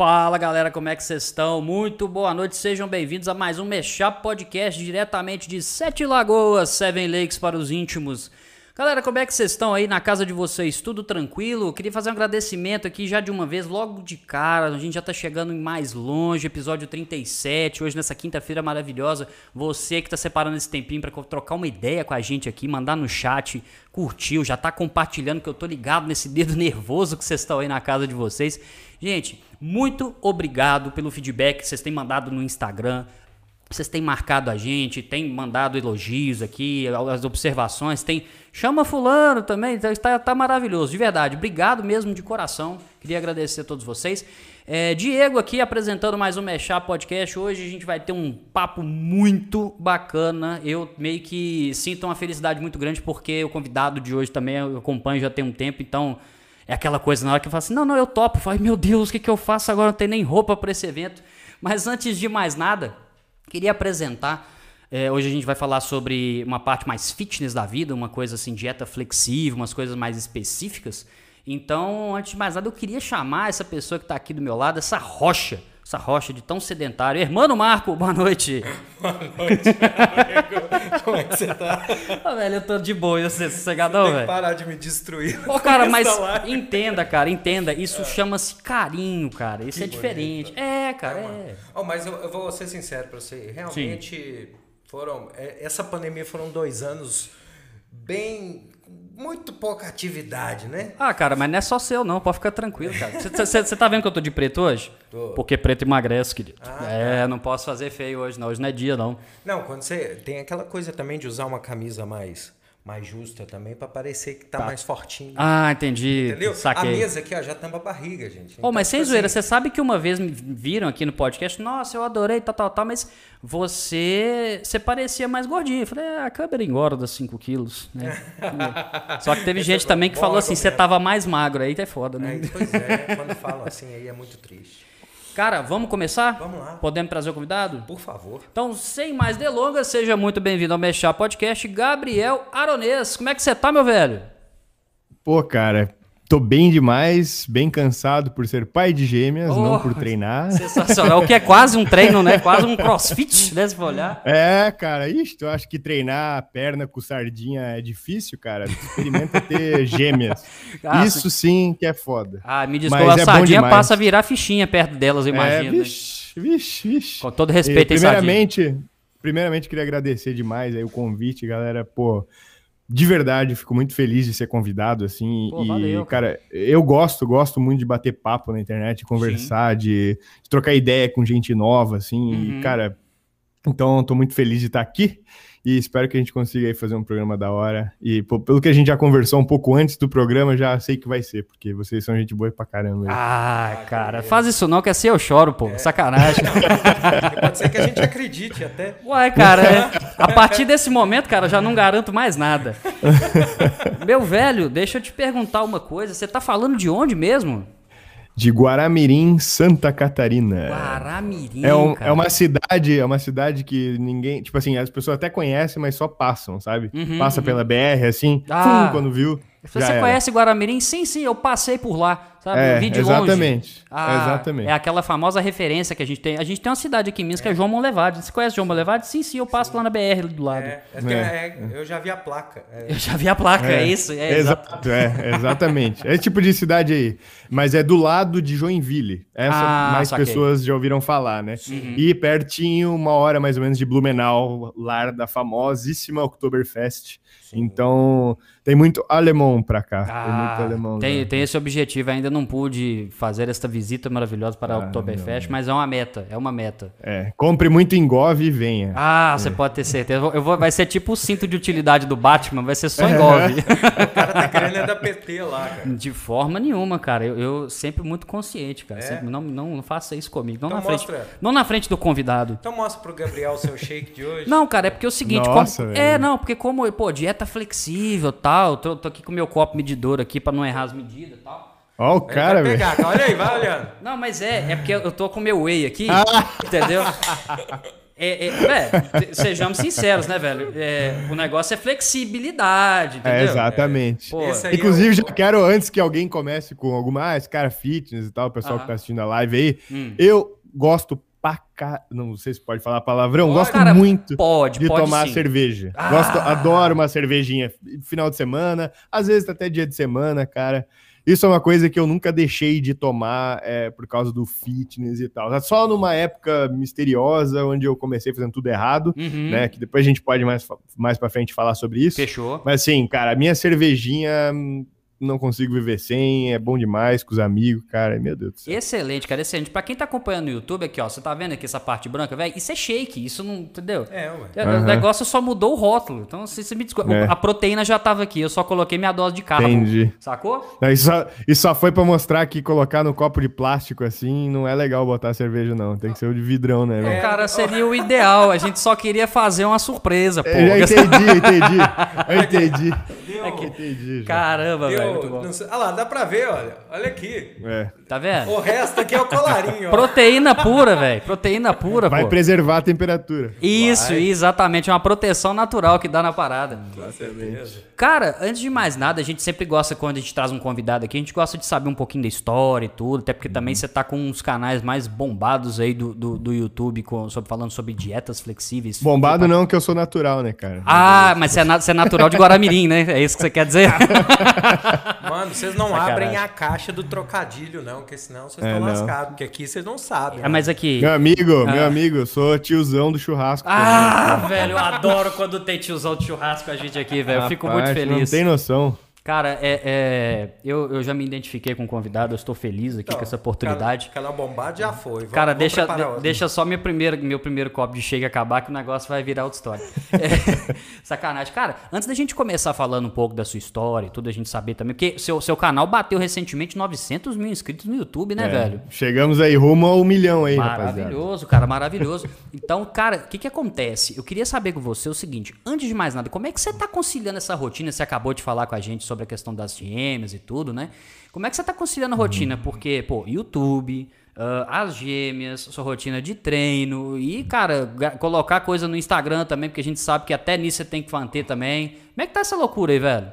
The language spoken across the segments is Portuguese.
Fala galera, como é que vocês estão? Muito boa noite, sejam bem-vindos a mais um Meshap Podcast diretamente de Sete Lagoas, Seven Lakes para os íntimos. Galera, como é que vocês estão aí na casa de vocês? Tudo tranquilo? Queria fazer um agradecimento aqui já de uma vez, logo de cara. A gente já tá chegando mais longe, episódio 37, hoje nessa quinta-feira maravilhosa. Você que tá separando esse tempinho para trocar uma ideia com a gente aqui, mandar no chat, curtiu, já tá compartilhando que eu tô ligado nesse dedo nervoso que vocês estão aí na casa de vocês. Gente, muito obrigado pelo feedback que vocês têm mandado no Instagram. Vocês têm marcado a gente, têm mandado elogios aqui, as observações, tem. Chama fulano também, está tá maravilhoso, de verdade. Obrigado mesmo de coração. Queria agradecer a todos vocês. É, Diego aqui apresentando mais um Mexá Podcast. Hoje a gente vai ter um papo muito bacana. Eu meio que sinto uma felicidade muito grande porque o convidado de hoje também eu acompanho já tem um tempo, então é aquela coisa na hora que eu falo assim: não, não, eu topo. Eu falo, meu Deus, o que, que eu faço agora? Não tenho nem roupa para esse evento. Mas antes de mais nada, queria apresentar. É, hoje a gente vai falar sobre uma parte mais fitness da vida, uma coisa assim, dieta flexível, umas coisas mais específicas. Então, antes de mais nada, eu queria chamar essa pessoa que está aqui do meu lado, essa rocha, essa rocha de tão sedentário. Hermano Marco, boa noite. Boa noite, amigo. Como é que você tá? Ah, velho, eu tô de boa, eu sei, sossegadão, Tem que velho. parar de me destruir. Ô, cara, mas live. entenda, cara, entenda. Isso chama-se carinho, cara. Isso Que é diferente. É, cara, é. Oh, mas eu, eu vou ser sincero pra você. Realmente foram. é, Essa pandemia foram dois anos bem. Muito pouca atividade, né? Ah, cara, mas não é só seu, não. Pode ficar tranquilo, cara. Você tá vendo que eu tô de preto hoje? Tô. Porque preto emagrece, querido. Ah, é, não posso fazer feio hoje, não. Hoje não é dia, não. Não, quando você. Tem aquela coisa também de usar uma camisa mais, mais justa também pra parecer que tá, mais fortinho. Ah, entendi. entendeu? Saquei. A mesa aqui, ó, já tampa a barriga, gente. Oh, mas Então, sem tipo zoeira, assim, você sabe que uma vez me viram aqui no podcast, nossa, eu adorei, tal, tal, tal, mas você você parecia mais gordinho. Eu falei, ah, a câmera engorda 5 quilos, né? Só que teve gente também que falou assim, você tava mais magro, aí é foda, né? Aí, pois é, quando falam assim aí é muito triste. Cara, vamos começar? Vamos lá. Podemos trazer o convidado? Por favor. Então, sem mais delongas, seja muito bem-vindo ao Mexá Podcast, Gabriel Aronês. Como é que você tá, meu velho? Pô, cara, tô bem demais, bem cansado por ser pai de gêmeas, Oh, não por treinar. Sensacional. o que é quase um treino, né? Quase um crossfit, né? Se for olhar. É, cara, ixi, tu acha que treinar a perna com sardinha é difícil, cara? Tu experimenta ter gêmeas. Ah, Isso sim que é foda. Ah, me desculpa, a é sardinha passa a virar fichinha perto delas, eu é, imagino. né? vixe, vixe, vixe. Com todo respeito, E, hein, primeiramente, primeiramente, queria agradecer demais aí o convite, galera. Pô, de verdade, fico muito feliz de ser convidado, assim. Pô, e, valeu, cara, eu gosto, gosto muito de bater papo na internet, de conversar, de, de trocar ideia com gente nova, assim. Uhum. E, cara, então, tô muito feliz de estar aqui. E espero que a gente consiga aí fazer um programa da hora. E pô, pelo que a gente já conversou um pouco antes do programa, já sei que vai ser, porque vocês são gente boa pra caramba. aí. Ah, cara, faz isso não, que assim eu choro, pô. Sacanagem. Pode ser que a gente acredite até. Uai, cara, é- a partir desse momento, cara, eu já não garanto mais nada. Meu velho, deixa eu te perguntar uma coisa. Você tá falando de onde mesmo? De Guaramirim, Santa Catarina. Guaramirim, É, um- é uma cidade, é uma cidade que ninguém, tipo assim, as pessoas até conhecem, mas só passam, sabe? Uhum, Passa pela BR assim, Ah. quando viu. Você já era. conhece Guaramirim? Sim, sim, eu passei por lá, sabe? É, eu vi de longe. exatamente. Ah, exatamente. É aquela famosa referência que a gente tem. A gente tem uma cidade aqui em Minas que é João Monlevade. Você conhece João Monlevade? Sim, sim, eu passo lá na BR do lado. É, é que é- eu já vi a placa. É, Eu já vi a placa, é, É, isso? É, exato. É, exatamente. É esse tipo de cidade aí. Mas é do lado de Joinville. Essa Ah, mais saquei. pessoas já ouviram falar, né? E pertinho, uma hora mais ou menos de Blumenau, lar da famosíssima Oktoberfest. Então, tem muito alemão pra cá. tem muito Ah, alemão. tem, né? tem esse objetivo. Ainda não pude fazer esta visita maravilhosa para a Ah, Oktoberfest, mas é uma meta. É uma meta. É, compre muito engove e venha. Ah, você pode ter certeza. Eu vou- vai ser tipo o cinto de utilidade do Batman, vai ser só engove. o cara tá querendo é da PT lá, cara. De forma nenhuma, cara. Eu, eu sempre muito consciente, cara. Sempre- não, não, não faça isso comigo. Não, Então na frente, não na frente do convidado. Então mostra pro Gabriel o seu shake de hoje. Não, cara, é porque é o seguinte. Nossa, como- é, não, porque como, pô, dieta flexível e tal. Tô, tô aqui com o meu copo medidor aqui pra não errar as medidas e tal. Ó, o cara, velho. Olha aí, vai olhando. Não, mas é, é porque eu tô com o meu whey aqui, Ah. entendeu? É, é, sejamos sinceros, né, velho? É, o negócio é flexibilidade, entendeu? É, exatamente. É. Inclusive, já quero, antes que alguém comece com alguma, ah, esse cara fitness e tal, o pessoal que tá assistindo a live aí, hum. eu gosto pra cá. Não sei se pode falar palavrão. Pode, gosto cara, muito pode, de pode tomar sim. cerveja. Ah. Gosto, adoro uma cervejinha final de semana, às vezes até dia de semana, cara. Isso é uma coisa que eu nunca deixei de tomar é, por causa do fitness e tal. Só numa época misteriosa, onde eu comecei fazendo tudo errado, uhum. né? Que depois a gente pode mais, mais pra frente falar sobre isso. Fechou. Mas assim, cara, a minha cervejinha não consigo viver sem, é bom demais com os amigos, cara, meu Deus do céu. Excelente, cara, excelente. Pra quem tá acompanhando no YouTube aqui, ó, você tá vendo aqui essa parte branca, velho? Isso é shake, isso não, entendeu? É, ué. Uhum. O negócio só mudou o rótulo. Então, se você me desculpa, é. a proteína já tava aqui, eu só coloquei minha dose de carbo. Entendi. Sacou? Não, isso, só, isso só foi pra mostrar que colocar no copo de plástico assim não é legal botar cerveja, não. Tem que ser o de vidrão, né? É, cara, seria o ideal. A gente só queria fazer uma surpresa, pô. Eu entendi, entendi. Eu entendi. Deu. Entendi. Caramba, velho. Olha lá, dá pra ver, olha. Olha aqui. É. Tá vendo? O resto aqui é o colarinho. Ó. Proteína pura, velho. Proteína pura, Vai pô. preservar a temperatura. Isso, Vai. exatamente. É uma proteção natural que dá na parada. Exatamente. Cara, antes de mais nada, a gente sempre gosta, quando a gente traz um convidado aqui, a gente gosta de saber um pouquinho da história e tudo. Até porque uhum. também você tá com uns canais mais bombados aí do, do, do YouTube, com, sobre, falando sobre dietas flexíveis. Bombado não, que eu sou natural, né, cara? Ah, mas você é, você é natural de Guaramirim, né? É isso que você quer dizer? Mano, vocês não Sacanagem. abrem a caixa do trocadilho, não, porque senão vocês estão é, lascados, porque aqui vocês não sabem. É, mas aqui. Meu amigo, ah. meu amigo, eu sou tiozão do churrasco. Ah, também. velho, eu adoro quando tem tiozão de churrasco com a gente aqui, velho. Eu fico muito feliz. Não tem noção. Cara, é, é eu, eu já me identifiquei com o convidado, eu estou feliz aqui então, com essa oportunidade. Canal bombado já foi. Vamos, cara, deixa, de, deixa só meu primeiro, meu primeiro copo de shake acabar que o negócio vai virar outra história. é, sacanagem. Cara, antes da gente começar falando um pouco da sua história e tudo, a gente saber também, porque seu, seu canal bateu recentemente 900 mil inscritos no YouTube, né, é, velho? Chegamos aí rumo ao milhão aí, Maravilhoso, rapaziada. cara, maravilhoso. Então, cara, o que que acontece? Eu queria saber com você o seguinte, antes de mais nada, como é que você tá conciliando essa rotina? Você acabou de falar com a gente sobre a questão das gêmeas e tudo, né? Como é que você tá conciliando a uhum. rotina? Porque, pô, YouTube, uh, as gêmeas, sua rotina de treino e, cara, colocar coisa no Instagram também, porque a gente sabe que até nisso você tem que manter também. Como é que tá essa loucura aí, velho?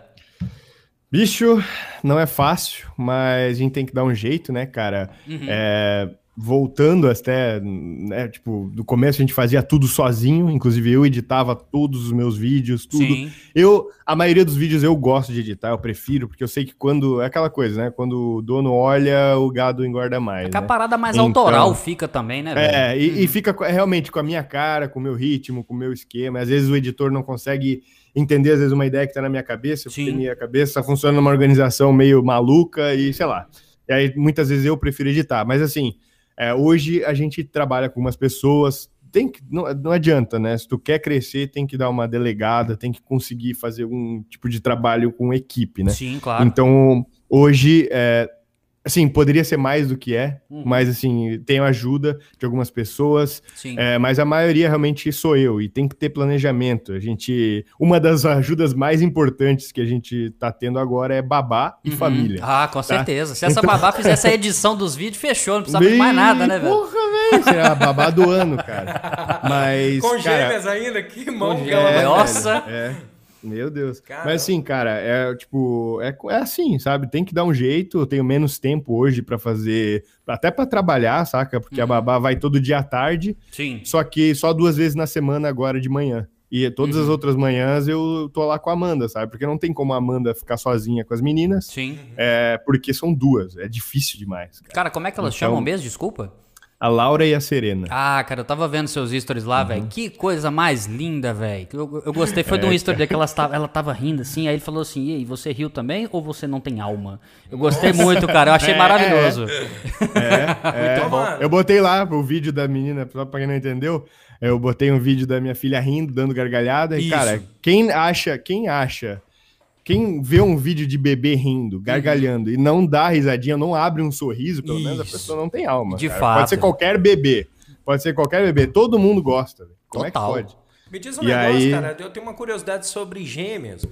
Bicho, não é fácil, mas a gente tem que dar um jeito, né, cara? Uhum. É voltando até, né, tipo, do começo a gente fazia tudo sozinho, inclusive eu editava todos os meus vídeos, tudo. Sim. Eu, a maioria dos vídeos eu gosto de editar, eu prefiro, porque eu sei que quando, é aquela coisa, né, quando o dono olha, o gado engorda mais, é né? a parada mais então, autoral fica também, né, velho? É, e, uhum. e fica realmente com a minha cara, com o meu ritmo, com o meu esquema, às vezes o editor não consegue entender, às vezes, uma ideia que tá na minha cabeça, porque minha cabeça funciona numa organização meio maluca e, sei lá, e aí muitas vezes eu prefiro editar, mas assim é, hoje a gente trabalha com umas pessoas, tem que, não, não adianta, né? Se tu quer crescer, tem que dar uma delegada, tem que conseguir fazer um tipo de trabalho com equipe, né? Sim, claro. Então, hoje, é, Assim, poderia ser mais do que é, uhum. mas assim, tenho ajuda de algumas pessoas, é, mas a maioria realmente sou eu e tem que ter planejamento. A gente, uma das ajudas mais importantes que a gente tá tendo agora é babá e uhum. família. Ah, com tá? certeza. Se essa então... babá fizesse a edição dos vídeos, fechou, não precisava Bem, de mais nada, né, velho? Porra, velho, será a babá do ano, cara. Mas com gêmeas ainda, que mão, é, Nossa. É. Meu Deus. Caramba. Mas assim, cara, é tipo, é, é assim, sabe? Tem que dar um jeito. Eu tenho menos tempo hoje para fazer, até para trabalhar, saca? Porque uhum. a babá vai todo dia à tarde. Sim. Só que só duas vezes na semana agora de manhã. E todas uhum. as outras manhãs eu tô lá com a Amanda, sabe? Porque não tem como a Amanda ficar sozinha com as meninas. Sim. É, porque são duas. É difícil demais. Cara, cara como é que elas então, chamam mesmo? Desculpa. A Laura e a Serena. Ah, cara, eu tava vendo seus stories lá, uhum. velho. Que coisa mais linda, velho. Eu, eu gostei, foi é, de um story dele que ela tava, ela tava rindo assim, aí ele falou assim: e aí, você riu também ou você não tem alma? Eu gostei Nossa. muito, cara. Eu achei é, maravilhoso. É, é, muito bom. Eu botei lá o vídeo da menina, só pra quem não entendeu. Eu botei um vídeo da minha filha rindo, dando gargalhada. Isso. E, cara, quem acha, quem acha quem vê um vídeo de bebê rindo, gargalhando uhum. e não dá risadinha, não abre um sorriso, pelo Isso. menos a pessoa não tem alma. De cara. fato. Pode ser qualquer bebê. Pode ser qualquer bebê. Todo mundo gosta. Como Total. é que pode? Me diz um e negócio, aí... cara. Eu tenho uma curiosidade sobre gêmeas.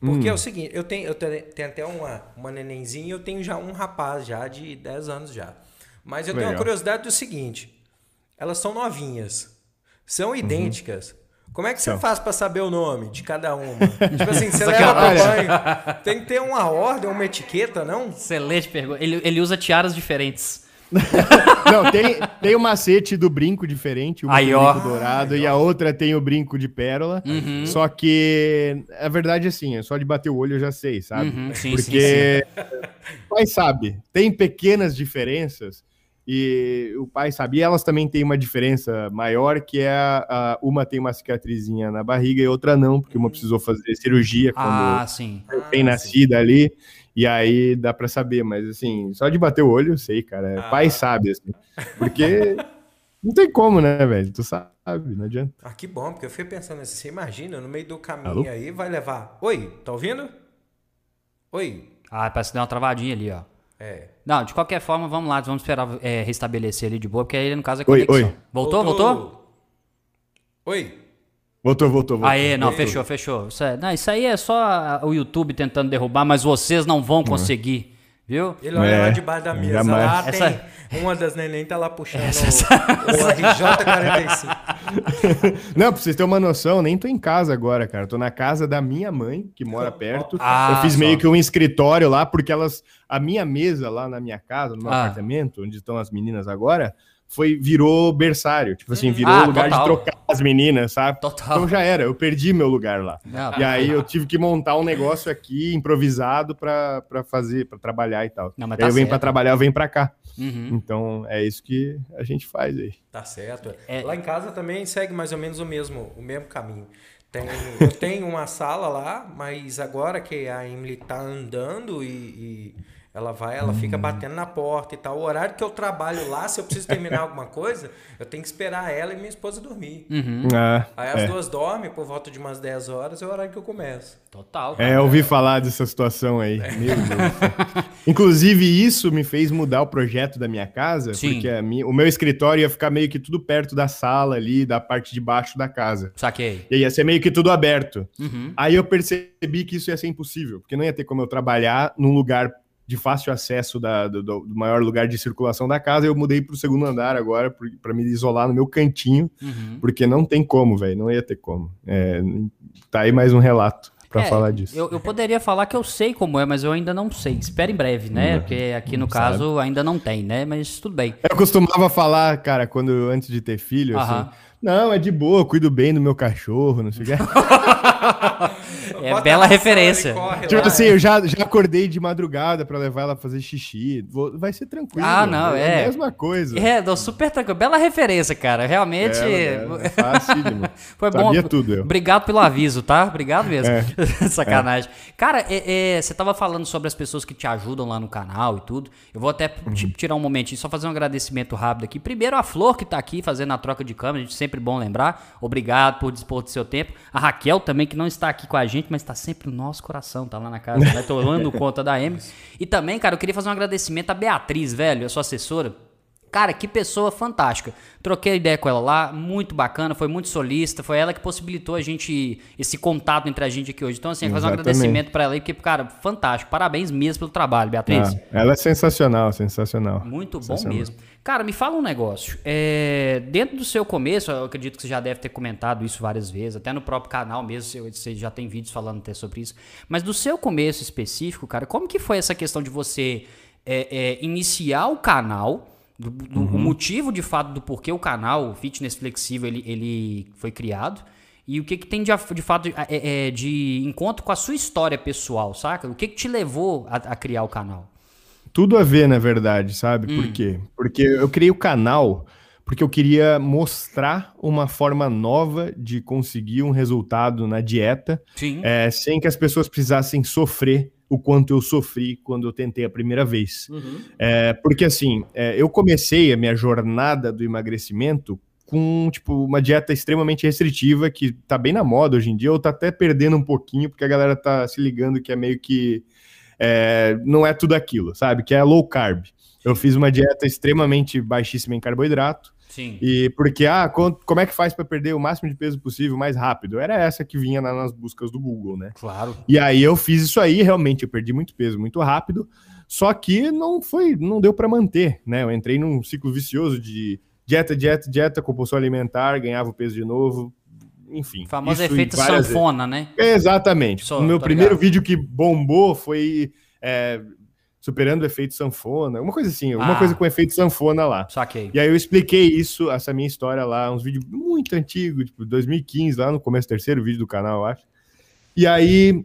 Porque hum. é o seguinte, eu tenho, eu tenho, tenho até uma, uma nenenzinha e eu tenho já um rapaz já de 10 anos já. Mas eu Legal. tenho uma curiosidade do seguinte. Elas são novinhas. são idênticas. Uhum. Como é que você então. faz para saber o nome de cada uma? tipo assim, você leva pro banho. Tem que ter uma ordem, uma etiqueta, não? Excelente pergunta. Ele, ele usa tiaras diferentes. não, tem, tem o macete do brinco diferente, um Aí, brinco dourado, e a outra tem o brinco de pérola. Uhum. Só que a verdade é assim, é só de bater o olho eu já sei, sabe? Uhum, sim, Porque sim, sim. o pai sabe, tem pequenas diferenças e o pai sabia. Elas também têm uma diferença maior, que é a, a, uma tem uma cicatrizinha na barriga e outra não, porque uma hum. precisou fazer cirurgia quando ah, sim. tem ah, nascida ali. E aí dá para saber, mas assim, só de bater o olho eu sei, cara. Ah. Pai sabe, assim. Porque não tem como, né, velho? Tu sabe, não adianta. Ah, que bom, porque eu fiquei pensando assim, você imagina, no meio do caminho Alô? aí vai levar. Oi, tá ouvindo? Oi. Ah, parece que deu uma travadinha ali, ó. É. Não, de qualquer forma, vamos lá, vamos esperar é, restabelecer ali de boa, porque aí no caso é conexão. Oi, oi. Voltou, voltou? voltou? Oi. Voltou, voltou, voltou. Aê, não, fechou, fechou. Isso, é, não, isso aí é só o YouTube tentando derrubar, mas vocês não vão conseguir. Viu? Ele olha é, lá debaixo da mesa. Lá tem essa... uma das neném tá lá puxando essa... o, o RJ45. Não, pra vocês terem uma noção, nem tô em casa agora, cara. Tô na casa da minha mãe, que mora perto. Ah, eu fiz meio que um escritório lá, porque elas. A minha mesa lá na minha casa, no meu ah. apartamento, onde estão as meninas agora, foi virou berçário. Tipo assim, virou ah, lugar total. de trocar as meninas, sabe? Total. Então já era, eu perdi meu lugar lá. Não, e aí eu tive que montar um negócio aqui improvisado para fazer, para trabalhar e tal. Não, mas tá aí eu venho para trabalhar, eu venho para cá. Uhum. Então é isso que a gente faz aí. Tá certo. É. Lá em casa também segue mais ou menos o mesmo, o mesmo caminho. Tem, eu tenho uma sala lá, mas agora que a Emily tá andando e, e ela vai, ela fica hum. batendo na porta e tal. O horário que eu trabalho lá, se eu preciso terminar alguma coisa, eu tenho que esperar ela e minha esposa dormir. Uhum. É, Aí as é. duas dormem por volta de umas 10 horas, é o horário que eu começo. Total. Cara. É, eu ouvi falar dessa situação aí. É. Meu Deus. Inclusive, isso me fez mudar o projeto da minha casa, Sim. porque minha, o meu escritório ia ficar meio que tudo perto da sala ali, da parte de baixo da casa. Saquei. E ia ser meio que tudo aberto. Uhum. Aí eu percebi que isso ia ser impossível, porque não ia ter como eu trabalhar num lugar de fácil acesso da, do, do, maior lugar de circulação da casa. Eu mudei para o segundo andar agora para me isolar no meu cantinho, uhum. porque não tem como, velho, não ia ter como. É, tá aí mais um relato para é, falar disso. Eu, eu, poderia falar que eu sei como é, mas eu ainda não sei. Espera em breve, né? Não, Porque aqui no caso sabe. ainda não tem, né? Mas tudo bem. Eu costumava falar, cara, quando antes de ter filho, assim não, é de boa, cuido bem do meu cachorro, não sei o que. é bela referência. Tipo assim, eu já, já acordei de madrugada para levar ela a fazer xixi. Vou, vai ser tranquilo. Ah, não, é. É a mesma coisa. É, dou super tranquilo. Bela referência, cara. Realmente. É, é, fácil, Foi bom. Sabia tudo, eu. Obrigado pelo aviso, tá? Obrigado mesmo. É. Sacanagem. É. Cara, é, é, você tava falando sobre as pessoas que te ajudam lá no canal e tudo. Eu vou até uhum. tirar um momentinho, só fazer um agradecimento rápido aqui. Primeiro, a Flor, que tá aqui fazendo a troca de câmera. A gente sempre sempre bom lembrar. Obrigado por dispor do seu tempo. A Raquel também, que não está aqui com a gente, mas está sempre no nosso coração, tá lá na casa, né? Tomando conta da M. E também, cara, eu queria fazer um agradecimento à Beatriz, velho, a sua assessora. Cara, que pessoa fantástica. Troquei ideia com ela lá, muito bacana, foi muito solista, foi ela que possibilitou a gente, esse contato entre a gente aqui hoje. Então, assim, fazer um agradecimento para ela aí, porque, cara, fantástico. Parabéns mesmo pelo trabalho, Beatriz. Ah, ela é sensacional, sensacional. Muito bom mesmo. Cara, me fala um negócio. É, dentro do seu começo, eu acredito que você já deve ter comentado isso várias vezes, até no próprio canal mesmo, você já tem vídeos falando até sobre isso. Mas do seu começo específico, cara, como que foi essa questão de você é, é, iniciar o canal? Do, do uhum. O motivo de fato do porquê o canal Fitness Flexível ele, ele foi criado e o que, que tem de, de fato de, é, é, de encontro com a sua história pessoal, saca? O que, que te levou a, a criar o canal? Tudo a ver, na verdade, sabe? Hum. Por quê? Porque eu criei o canal porque eu queria mostrar uma forma nova de conseguir um resultado na dieta, é, sem que as pessoas precisassem sofrer o quanto eu sofri quando eu tentei a primeira vez. Uhum. É, porque assim, é, eu comecei a minha jornada do emagrecimento com tipo uma dieta extremamente restritiva que tá bem na moda hoje em dia, ou tá até perdendo um pouquinho porque a galera tá se ligando que é meio que é, não é tudo aquilo, sabe? Que é low carb. Eu fiz uma dieta extremamente baixíssima em carboidrato. Sim. E porque, ah, como é que faz para perder o máximo de peso possível mais rápido? Era essa que vinha nas buscas do Google, né? Claro. E aí eu fiz isso aí, realmente eu perdi muito peso muito rápido, só que não foi, não deu para manter, né? Eu entrei num ciclo vicioso de dieta, dieta, dieta, compulsão alimentar, ganhava o peso de novo, enfim. O famoso efeito sanfona, né? Exatamente. Só, o meu primeiro ligado. vídeo que bombou foi é, superando o efeito sanfona, uma coisa assim, uma ah, coisa com efeito sanfona lá. Saquei. E aí eu expliquei isso, essa minha história lá, uns vídeos muito antigos, tipo 2015, lá no começo, terceiro vídeo do canal, eu acho. E aí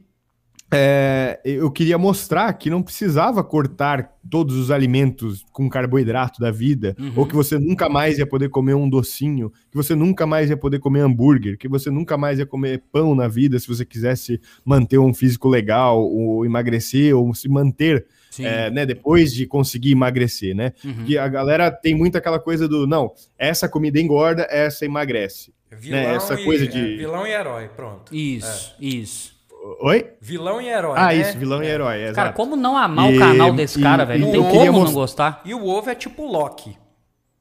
é, eu queria mostrar que não precisava cortar todos os alimentos com carboidrato da vida, uhum. ou que você nunca mais ia poder comer um docinho, que você nunca mais ia poder comer hambúrguer, que você nunca mais ia comer pão na vida se você quisesse manter um físico legal, ou emagrecer, ou se manter é, né, depois de conseguir emagrecer, né? Uhum. E a galera tem muito aquela coisa do não, essa comida engorda, essa emagrece. Né? Vilão né? Essa e, coisa de é, vilão e herói, pronto. Isso, é. isso. Oi? Vilão e herói. Ah, né? isso, vilão e herói. Exato. Cara, como não amar e, o canal desse cara, velho? Não tem como most... não gostar. E o ovo é tipo Loki.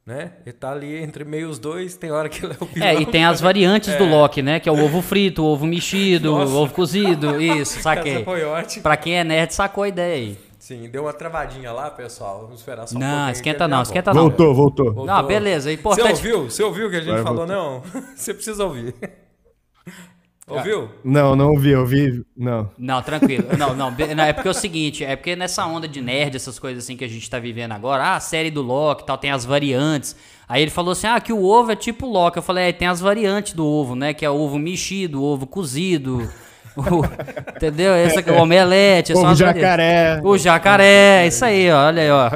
Né? Ele tá ali entre meio os dois, tem hora que ele é o vilão. É, e tem as variantes é. do Loki, né? Que é o ovo frito, o ovo mexido, o ovo cozido. Isso, saquei. Essa foi ótimo. Pra quem é nerd, sacou a ideia aí. Sim, deu uma travadinha lá, pessoal. Vamos esperar só um Não, esquenta não, esquenta não. Voltou, voltou, voltou. Não, beleza, é importante. Você ouviu? Você ouviu o que a gente Agora falou? Voltou. Não, você precisa ouvir. Ouviu? Não, não ouvi, ouvi, não. Não, tranquilo. Não, não, é porque é o seguinte, é porque nessa onda de nerd, essas coisas assim que a gente tá vivendo agora, ah, a série do Loki tal, tem as variantes. Aí ele falou assim, ah, que o ovo é tipo Loki. Eu falei, é, tem as variantes do ovo, né, que é ovo mexido, ovo cozido, o, entendeu? Esse aqui, o omelete. O jacaré. O jacaré, isso aí, ó, olha aí, ó.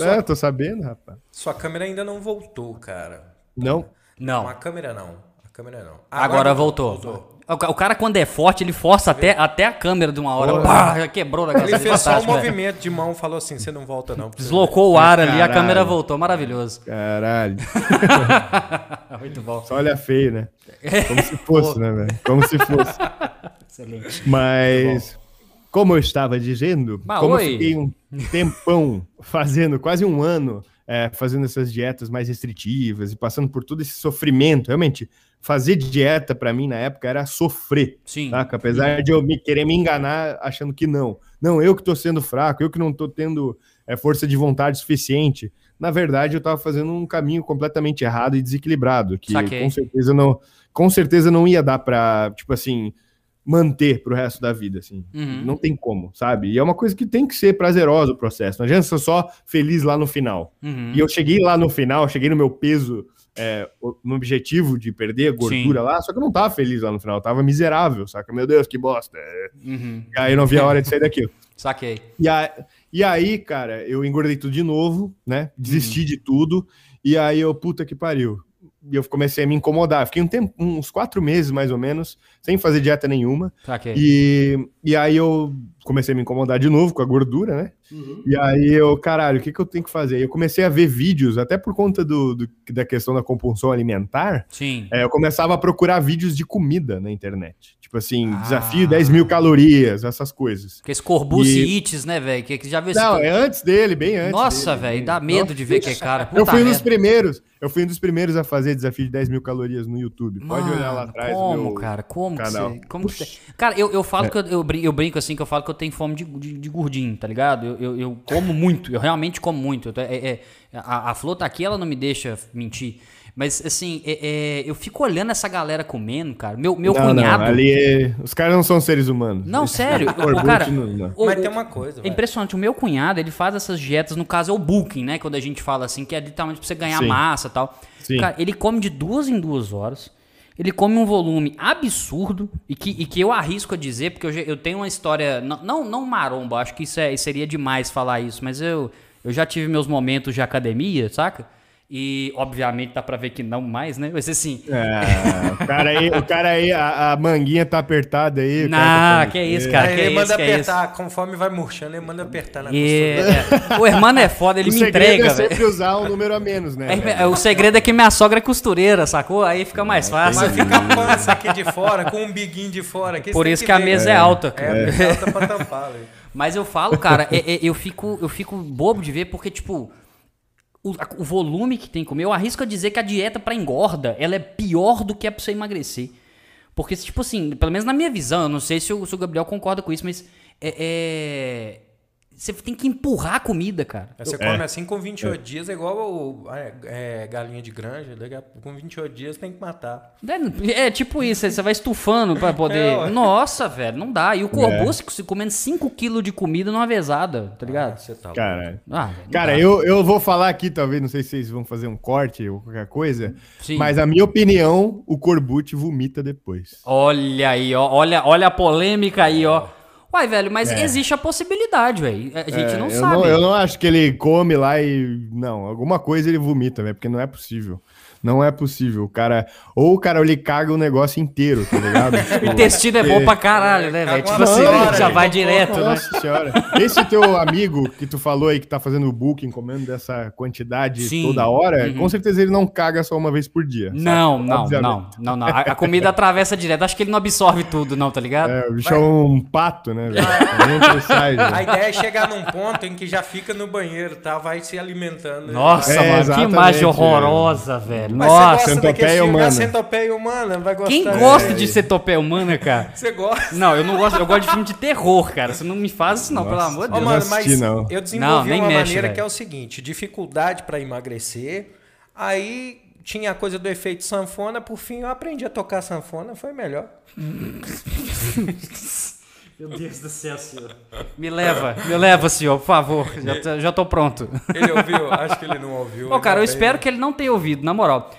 É. é, tô sabendo, rapaz. Sua câmera ainda não voltou, cara. Não? Não. A câmera não câmera não. Agora, Agora voltou. voltou. O cara, quando é forte, ele força até, até a câmera de uma hora. Pá, já quebrou na Ele fez só um movimento de mão falou assim: você não volta, não. Deslocou o ar ali, a câmera voltou. Maravilhoso. Caralho. Muito bom. Só olha feio, né? Como se fosse, né, velho? Como se fosse. Excelente. Mas, como eu estava dizendo, Mas, como oi. eu fiquei um tempão fazendo, quase um ano, é, fazendo essas dietas mais restritivas e passando por todo esse sofrimento, realmente fazer dieta para mim na época era sofrer. Sim. Saca? Apesar de eu me querer me enganar achando que não. Não, eu que tô sendo fraco, eu que não tô tendo é, força de vontade suficiente. Na verdade, eu tava fazendo um caminho completamente errado e desequilibrado, que Saquei. com certeza não, com certeza não ia dar para, tipo assim, manter pro resto da vida, assim. Uhum. Não tem como, sabe? E é uma coisa que tem que ser prazerosa o processo. Não adianta ser só feliz lá no final. Uhum. E eu cheguei lá no final, cheguei no meu peso é, no objetivo de perder gordura Sim. lá, só que eu não tava feliz lá no final, eu tava miserável, saca? Meu Deus, que bosta. Uhum. E aí eu não vi a hora de sair daquilo. Saquei. E, a, e aí, cara, eu engordei tudo de novo, né? Desisti uhum. de tudo. E aí eu, puta que pariu. E eu comecei a me incomodar. Fiquei um tempo, uns quatro meses mais ou menos, sem fazer dieta nenhuma. Saquei. E, e aí eu comecei a me incomodar de novo com a gordura, né? Uhum. E aí eu, caralho, o que, que eu tenho que fazer? Eu comecei a ver vídeos, até por conta do, do da questão da compulsão alimentar. Sim. É, eu começava a procurar vídeos de comida na internet. Tipo assim, ah. desafio 10 mil calorias, essas coisas. Que esse Corbucci e... Né, velho? Que, que já viu Não, esse... é antes dele, bem antes. Nossa, velho, dá medo Nossa. de ver que é cara. Puta eu fui um dos primeiros. Eu fui um dos primeiros a fazer desafio de 10 mil calorias no YouTube. Pode olhar lá atrás. Como, cara? Como canal. que você. Como que você... Cara, eu, eu falo é. que eu, eu, brinco, eu brinco assim, que eu falo que eu tenho fome de, de, de gordinho, tá ligado? Eu, eu, eu, como muito, eu realmente como muito. Eu, é, é, a, a Flor tá aqui, ela não me deixa mentir. Mas, assim, é, é, eu fico olhando essa galera comendo, cara. Meu, meu não, cunhado. Não, ali é... Os caras não são seres humanos. Não, sério. o, cara, não, o, Mas tem uma coisa. É impressionante. O meu cunhado, ele faz essas dietas, no caso é o bulking, né? Quando a gente fala assim, que é literalmente pra você ganhar Sim. massa e tal. Sim. Cara, ele come de duas em duas horas. Ele come um volume absurdo e que, e que eu arrisco a dizer, porque eu, eu tenho uma história. Não, não, não maromba, acho que isso é, seria demais falar isso, mas eu, eu já tive meus momentos de academia, saca? E, obviamente, dá pra ver que não mais, né? Mas assim. É, o cara aí, o cara aí a, a manguinha tá apertada aí. Não, tá que é isso, cara. ele que manda isso, apertar, é conforme vai murchando, ele manda apertar na e... é. O irmão é foda, ele o me entrega. É sempre usar um número a menos, né? É, o segredo é que minha sogra é costureira, sacou? Aí fica mais fácil. Mas fica a pança aqui de fora, com um biguinho de fora. Por isso que, que a mesa é, alta. Cara. É, é alta pra tampar, velho. Mas eu falo, cara, é, é, eu, fico, eu fico bobo de ver, porque, tipo o, o, volume que tem que comer, eu arrisco a dizer que a dieta para engorda, ela é pior do que é pra você emagrecer. Porque, tipo assim, pelo menos na minha visão, eu não sei se o, se o Gabriel concorda com isso, mas é, é, você tem que empurrar a comida, cara. Você come assim com 28 é. dias, é igual o, é, é, galinha de granja. Com 28 dias tem que matar. É, é tipo isso, você vai estufando para poder. Nossa, velho, não dá. E o corbu se comendo 5 kg de comida numa vezada, tá ligado? Ah, tá cara, ah, cara eu, eu vou falar aqui, talvez, não sei se vocês vão fazer um corte ou qualquer coisa, Sim. mas a minha opinião, o corbu vomita depois. Olha aí, ó, olha, olha a polêmica aí, ó. Uai, velho, mas é. existe a possibilidade, velho. A gente é, não eu sabe. Não, eu não acho que ele come lá e. Não, alguma coisa ele vomita, velho, porque não é possível. Não é possível. O cara. Ou o cara ele caga o negócio inteiro, tá ligado? o intestino é bom pra caralho, né, velho? Tipo assim, hora, já vai direto, né? Nossa senhora. Esse teu amigo que tu falou aí que tá fazendo o booking, comendo dessa quantidade Sim. toda hora, uhum. com certeza ele não caga só uma vez por dia. Não, não, não, não, não. A, comida atravessa direto. Acho que ele não absorve tudo, não, tá ligado? É, o bicho é um pato, né, velho? a ideia é chegar num ponto em que já fica no banheiro, tá? Vai se alimentando. Nossa, é, mano, que imagem horrorosa, velho. Mas Nossa, centopeia humana. Centopeia humana, vai gostar. Quem gosta de centopeia humana, cara? Você gosta? Não, eu não gosto. Eu gosto de filme de terror, cara. Você não me faz isso, não, Nossa, pelo amor de Deus. Mano, mas não. eu desenvolvi não, uma mexe, maneira véio. que é o seguinte: dificuldade para emagrecer. Aí tinha a coisa do efeito sanfona. Por fim, eu aprendi a tocar sanfona, foi melhor. Meu Deus do céu, senhor. Me leva, me leva, senhor, por favor. Já, já tô pronto. Ele ouviu? Acho que ele não ouviu. Ô, cara, eu espero que ele não tenha ouvido, na moral.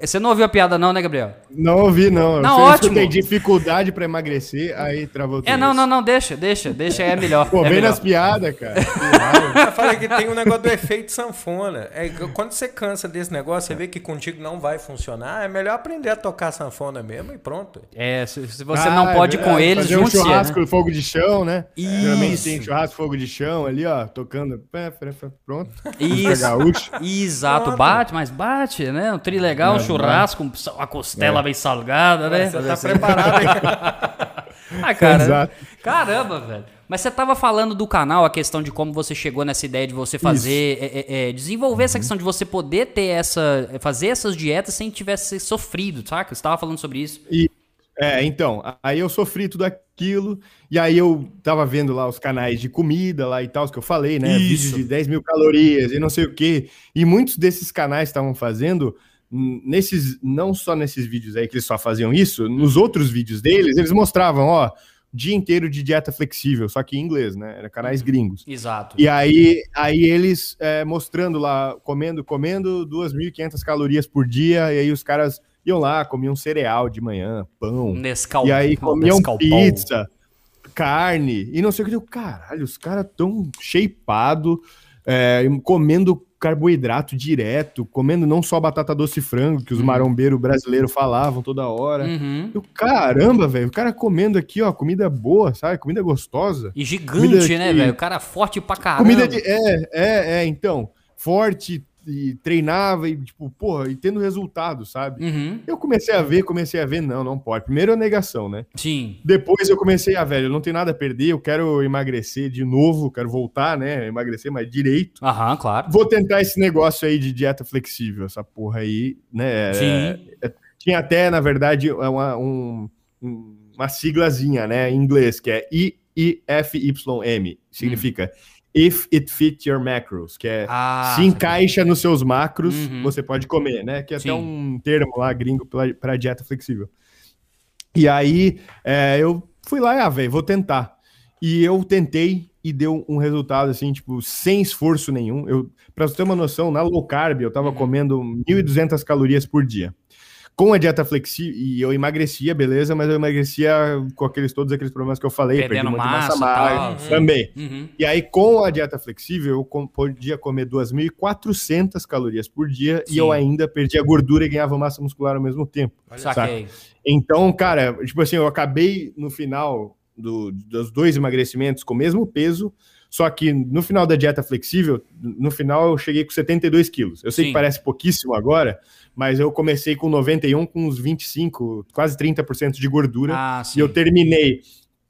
Você não ouviu a piada não, né, Gabriel? Não ouvi, não. Não, eu ótimo. Tem dificuldade pra emagrecer, aí travou tudo. É, não, não, não, deixa, deixa, deixa, é melhor. Pô, é vem nas piadas, cara. eu falei que tem um negócio do efeito sanfona. É, quando você cansa desse negócio, você vê que contigo não vai funcionar, é melhor aprender a tocar sanfona mesmo e pronto. É, se, se você ah, não pode é, com eles, fazer um churrasco né? fogo de chão, né? Isso. Geralmente tem churrasco fogo de chão ali, ó, tocando, pronto. Isso. Exato, pronto. bate, mas bate, né? Um tri legal, um churrasco, a costela é. bem salgada, né? Você tá preparado, hein? ah, cara. Exato. Caramba, velho. Mas você tava falando do canal, a questão de como você chegou nessa ideia de você fazer, é, é, é, desenvolver uhum. essa questão de você poder ter essa, fazer essas dietas sem tivesse sofrido, saca? Você tava falando sobre isso. E, é, então, aí eu sofri tudo aquilo, e aí eu tava vendo lá os canais de comida lá e tal, os que eu falei, né? Vídeos de 10 mil calorias e não sei o quê. E muitos desses canais estavam fazendo nesses, não só nesses vídeos aí que eles só faziam isso, nos outros vídeos deles, eles mostravam, ó, dia inteiro de dieta flexível, só que em inglês, né? Era canais uhum. gringos. Exato. E aí, aí eles é, mostrando lá, comendo, comendo 2.500 calorias por dia, e aí os caras iam lá, comiam cereal de manhã, pão. Nescau, e aí comiam Nescau pizza, pão. carne, e não sei o que. Eu, caralho, os caras tão shapeado, é, comendo carboidrato direto, comendo não só batata doce e frango, que os uhum. marombeiros brasileiros falavam toda hora. Uhum. Eu, caramba, velho, o cara comendo aqui, ó, comida boa, sabe? Comida gostosa. E gigante, né, velho? O cara forte pra caramba. Comida de. É, é, é, então. Forte, e treinava e, tipo, porra, e tendo resultado, sabe? Uhum. Eu comecei a ver, comecei a ver, não, não pode. Primeiro a negação, né? Sim. Depois eu comecei a, velho, eu não tenho nada a perder, eu quero emagrecer de novo, quero voltar, né? Emagrecer mais direito. Aham, claro. Vou tentar esse negócio aí de dieta flexível, essa porra aí, né? Sim. É, é, tinha até, na verdade, uma, um, uma siglazinha, né, em inglês, que é IFYM, significa hum if it fits your macros, que é ah, se encaixa nos seus macros, uhum. você pode comer, né? Que é Sim. até um termo lá gringo para dieta flexível. E aí é, eu fui lá, ah, velho, vou tentar. E eu tentei e deu um resultado assim, tipo, sem esforço nenhum. Eu, para você ter uma noção, na low carb eu tava uhum. comendo 1.200 calorias por dia com a dieta flexível, e eu emagrecia, beleza, mas eu emagrecia com aqueles todos aqueles problemas que eu falei, Perdendo massa, massa uhum. também. Uhum. E aí, com a dieta flexível, eu podia comer 2.400 calorias por dia Sim. e eu ainda perdia gordura e ganhava massa muscular ao mesmo tempo. Saquei. Então, cara, tipo assim, eu acabei no final do, dos dois emagrecimentos com o mesmo peso, só que no final da dieta flexível, no final eu cheguei com 72 quilos. Eu sei Sim. que parece pouquíssimo agora, mas eu comecei com 91, com uns 25, quase 30% de gordura. Ah, e eu terminei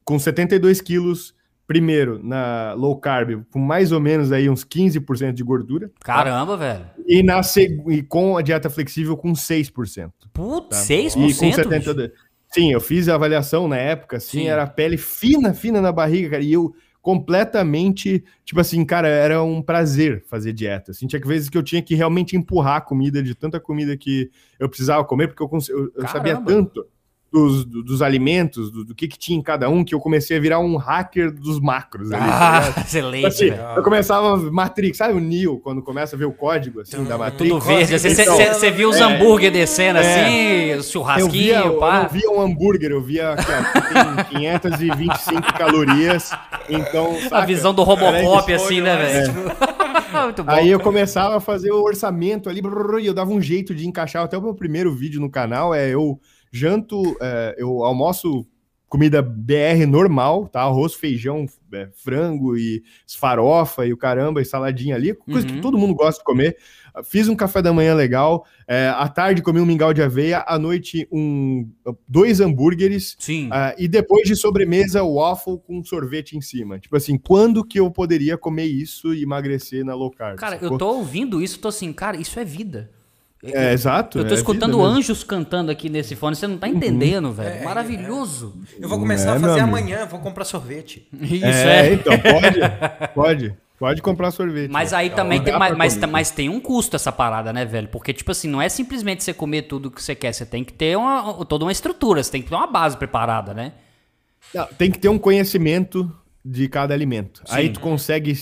com 72 quilos, primeiro na low carb, com mais ou menos aí uns 15% de gordura. Caramba, tá? velho. E, na, e com a dieta flexível com 6%. Putz, tá? 6%? E com 70, Sim, eu fiz a avaliação na época, assim, Sim. era pele fina, fina na barriga, cara, e eu completamente, tipo assim, cara, era um prazer fazer dieta. Assim, tinha vezes que eu tinha que realmente empurrar a comida de tanta comida que eu precisava comer, porque eu, eu, eu sabia tanto dos, dos alimentos, do, do, que, que tinha em cada um, que eu comecei a virar um hacker dos macros. Ali, ah, tá excelente. Assim, eu começava Matrix, sabe o Neo, quando começa a ver o código assim, da Matrix? Tudo verde. Você então, viu os é, hambúrguer descendo é, assim, churrasquinho, eu via, pá. Eu não via um hambúrguer, eu via ó, tem 525 calorias, então... Saca, a visão do Robocop assim, né, velho? É. Aí eu começava a fazer o orçamento ali, e eu dava um jeito de encaixar até o meu primeiro vídeo no canal, é eu janto, é, eu almoço comida BR normal, tá? Arroz, feijão, é, frango e farofa e o caramba, e saladinha ali, coisa uhum. que todo mundo gosta de comer. Fiz um café da manhã legal, é, à tarde comi um mingau de aveia, à noite um, dois hambúrgueres, Sim. Uh, e depois de sobremesa waffle com sorvete em cima. Tipo assim, quando que eu poderia comer isso e emagrecer na low carb? Cara, sacou? eu tô ouvindo isso, tô assim, cara, isso é vida. É, exato. Eu tô é escutando anjos cantando aqui nesse fone, você não tá entendendo, uhum. velho. É, Maravilhoso. É. Eu vou começar a é, fazer amanhã, vou comprar sorvete. Isso é. é. Então, pode, pode. Pode comprar sorvete. Mas aí também tem, mas, mas, mas, tem um custo essa parada, né, velho? Porque, tipo assim, não é simplesmente você comer tudo que você quer. Você tem que ter uma, toda uma estrutura, você tem que ter uma base preparada, né? Não, tem que ter um conhecimento de cada alimento. Sim. Aí tu consegue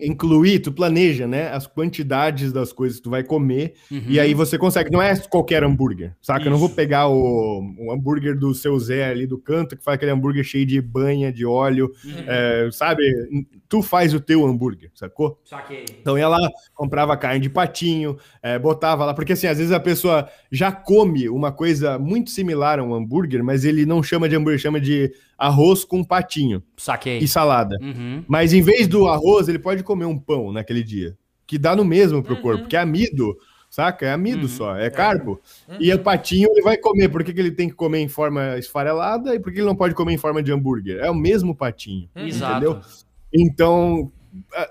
incluir, tu planeja, né, as quantidades das coisas que tu vai comer uhum. e aí você consegue. Não é qualquer hambúrguer, saca? Isso. Eu não vou pegar o, o, hambúrguer do seu Zé ali do canto que faz aquele hambúrguer cheio de banha, de óleo, uhum. é, sabe? Tu faz o teu hambúrguer, sacou? Saquei. Então ela comprava carne de patinho, é, botava lá, porque assim, às vezes a pessoa já come uma coisa muito similar a um hambúrguer, mas ele não chama de hambúrguer, chama de arroz com patinho. Saquei. E salada. Uhum. Mas em vez do arroz, ele pode comer um pão naquele dia. Que dá no mesmo pro uhum. corpo, porque é amido, saca? É amido uhum. só, é carbo. Uhum. E o patinho ele vai comer. Por que, que ele tem que comer em forma esfarelada e por que ele não pode comer em forma de hambúrguer? É o mesmo patinho. Exato. Entendeu? Então,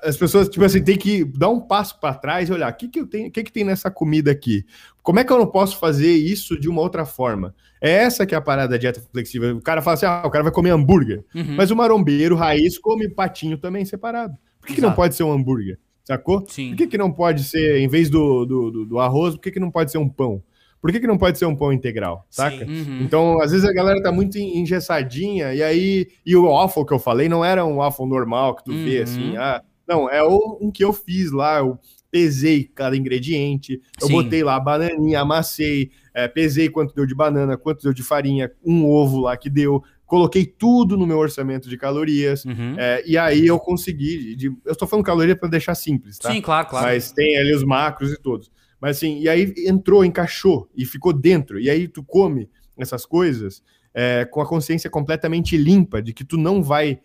as pessoas, tipo assim, tem que dar um passo para trás e olhar, o que, que eu tenho, o que, que tem nessa comida aqui? Como é que eu não posso fazer isso de uma outra forma? É essa que é a parada da dieta flexível. O cara fala assim, ah, o cara vai comer hambúrguer. Uhum. Mas o marombeiro raiz come patinho também separado. Por que, que não pode ser um hambúrguer? Sacou? Sim. Por que, que não pode ser, em vez do, do, do, do arroz, por que, que não pode ser um pão? Por que, que não pode ser um pão integral, saca? Uhum. Então, às vezes a galera tá muito engessadinha, e aí. E o waffle que eu falei não era um waffle normal que tu uhum. vê assim, ah. Não, é o um que eu fiz lá, eu pesei cada ingrediente, eu Sim. botei lá bananinha, amassei, é, pesei quanto deu de banana, quanto deu de farinha, um ovo lá que deu, coloquei tudo no meu orçamento de calorias, uhum. é, e aí eu consegui, de, eu estou falando caloria para deixar simples, tá? Sim, claro, claro. Mas tem ali os macros e todos. Mas assim, e aí entrou, encaixou e ficou dentro. E aí tu come essas coisas é, com a consciência completamente limpa de que tu não vai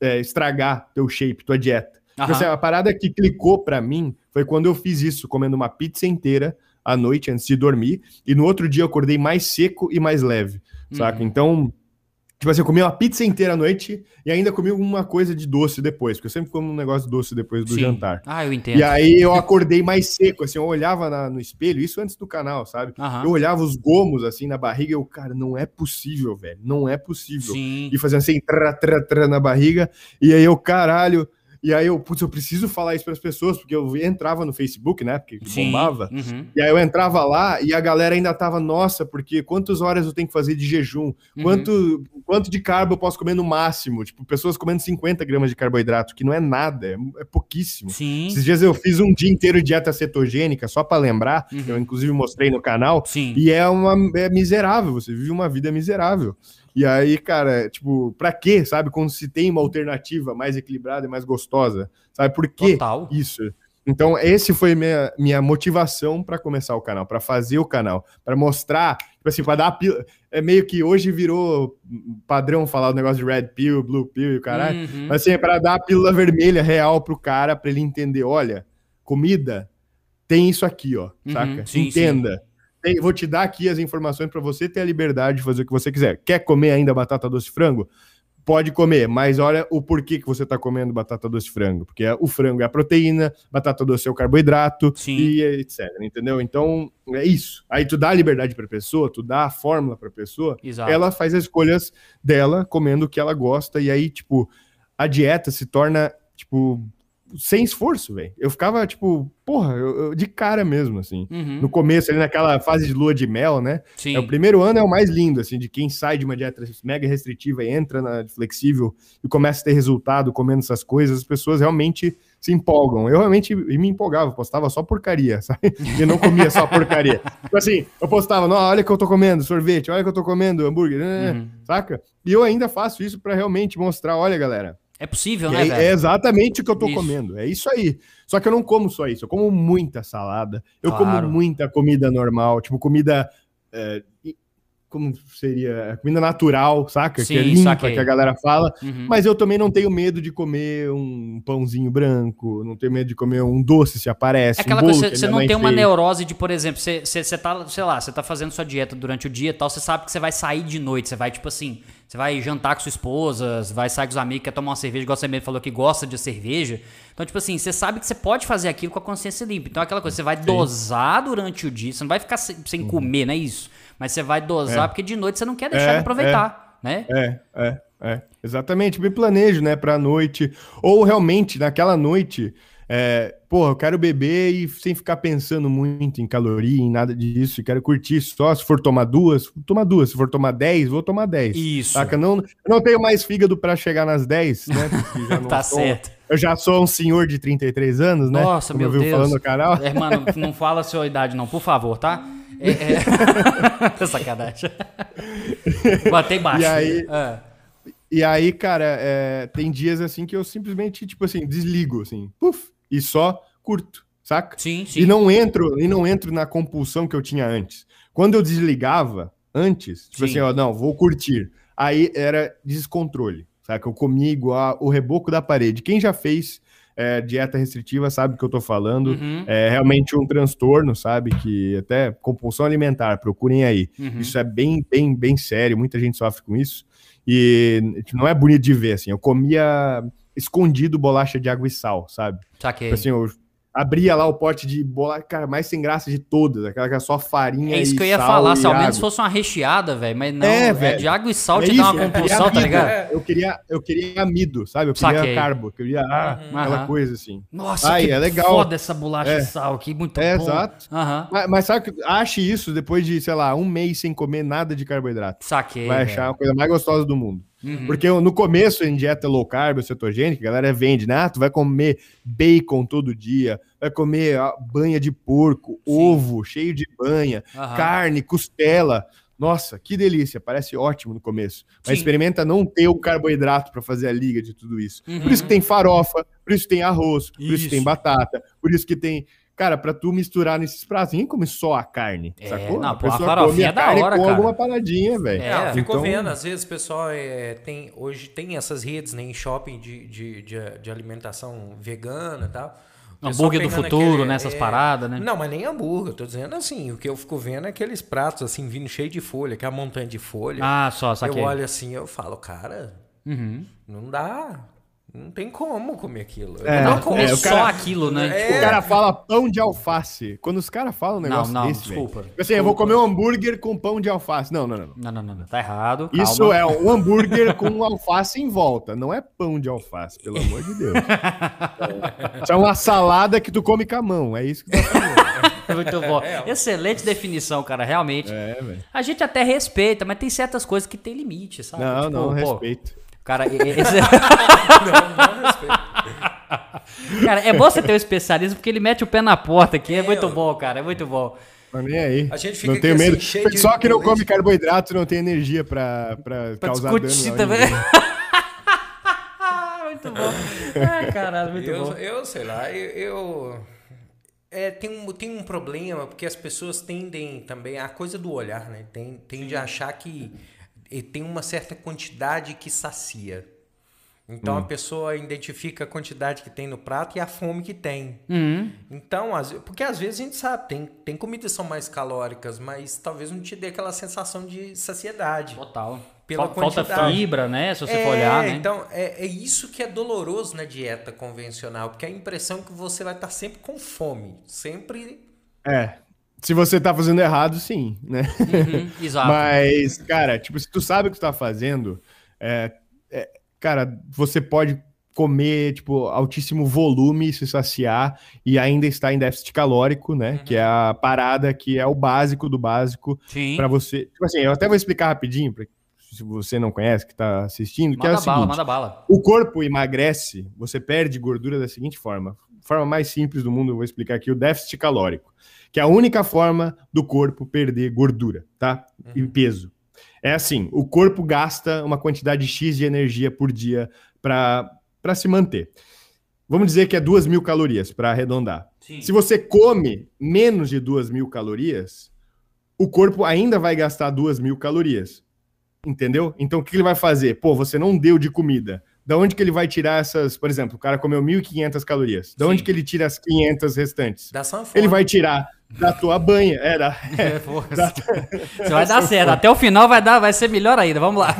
é, estragar teu shape, tua dieta. Uhum. Assim, a parada que clicou para mim foi quando eu fiz isso, comendo uma pizza inteira à noite antes de dormir, e no outro dia eu acordei mais seco e mais leve, uhum. saca? Então, Tipo assim, eu comi uma pizza inteira à noite e ainda comi uma coisa de doce depois, porque eu sempre como um negócio doce depois do Sim. jantar. Ah, eu entendo. E aí eu acordei mais seco, assim, eu olhava na, no espelho, isso antes do canal, sabe? Eu olhava os gomos, assim, na barriga e eu, cara, não é possível, velho, não é possível. Sim. E fazendo assim, tra, tra, tra na barriga, e aí eu, caralho... E aí eu, putz, eu preciso falar isso para as pessoas, porque eu entrava no Facebook, né? Porque Sim, bombava. Uhum. E aí eu entrava lá e a galera ainda tava, nossa, porque quantas horas eu tenho que fazer de jejum? Uhum. Quanto, quanto de carbo eu posso comer no máximo? Tipo, pessoas comendo 50 gramas de carboidrato, que não é nada, é, é pouquíssimo. Sim. Esses dias eu fiz um dia inteiro de dieta cetogênica, só para lembrar, uhum. eu inclusive mostrei no canal. Sim. E é uma é miserável, você vive uma vida miserável. E aí, cara, tipo, pra quê, sabe? Quando se tem uma alternativa mais equilibrada e mais gostosa, sabe? Por que Total. isso? Então, esse foi minha, minha motivação para começar o canal, para fazer o canal, para mostrar, tipo assim, para dar a pila. É meio que hoje virou padrão falar o negócio de red pill, blue pill e o caralho. Uhum. Mas assim, é para dar a pílula vermelha real pro cara, para ele entender: olha, comida tem isso aqui, ó, uhum. saca? Sim, Entenda. Sim tem, vou te dar aqui as informações para você ter a liberdade de fazer o que você quiser. Quer comer ainda batata doce frango? Pode comer, mas olha o porquê que você está comendo batata doce frango. Porque o frango é a proteína, batata doce é o carboidrato Sim. e etc. Entendeu? Então é isso. Aí tu dá a liberdade para a pessoa, tu dá a fórmula para a pessoa, Exato. ela faz as escolhas dela comendo o que ela gosta e aí tipo a dieta se torna, tipo, sem esforço, velho. Eu ficava, tipo, porra, eu, eu, de cara mesmo, assim. Uhum. No começo, ali naquela fase de lua de mel, né? Sim. É, o primeiro ano é o mais lindo, assim, de quem sai de uma dieta mega restritiva e entra na flexível e começa a ter resultado comendo essas coisas, as pessoas realmente se empolgam. Eu realmente me empolgava, postava só porcaria, sabe? E não comia só porcaria. tipo assim, eu postava, não, olha que eu tô comendo sorvete, olha que eu tô comendo hambúrguer, né? uhum. saca? E eu ainda faço isso para realmente mostrar, olha, galera, é possível, né, é, velho? É exatamente o que eu tô isso. comendo. É isso aí. Só que eu não como só isso. Eu como muita salada. Eu claro. como muita comida normal. Tipo, comida. É, como seria? Comida natural, saca? Sim, que é limpa, saquei. que a galera fala. Uhum. Mas eu também não tenho medo de comer um pãozinho branco. Não tenho medo de comer um doce se aparece. É aquela um coisa, você não tem fez. uma neurose de, por exemplo, você, você, você tá, sei lá, você tá fazendo sua dieta durante o dia e tal. Você sabe que você vai sair de noite. Você vai, tipo assim você vai jantar com sua esposa, vai sair com os amigos, quer tomar uma cerveja, igual você mesmo falou que gosta de cerveja. Então, tipo assim, você sabe que você pode fazer aquilo com a consciência limpa. Então, é aquela coisa, você vai Sim. dosar durante o dia, você não vai ficar sem, sem uhum. comer, não é isso. Mas você vai dosar, é. porque de noite você não quer deixar é, de aproveitar, é, né? É, é, é. Exatamente, me planejo, né, pra noite. Ou realmente, naquela noite é, porra, eu quero beber e sem ficar pensando muito em caloria, em nada disso, quero curtir só. Se for tomar duas, tomar duas. Se for tomar dez, vou tomar dez. Isso. Saca? Não, não tenho mais fígado para chegar nas dez, né? tá sou, certo. Eu já sou um senhor de 33 anos, né? Nossa, Como meu Deus. falando no canal. É, mano, não fala a sua idade, não, por favor, tá? É, é... Sacanagem. Batei baixo. E aí. É. E aí, cara, é, tem dias assim que eu simplesmente, tipo assim, desligo, assim, puf, e só curto, saca? Sim, sim. E não entro, e não entro na compulsão que eu tinha antes. Quando eu desligava antes, tipo sim. assim, ó, não, vou curtir. Aí era descontrole, saca? Eu comia igual o reboco da parede. Quem já fez é, dieta restritiva sabe o que eu tô falando. Uhum. É realmente um transtorno, sabe? Que até compulsão alimentar, procurem aí. Uhum. Isso é bem, bem, bem sério. Muita gente sofre com isso. E não é bonito de ver, assim. Eu comia escondido bolacha de água e sal, sabe? Saquei. Tipo assim, eu abria lá o pote de bolacha, cara, mais sem graça de todas, aquela que é só farinha É isso que eu ia falar, se ao menos fosse uma recheada, velho, mas não, é, é de água e sal é te isso, dá uma compulsão, tá ligado? É, eu queria, eu queria amido, sabe? Eu queria Saquei. carbo, eu queria ah, uhum. aquela coisa assim. Nossa, Ai, que é legal. foda essa bolacha é. sal aqui, muito é, bom. Exato. Uhum. Mas, mas, sabe que ache isso depois de, sei lá, um mês sem comer nada de carboidrato. Saquei. Vai achar a coisa mais gostosa do mundo. Uhum. Porque no começo, em dieta low carb, cetogênica, a galera vende, né? Ah, tu vai comer bacon todo dia, vai comer ah, banha de porco, Sim. ovo cheio de banha, uhum. carne, costela. Nossa, que delícia, parece ótimo no começo. Mas Sim. experimenta não ter o carboidrato para fazer a liga de tudo isso. Uhum. Por isso que tem farofa, por isso que tem arroz, por isso, isso que tem batata, por isso que tem Cara, pra tu misturar nesses pratos, ninguém come só a carne, é, sacou? Não, a pô, a farofinha é da hora, com cara. alguma paradinha, velho. É, eu fico então... vendo, às vezes o pessoal é, tem, hoje tem essas redes né, em shopping de, de, de, de alimentação vegana e tal. Hambúrguer do futuro, aquele, nessas é... paradas, né? Não, mas nem hambúrguer. Eu tô dizendo assim, o que eu fico vendo é aqueles pratos assim, vindo cheio de folha, que é a montanha de folha. Ah, só, saquei. Eu olho assim, eu falo, cara, uhum. não dá. Não tem como comer aquilo. É, não comer é, só cara, aquilo, né? É, tipo, o cara fala pão de alface. Quando os caras falam um negócio não, não, desse, desculpa. Véio, tipo assim, desculpa. eu vou comer um hambúrguer com pão de alface. Não, não, não. Não, não, não. não. Tá errado. Calma. Isso é um hambúrguer com alface em volta. Não é pão de alface, pelo amor de Deus. Isso é uma salada que tu come com a mão. É isso que tu tá falando. Muito bom. É, Excelente definição, cara. Realmente. É, a gente até respeita, mas tem certas coisas que tem limite, sabe? Não, tipo, não, pô, respeito. Cara, esse... não, não respeito. Cara, é bom você ter um especialista porque ele mete o pé na porta aqui. É, é muito bom, cara. É muito bom. Mas nem aí. A gente fica não tenho medo. Assim, Só que não come carboidrato não tem energia pra, pra, pra causar dano. também. muito bom. É, caralho, muito eu, bom. Eu sei lá, eu. eu... É, tem, um, tem um problema, porque as pessoas tendem também. A coisa do olhar, né? Tem, tende a achar que tem uma certa quantidade que sacia. Então hum. a pessoa identifica a quantidade que tem no prato e a fome que tem. Uhum. Então, porque às vezes a gente sabe, tem, tem comidas que são mais calóricas, mas talvez não te dê aquela sensação de saciedade. Total. Pela Falta quantidade. fibra, né? Se você é, for olhar, né? Então, é, é isso que é doloroso na dieta convencional, porque a impressão é que você vai estar sempre com fome. Sempre. É. Se você tá fazendo errado, sim, né? Uhum, exato. Mas, cara, tipo, se tu sabe o que tu tá fazendo, é, é, cara, você pode comer, tipo, altíssimo volume, se saciar e ainda estar em déficit calórico, né? Uhum. Que é a parada que é o básico do básico para você. Tipo assim, eu até vou explicar rapidinho, pra, se você não conhece, que está assistindo, manda que é o bala, seguinte, manda bala. O corpo emagrece, você perde gordura da seguinte forma. Forma mais simples do mundo, eu vou explicar aqui, o déficit calórico, que é a única forma do corpo perder gordura, tá? Uhum. E peso. É assim, o corpo gasta uma quantidade X de energia por dia para se manter. Vamos dizer que é duas mil calorias, para arredondar. Sim. Se você come menos de duas mil calorias, o corpo ainda vai gastar duas mil calorias. Entendeu? Então o que ele vai fazer? Pô, você não deu de comida. Da onde que ele vai tirar essas, por exemplo, o cara comeu 1.500 calorias. Da Sim. onde que ele tira as 500 restantes? Da Ele vai tirar da tua banha. É, da, é, da, Você vai dar certo. Até o final vai dar, vai ser melhor ainda. Vamos lá.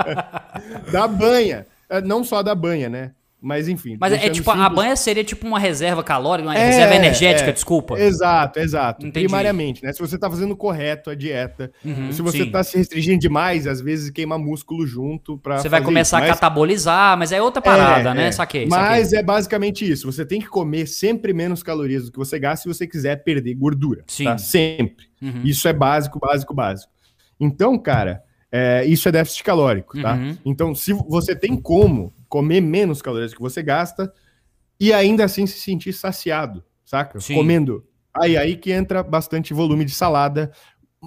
da banha. É, não só da banha, né? Mas enfim. Mas é tipo, simples. a banha seria tipo uma reserva calórica, uma é, reserva energética, é, desculpa. Exato, exato. Entendi. Primariamente, né? Se você tá fazendo correto a dieta, uhum, se você sim. tá se restringindo demais, às vezes queima músculo junto para Você vai começar isso. a catabolizar, mas é outra parada, é, né? É. Saquei. Mas saquei. é basicamente isso. Você tem que comer sempre menos calorias do que você gasta se você quiser perder gordura. Sim. Tá? Sempre. Uhum. Isso é básico, básico, básico. Então, cara, é, isso é déficit calórico, tá? Uhum. Então, se você tem como comer menos calorias que você gasta e ainda assim se sentir saciado, saca? Sim. Comendo. Aí, aí que entra bastante volume de salada,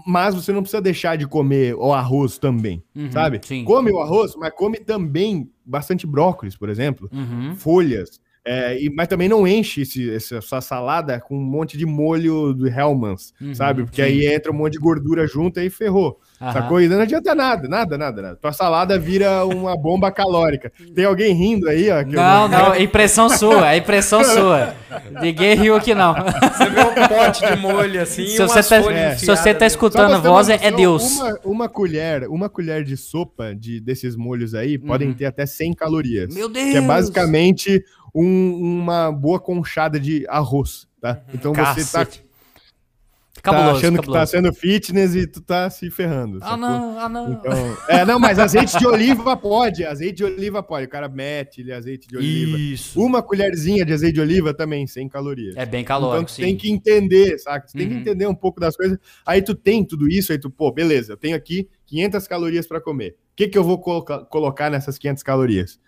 mas você não precisa deixar de comer o arroz também, uhum, sabe? Sim. Come o arroz, mas come também bastante brócolis, por exemplo, uhum. folhas, é, e, mas também não enche esse, essa salada com um monte de molho do Hellmann's, uhum, sabe? Porque sim. aí entra um monte de gordura junto e ferrou. Uhum. Sacou? E não adianta nada, nada, nada, nada. Tua salada vira uma bomba calórica. Tem alguém rindo aí, ó? não, não, é impressão sua, é impressão sua. Ninguém riu aqui, não. Você vê um pote de molho assim, se você tá, é. Se você tá escutando a voz, é, é Deus. Uma, uma, colher, uma colher de sopa de, desses molhos aí uhum. podem ter até 100 calorias. Meu Deus! Que é basicamente um, uma boa conchada de arroz, tá? Uhum. Então Cacete. você tá, cabuloso, tá achando cabuloso. que tá sendo fitness e tu tá se ferrando. Ah, sacou? não, ah, não. Então, é, não, mas azeite de oliva pode, azeite de oliva pode. O cara mete ele azeite de oliva. Isso. Uma colherzinha de azeite de oliva também, sem calorias. É bem calórico, então, tu tem que entender, saca? Tu uhum. tem que uhum. entender um pouco das coisas. Aí tu tem tudo isso, aí tu, pô, beleza, eu tenho aqui 500 calorias para comer. O que que eu vou colocar, colocar nessas 500 calorias?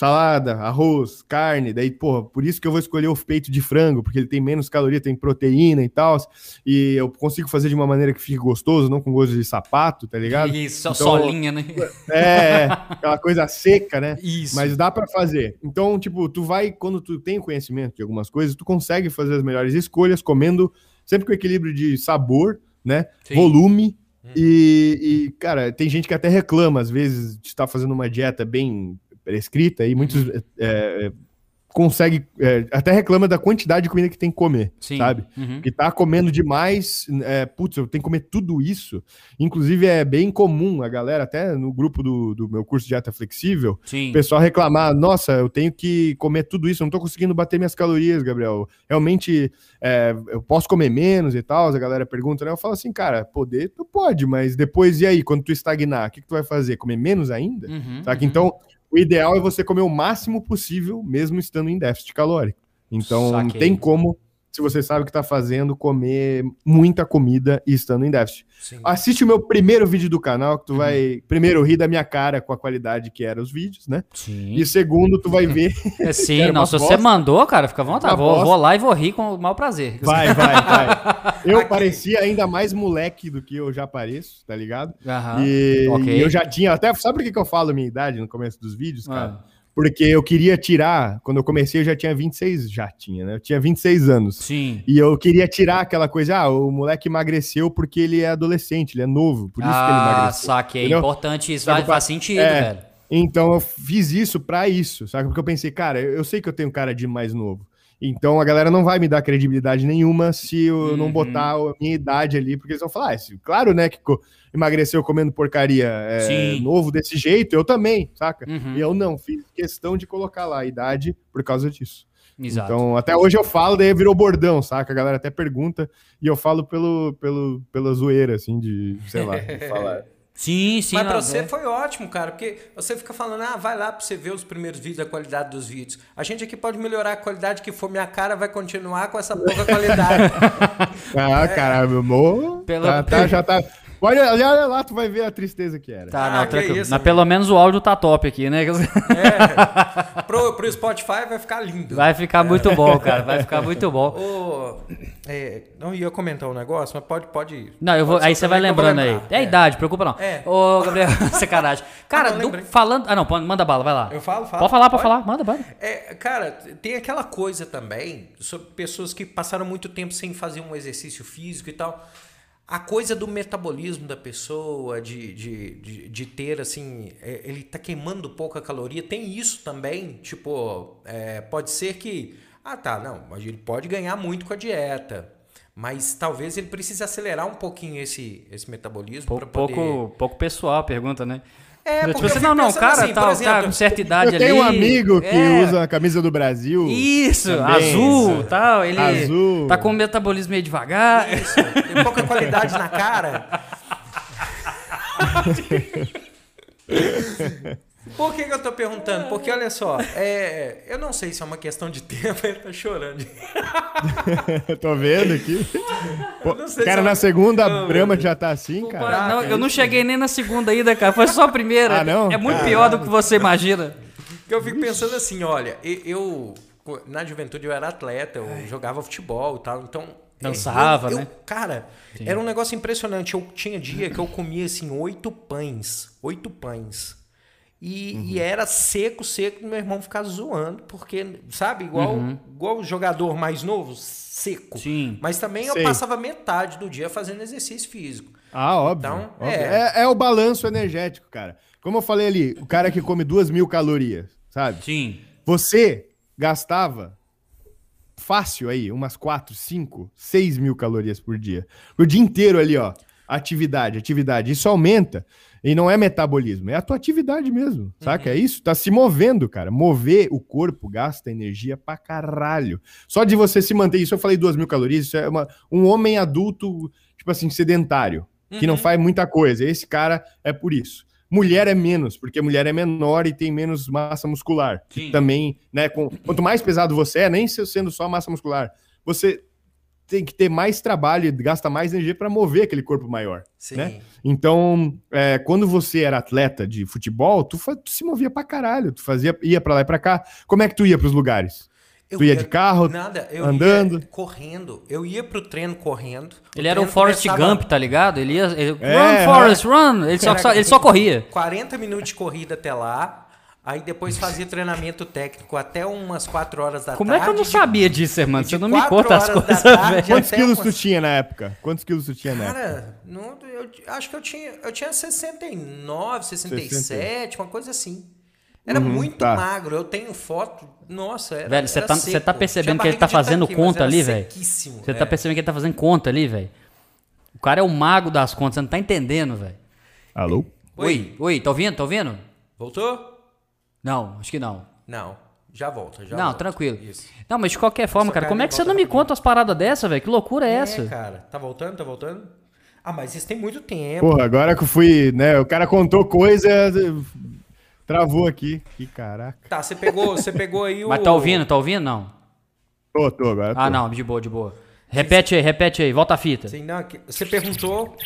Salada, arroz, carne, daí, porra, por isso que eu vou escolher o peito de frango, porque ele tem menos caloria, tem proteína e tal, e eu consigo fazer de uma maneira que fique gostoso, não com gosto de sapato, tá ligado? Isso, então, solinha, né? É, aquela coisa seca, né? Isso. Mas dá para fazer. Então, tipo, tu vai, quando tu tem conhecimento de algumas coisas, tu consegue fazer as melhores escolhas comendo sempre com equilíbrio de sabor, né? Sim. Volume, hum. e, e, cara, tem gente que até reclama, às vezes, de estar fazendo uma dieta bem prescrita e muitos é, consegue é, até reclama da quantidade de comida que tem que comer, Sim. sabe? Uhum. Que tá comendo demais, é, putz, eu tenho que comer tudo isso. Inclusive é bem comum a galera até no grupo do, do meu curso de dieta flexível, Sim. o pessoal reclamar, nossa, eu tenho que comer tudo isso, eu não tô conseguindo bater minhas calorias, Gabriel. Realmente é, eu posso comer menos e tal? A galera pergunta, né? Eu falo assim, cara, poder tu pode, mas depois e aí, quando tu estagnar, o que, que tu vai fazer? Comer menos ainda? Uhum? Uhum. Então o ideal é você comer o máximo possível, mesmo estando em déficit calórico. Então, Saquei. não tem como se você sabe o que está fazendo, comer muita comida e estando em déficit. Sim. Assiste o meu primeiro vídeo do canal, que tu uhum. vai, primeiro, rir da minha cara com a qualidade que eram os vídeos, né? Sim. E segundo, tu vai ver. É, sim, não, se você mandou, cara, fica à vontade. Vou, vou, lá e vou rir com o maior prazer. Vai, vai, vai. Eu parecia ainda mais moleque do que eu já pareço, tá ligado? Uhum. E, okay. e eu já tinha, até, sabe por que, que eu falo minha idade no começo dos vídeos, cara? Ah porque eu queria tirar, quando eu comecei eu já tinha 26, já tinha, né? Eu tinha 26 anos. Sim. E eu queria tirar aquela coisa, ah, o moleque emagreceu porque ele é adolescente, ele é novo, por isso ah, que ele ah, emagreceu. saque, é importante isso, faz, faz sentido, é, velho. Então eu fiz isso para isso, sabe? Porque eu pensei, cara, eu sei que eu tenho cara de mais novo. Então a galera não vai me dar credibilidade nenhuma se eu uhum. não botar a minha idade ali, porque eles vão falar, ah, claro, né, que emagreceu comendo porcaria é, novo desse jeito, eu também, saca? Uhum. E eu não, fiz questão de colocar lá a idade por causa disso. Exato. Então, até hoje eu falo, daí virou bordão, saca? A galera até pergunta, e eu falo pelo, pelo, pela zoeira, assim, de, sei lá, de falar. Sim, sim. Mas pra você é. foi ótimo, cara, porque você fica falando, ah, vai lá pra você ver os primeiros vídeos, a qualidade dos vídeos. A gente aqui pode melhorar a qualidade que for, minha cara vai continuar com essa pouca qualidade. ah, é. caralho, meu amor. Pelo... Tá, tá, já tá. Olha, olha lá, tu vai ver a tristeza que era. Tá, ah, não, tranquilo. Isso, Mas pelo menos o áudio tá top aqui, né? É, pro, pro Spotify vai ficar lindo. Vai ficar muito bom, cara. Vai ficar muito bom. É, não ia comentar um negócio, mas pode. pode não, eu vou. Aí você vai lembrando aí. É a é. idade, preocupa não. É. Ô, Gabriel, sacanagem. Cara, ah, não, do, falando. Ah, não, manda bala, vai lá. Eu falo, falo. Pode falar, pode, pode falar. Manda bala. É, cara, tem aquela coisa também sobre pessoas que passaram muito tempo sem fazer um exercício físico e tal a coisa do metabolismo da pessoa, de, de, de, de ter assim, é, ele tá queimando pouca caloria, tem isso também, tipo, é, pode ser que, ah tá, não, ele pode ganhar muito com a dieta, mas talvez ele precise acelerar um pouquinho esse, esse metabolismo para poder... Pouco, pouco pessoal a pergunta, né? É, porque tipo, não, não, cara, assim, tá, exemplo, tá com certa idade eu ali. Tem um amigo que é. usa a camisa do Brasil. Isso, também, azul isso. tal. Ele azul. tá com o metabolismo meio devagar. Isso, tem pouca qualidade na cara. Por que, que, eu tô perguntando? Porque olha só, é, eu não sei se é uma questão de tempo, ele tá chorando. tô vendo aqui. Pô, cara, é na segunda a Brahma já tá assim, cara. Não, eu não cheguei nem na segunda ainda, cara. Foi só a primeira. Ah, não? É muito Caramba. pior do que você imagina. Eu fico pensando assim, olha, eu na juventude eu era atleta, eu Ai. jogava futebol e tal, então Dançava, eu, né? cara, Sim. era um negócio impressionante. Eu tinha dia que eu comia assim oito pães, oito pães. E, uhum. e, era seco, seco, meu irmão ficava zoando, porque, sabe, igual, uhum. igual o jogador mais novo, seco. Sim. Mas também Sei. eu passava metade do dia fazendo exercício físico. Ah, óbvio. Então, óbvio. É... é... É, o balanço energético, cara. Como eu falei ali, o cara que come duas mil calorias, sabe? Sim. Você gastava fácil aí, umas quatro, cinco, seis mil calorias por dia. O dia inteiro ali, ó. Atividade, atividade. Isso aumenta. E não é metabolismo, é a tua atividade mesmo, saca? Uhum. É isso, tá se movendo, cara. Mover o corpo gasta energia pra caralho. Só de você se manter, isso eu falei duas mil calorias, isso é uma, um homem adulto, tipo assim, sedentário, uhum. que não uhum. faz muita coisa. Esse cara é por isso. Mulher é menos, porque mulher é menor e tem menos massa muscular. Também, né, com, quanto mais pesado você é, nem sendo só massa muscular, você tem que ter mais trabalho e gasta mais energia para mover aquele corpo maior. Sim. Né? Então, é, quando você era atleta de futebol, tu, tu, se movia pra caralho, tu fazia, ia para lá e pra cá. Como é que tu ia pros lugares? Eu tu ia, ia, de carro, nada, eu andando? correndo. Eu ia pro treino correndo. Ele era o Forrest começava... Gump, tá ligado? Ele ia. Ele, é, run, Forrest, run! Ele só, só, ele só corria. 40 minutos de corrida até lá. Aí depois fazia treinamento técnico até umas 4 horas da Como tarde. Como é que eu não sabia disso, irmão? Você não me conta as coisas, velho. Quantos quilos umas... tu tinha na época? Quantos quilos tu tinha na Cara, época? Não, eu acho que eu tinha, eu tinha 69, 67, 60. uma coisa assim. Era uhum, muito tá. magro. Eu tenho foto. Nossa, era. Velho, você tá, tá percebendo que ele tá fazendo tanque, conta ali, velho? Você tá é. percebendo que ele tá fazendo conta ali, velho? O cara é o mago das contas, você não tá entendendo, velho. Alô? Oi, oi, tá ouvindo? Tá ouvindo? Voltou? Não, acho que não. Não. Já volta, já Não, volta. tranquilo. Isso. Não, mas de qualquer forma, cara, como é que você não me conta as paradas dessa, velho? Que loucura é, é essa? cara. Tá voltando, tá voltando? Ah, mas isso tem muito tempo. Porra, agora que eu fui, né? O cara contou coisa, travou aqui. Que caraca. Tá, você pegou, você pegou aí o. Mas tá ouvindo, tá ouvindo? Não. Tô, tô, agora. Tô. Ah, não, de boa, de boa. Repete aí, repete aí, volta a fita. Sim, não, você perguntou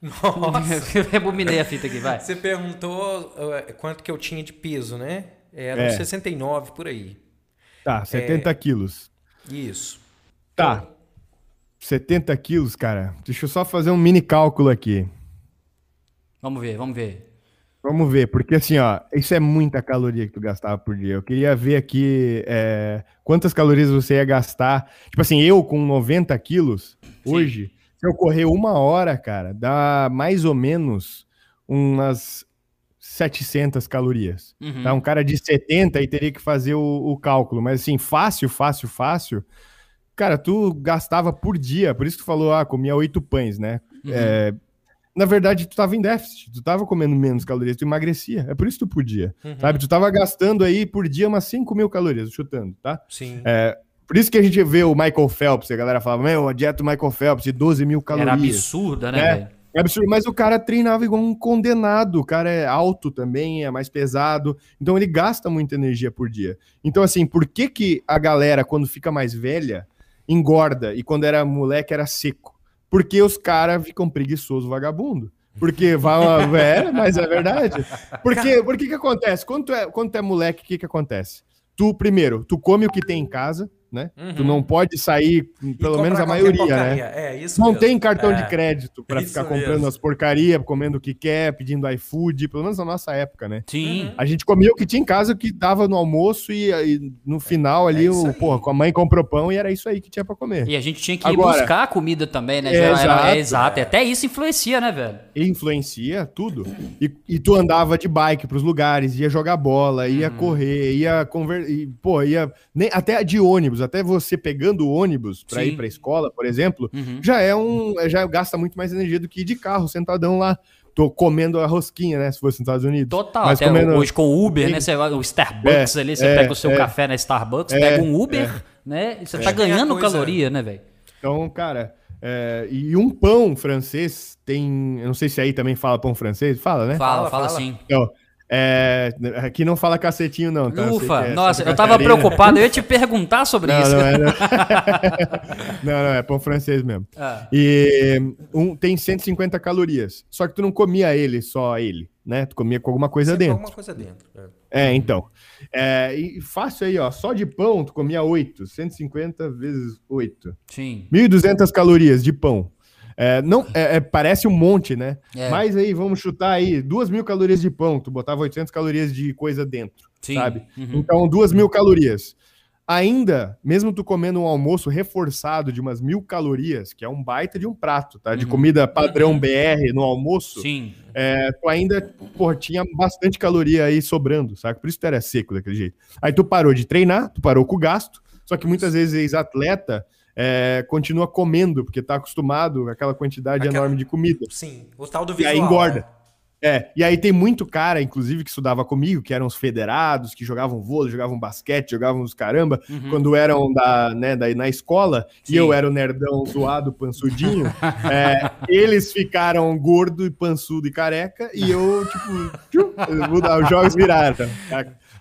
nossa. Rebobinei a fita aqui, vai. Você perguntou uh, quanto que eu tinha de peso, né? Era é. 69 por aí. Tá, 70 é... quilos. Isso. Tá. Então... 70 quilos, cara. Deixa eu só fazer um mini cálculo aqui. Vamos ver, vamos ver. Vamos ver, porque assim, ó, isso é muita caloria que tu gastava por dia. Eu queria ver aqui é, quantas calorias você ia gastar. Tipo assim, eu com 90 quilos, Sim. hoje, se eu correr uma hora, cara, dá mais ou menos umas 700 calorias. Uhum. Tá? Um cara de 70 aí teria que fazer o, o, cálculo. Mas assim, fácil, fácil, fácil. Cara, tu gastava por dia, por isso que tu falou, ah, comia oito pães, né? Uhum. É, na verdade, tu tava em déficit, tu tava comendo menos calorias, tu emagrecia. É por isso que tu podia, uhum. sabe? Tu tava gastando aí por dia umas 5 mil calorias, chutando, tá? Sim. É, por isso que a gente vê o Michael Phelps, a galera falava, meu, a dieta do Michael Phelps de 12 mil calorias. Era absurda, né? né? É absurdo, mas o cara treinava igual um condenado. O cara é alto também, é mais pesado. Então ele gasta muita energia por dia. Então, assim, por que, que a galera, quando fica mais velha, engorda e quando era moleque era seco? Porque os caras ficam preguiçoso vagabundo. Porque vai é, mas é verdade. Porque, por que que acontece? Quando tu é, quando tu é moleque, o que que acontece? Tu, primeiro, tu come o que tem em casa, né? Uhum. Tu não pode sair, pelo menos a maioria, né? É, isso não mesmo. tem cartão é. de crédito para ficar comprando mesmo. as porcarias, comendo o que quer, pedindo iFood, pelo menos na nossa época, né? Sim. A gente comia o que tinha em casa, o que dava no almoço e, e no final ali, é o, porra, com a mãe comprou pão e era isso aí que tinha para comer. E a gente tinha que ir Agora, buscar a comida também, né? É, exato. É, exato. Até isso influencia, né, velho? Influencia tudo. E, e tu andava de bike pros lugares, ia jogar bola, ia uhum. correr, ia conversar, pô, ia nem, até de ônibus, até você pegando o ônibus para ir para a escola, por exemplo, uhum. já é um. já gasta muito mais energia do que ir de carro, sentadão lá. Tô comendo a rosquinha, né? Se fosse nos Estados Unidos. Total. Mas até comendo... hoje com o Uber, né? Você, o Starbucks é, ali, você é, pega o seu é, café na Starbucks, é, pega um Uber, é. né? E você tá ganhando caloria, né, velho? Então, cara, é, e um pão francês tem. Eu não sei se aí também fala pão francês. Fala, né? Fala, fala, fala sim. Então, é, aqui não fala cacetinho, não. Tá? Ufa, é nossa, eu tava preocupado, eu ia te perguntar sobre não, isso. Não, é, não. não, não, é pão francês mesmo. Ah. E um, tem 150 calorias. Só que tu não comia ele, só ele, né? Tu comia com alguma coisa Sempre dentro. alguma coisa dentro. É, é então. É, e fácil aí, ó. Só de pão tu comia 8. 150 vezes 8. Sim. 1.200 calorias de pão. É, não, é, é, parece um monte, né? É. Mas aí, vamos chutar aí, duas mil calorias de pão, tu botava 800 calorias de coisa dentro, Sim. sabe? Uhum. Então, duas mil calorias. Ainda, mesmo tu comendo um almoço reforçado de umas mil calorias, que é um baita de um prato, tá? De uhum. comida padrão. BR no almoço, Sim. É, tu ainda, porra, tinha bastante caloria aí sobrando, sabe? Por isso tu era seco daquele jeito. Aí tu parou de treinar, tu parou com o gasto, só que muitas vezes ex-atleta é, continua comendo, porque está acostumado com aquela quantidade aquela... enorme de comida. Sim, o tal do visual. E aí engorda. Né? É, e aí tem muito cara, inclusive, que estudava comigo, que eram os federados, que jogavam vôlei, jogavam basquete, jogavam os caramba, uhum. quando eram da, né, da, na escola, Sim. e eu era o nerdão zoado, pansudinho, é, eles ficaram gordo e pançudo e careca, e eu, tipo, os jogos viraram.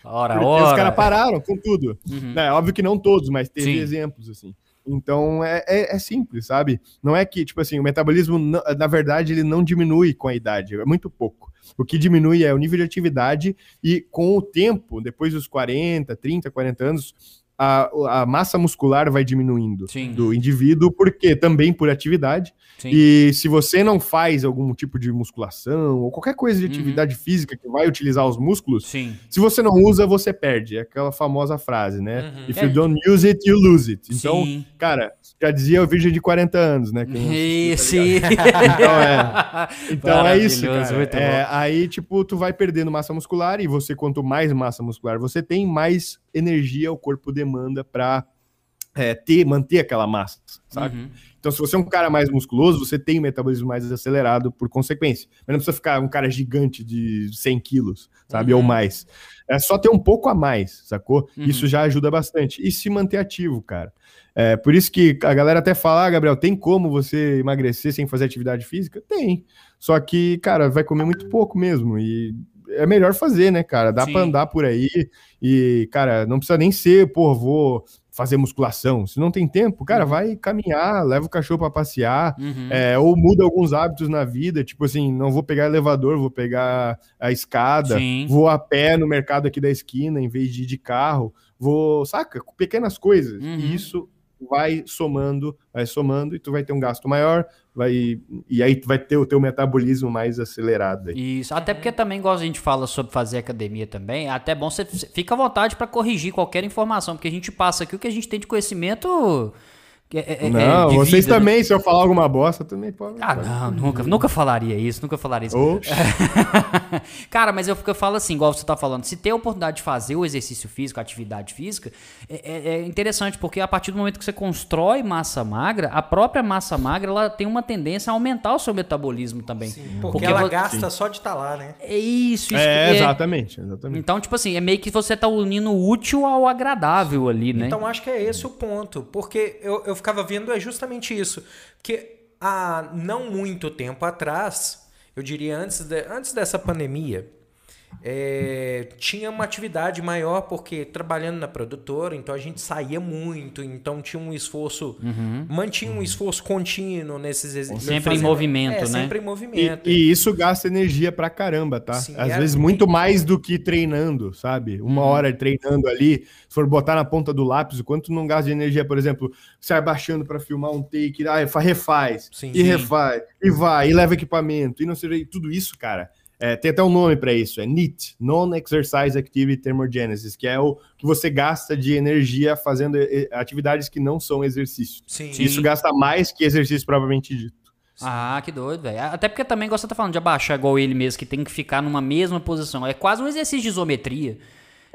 Ora, ora. Os caras pararam com tudo. Uhum. É, óbvio que não todos, mas teve Sim. exemplos, assim. Então é, é, é, simples, sabe? Não é que, tipo assim, o metabolismo, na verdade, ele não diminui com a idade, é muito pouco. O que diminui é o nível de atividade e com o tempo, depois dos 40, 30, 40 anos, a, a massa muscular vai diminuindo Sim. do indivíduo, porque também por atividade. Sim. E se você não faz algum tipo de musculação ou qualquer coisa de uhum. atividade uhum. física que vai utilizar os músculos, Sim. se você não usa, você perde. É aquela famosa frase, né? Uhum. If you don't use it, you lose it. Então, cara, já dizia o virgem de 40 anos, né? Isso. Tá então é, então é isso, cara. É, aí, tipo, tu vai perdendo massa muscular e você, quanto mais massa muscular você tem, mais energia o corpo demanda para é, ter, manter aquela massa, sabe? Uhum. Então, se você é um cara mais musculoso, você tem um metabolismo mais acelerado por consequência. Mas não precisa ficar um cara gigante de 100 quilos, sabe? Uhum. Ou mais. É só ter um pouco a mais, sacou? Uhum. Isso já ajuda bastante. E se manter ativo, cara. É, por isso que a galera até fala, ah, Gabriel, tem como você emagrecer sem fazer atividade física? Tem. Só que, cara, vai comer muito pouco mesmo. E é melhor fazer, né, cara? Dá para andar por aí e, cara, não precisa nem ser, pô, vou fazer musculação. Se não tem tempo, cara, uhum. vai caminhar, leva o cachorro para passear, uhum. é, ou muda alguns hábitos na vida, tipo assim, não vou pegar elevador, vou pegar a escada, Sim. vou a pé no mercado aqui da esquina em vez de ir de carro, vou, saca, pequenas coisas. Uhum. E isso vai somando, vai somando e tu vai ter um gasto maior, vai e aí vai ter o teu metabolismo mais acelerado. Aí. Isso, até porque também igual a gente fala sobre fazer academia também, é até bom você fica à vontade para corrigir qualquer informação, porque a gente passa aqui o que a gente tem de conhecimento é, é, é, não, é vocês vida, né? também, né? se eu falar alguma bosta, também pode. Ah, não, nunca, nunca falaria isso, nunca falaria isso. Cara, mas eu, eu falo assim, igual você tá falando, se tem a oportunidade de fazer o exercício físico, a atividade física, é, é, é, interessante, porque a partir do momento que você constrói massa magra, a própria massa magra ela tem uma tendência a aumentar o seu metabolismo também. Sim, porque, porque, ela ela, gasta sim. só de estar tá lá, né? É isso, isso. É, exatamente, exatamente. Então, tipo assim, é meio que você tá unindo o útil ao agradável ali, né? Então, acho que é esse o ponto, porque eu, eu ficava vendo é justamente isso. Que há não muito tempo atrás, eu diria antes, de, antes dessa pandemia, é, tinha uma atividade maior porque trabalhando na produtora, então a gente saía muito, então tinha um esforço, uhum. mantinha um esforço contínuo nesses exercícios. Sempre fazendo, em movimento, é, né? Sempre em movimento. E, e, isso gasta energia pra caramba, tá? Sim, Às vezes muito mais do que treinando, sabe? Uma uhum. hora treinando ali, se for botar na ponta do lápis, o quanto não gasta de energia, por exemplo, sai baixando para filmar um take, ah, refaz, sim, e sim. refaz, e vai, e leva equipamento, e não sei, tudo isso, cara é, tem até um nome para isso, é NEAT, Non-Exercise Activity Thermogenesis, que é o que você gasta de energia fazendo eh, atividades que não são exercício. Sim. Isso gasta mais que exercício propriamente dito. Ah, que doido, velho. Até porque também, você tá falando de abaixar igual ele mesmo, que tem que ficar numa mesma posição. É quase um exercício de isometria.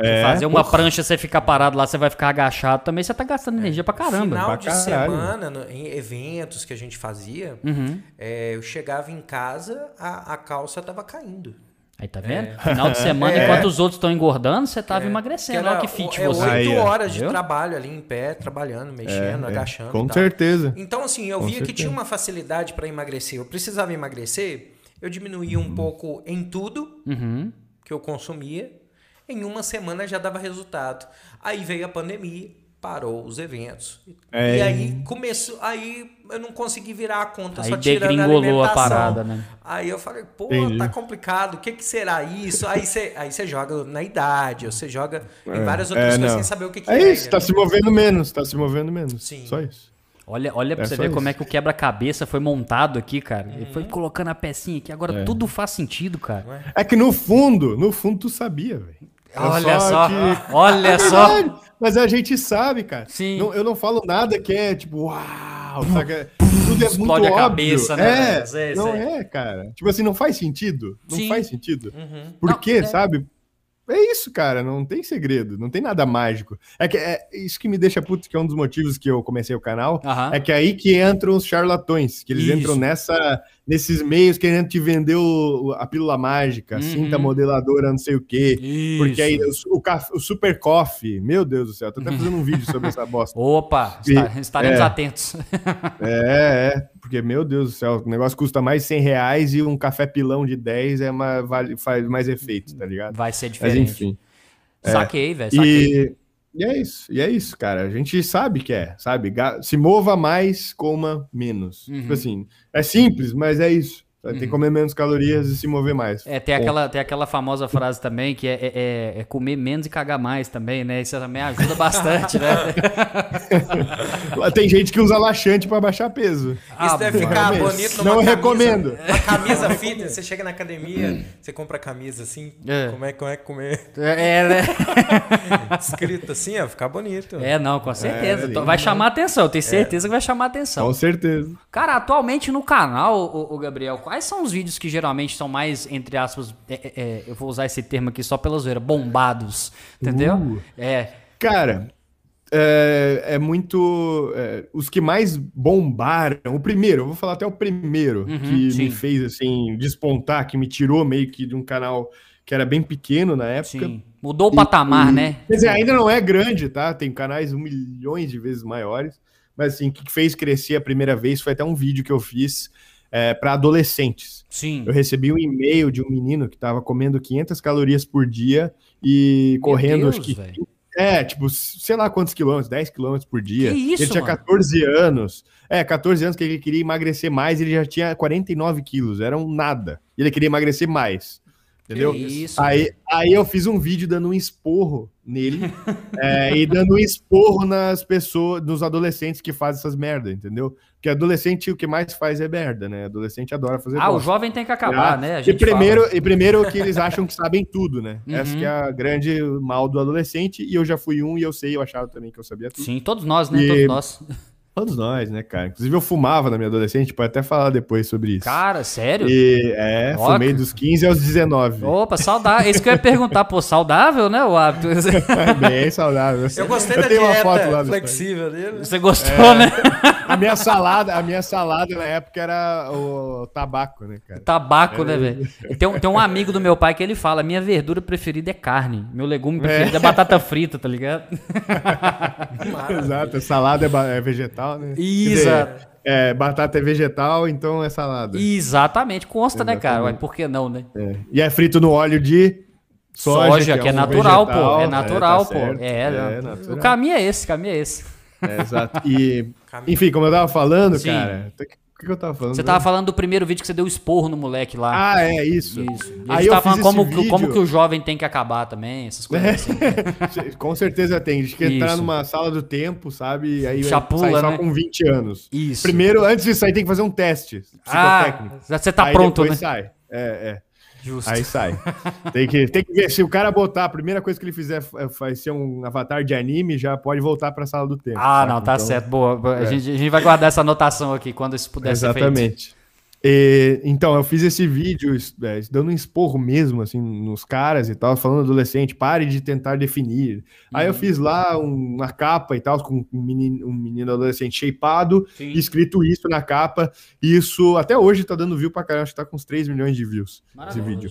É, fazer uma porra. prancha, você ficar parado lá, você vai ficar agachado também, você tá gastando é. energia pra caramba. Final pra de caralho. semana, no, em eventos que a gente fazia, uhum. é, eu chegava em casa, a, a calça tava caindo. Aí tá vendo? É. Final de semana, é. enquanto os outros estão engordando, você tava é. emagrecendo. Olha que fit é você. oito horas de trabalho ali em pé, trabalhando, mexendo, é, é. agachando. Com certeza. Então, assim, eu Com via certeza. que tinha uma facilidade para emagrecer. Eu precisava emagrecer, eu diminuía um uhum. pouco em tudo uhum. que eu consumia em uma semana já dava resultado. Aí veio a pandemia, parou os eventos. É. E aí começou, aí eu não consegui virar a conta, aí só tirando a alimentação. a parada, né? Aí eu falei, pô, Entendi. tá complicado, o que que será isso? Aí você aí você joga na idade, você joga é. em várias outras é, coisas não. sem saber o que, que é. É isso, tá se movendo menos, tá se movendo menos. Sim. Só isso. Olha, olha pra é você ver isso. como é que o quebra-cabeça foi montado aqui, cara. Uhum. Ele foi colocando a pecinha aqui, agora é. tudo faz sentido, cara. É que no fundo, no fundo tu sabia, velho. Olha só, que... olha é só. Mas a gente sabe, cara. Sim. Não, eu não falo nada que é tipo, uau, saca? Tudo é Explode muito a óbvio. cabeça, né? É, sei, não sei. é, cara. Tipo assim, não faz sentido. Não Sim. faz sentido. Uhum. Por não, quê, é... sabe? É isso, cara, não tem segredo, não tem nada mágico. É que é isso que me deixa puto, que é um dos motivos que eu comecei o canal, uhum. é que é aí que entram os charlatões, que eles isso. entram nessa nesses meios querendo te vender o, a pílula mágica, uhum. cinta modeladora, não sei o quê. Isso. Porque aí o, o, o, Super Coffee, meu Deus do céu, tô até fazendo um vídeo sobre essa bosta. Opa, e, estaremos é, atentos. é, é, porque, meu Deus do céu, o negócio custa mais de 100 reais e um café pilão de 10 é uma, vale, faz mais efeito, tá ligado? Vai ser diferente. Mas enfim. Saquei, é. velho, saquei. E... E é isso, e é isso, cara. A gente sabe que é, sabe? Se mova mais, coma menos. Tipo uhum. Tipo assim, é simples, mas é isso. Tem que uhum. comer menos calorias e se mover mais. É, tem aquela, tem aquela famosa frase também que é, é, é, é comer menos e cagar mais também, né? Isso também ajuda bastante, né? tem gente que usa laxante para baixar peso. Ah, Isso deve ficar bonito numa Não camisa, recomendo. Uma camisa fitness, você chega na academia, você compra a camisa assim, é. como é, como é comer? É, né? Escrito assim, ó, ficar bonito. É, não, com certeza. É, vai chamar atenção, eu tenho certeza que vai chamar atenção. Com certeza. Cara, atualmente no canal, o, o Gabriel, quais são os vídeos que geralmente são mais, entre aspas, é, é, é, eu vou usar esse termo aqui só pela zoeira, bombados, entendeu? Uh, é. Cara, é, é muito. É, os que mais bombaram. O primeiro, eu vou falar até o primeiro uhum, que sim. me fez assim despontar, que me tirou meio que de um canal que era bem pequeno na época. Sim. Mudou o patamar, e, né? Quer dizer, ainda não é grande, tá? Tem canais milhões de vezes maiores. Mas assim, o que fez crescer a primeira vez foi até um vídeo que eu fiz é, para adolescentes. Sim. Eu recebi um e-mail de um menino que estava comendo 500 calorias por dia e Meu correndo, Deus, acho que. Véio. É, tipo, sei lá quantos quilômetros, 10 quilômetros por dia. Que isso, ele tinha mano? 14 anos. É, 14 anos que ele queria emagrecer mais, ele já tinha 49 quilos, era um nada. E ele queria emagrecer mais. Entendeu? Isso, aí, aí eu fiz um vídeo dando um esporro nele é, e dando um esporro nas pessoas, nos adolescentes que fazem essas merda, entendeu? Porque adolescente o que mais faz é merda, né? Adolescente adora fazer Ah, bosta. o jovem tem que acabar, é, né? e primeiro, fala. e primeiro que eles acham que sabem tudo, né? Uhum. Essa que é a grande mal do adolescente e eu já fui um e eu sei, eu achava também que eu sabia tudo. Sim, todos nós, né? E... Todos nós. Todos nós, né, cara? Inclusive eu fumava na minha adolescente, pode até falar depois sobre isso. Cara, sério? E, é, Ó, fumei dos 15 aos 19. Opa, saudável. É isso que eu ia perguntar, pô, saudável, né, o hábito? É bem saudável. Eu gostei eu da tenho dieta uma foto lá flexível dele. Você gostou, é, né? A minha salada, a minha salada na época era o tabaco, né, cara? Tabaco, né, velho? Tem, tem um amigo do meu pai que ele fala, minha verdura preferida é carne, meu legume preferido é, é batata frita, tá ligado? Exato, salada é, é vegetal vegetal, né? Exato. É, batata é vegetal, então é salada. Exatamente, consta, Exatamente. né, cara? Ué, por que não, né? É. E é frito no óleo de soja, soja que, é, que é, um natural, vegetal, pô. É natural, é, tá pô. É, é natural. o caminho é esse, o caminho é esse. É, exato. E, enfim, como eu tava falando, Sim. cara, que, que eu tava falando? Você tava falando do primeiro vídeo que você deu esporro no moleque lá. Ah, é, isso. Isso. E Aí eu tava falando como, vídeo... como que o jovem tem que acabar também, essas coisas assim. Com certeza tem. A gente quer entrar numa sala do tempo, sabe? Aí Chapula, sai só né? com 20 anos. Isso. Primeiro, antes de sair, tem que fazer um teste psicotécnico. Ah, você tá Aí pronto, né? sai. É, é. Justo. Aí sai. tem, que, tem que ver. Se o cara botar, a primeira coisa que ele fizer é, vai ser um avatar de anime, já pode voltar para a sala do tempo. Ah, sabe? não, tá então, certo. Boa. É. A, gente, a, gente, vai guardar essa anotação aqui quando isso puder Exatamente. ser feito. E, então, eu fiz esse vídeo é, dando um esporro mesmo, assim, nos caras e tal, falando adolescente, pare de tentar definir. Uhum. Aí eu uhum. fiz lá um, uma capa e tal, com um menino, um menino adolescente shapeado, Sim. escrito isso na capa. Isso até hoje tá dando view pra caramba, acho que tá com uns 3 milhões de views esse vídeo.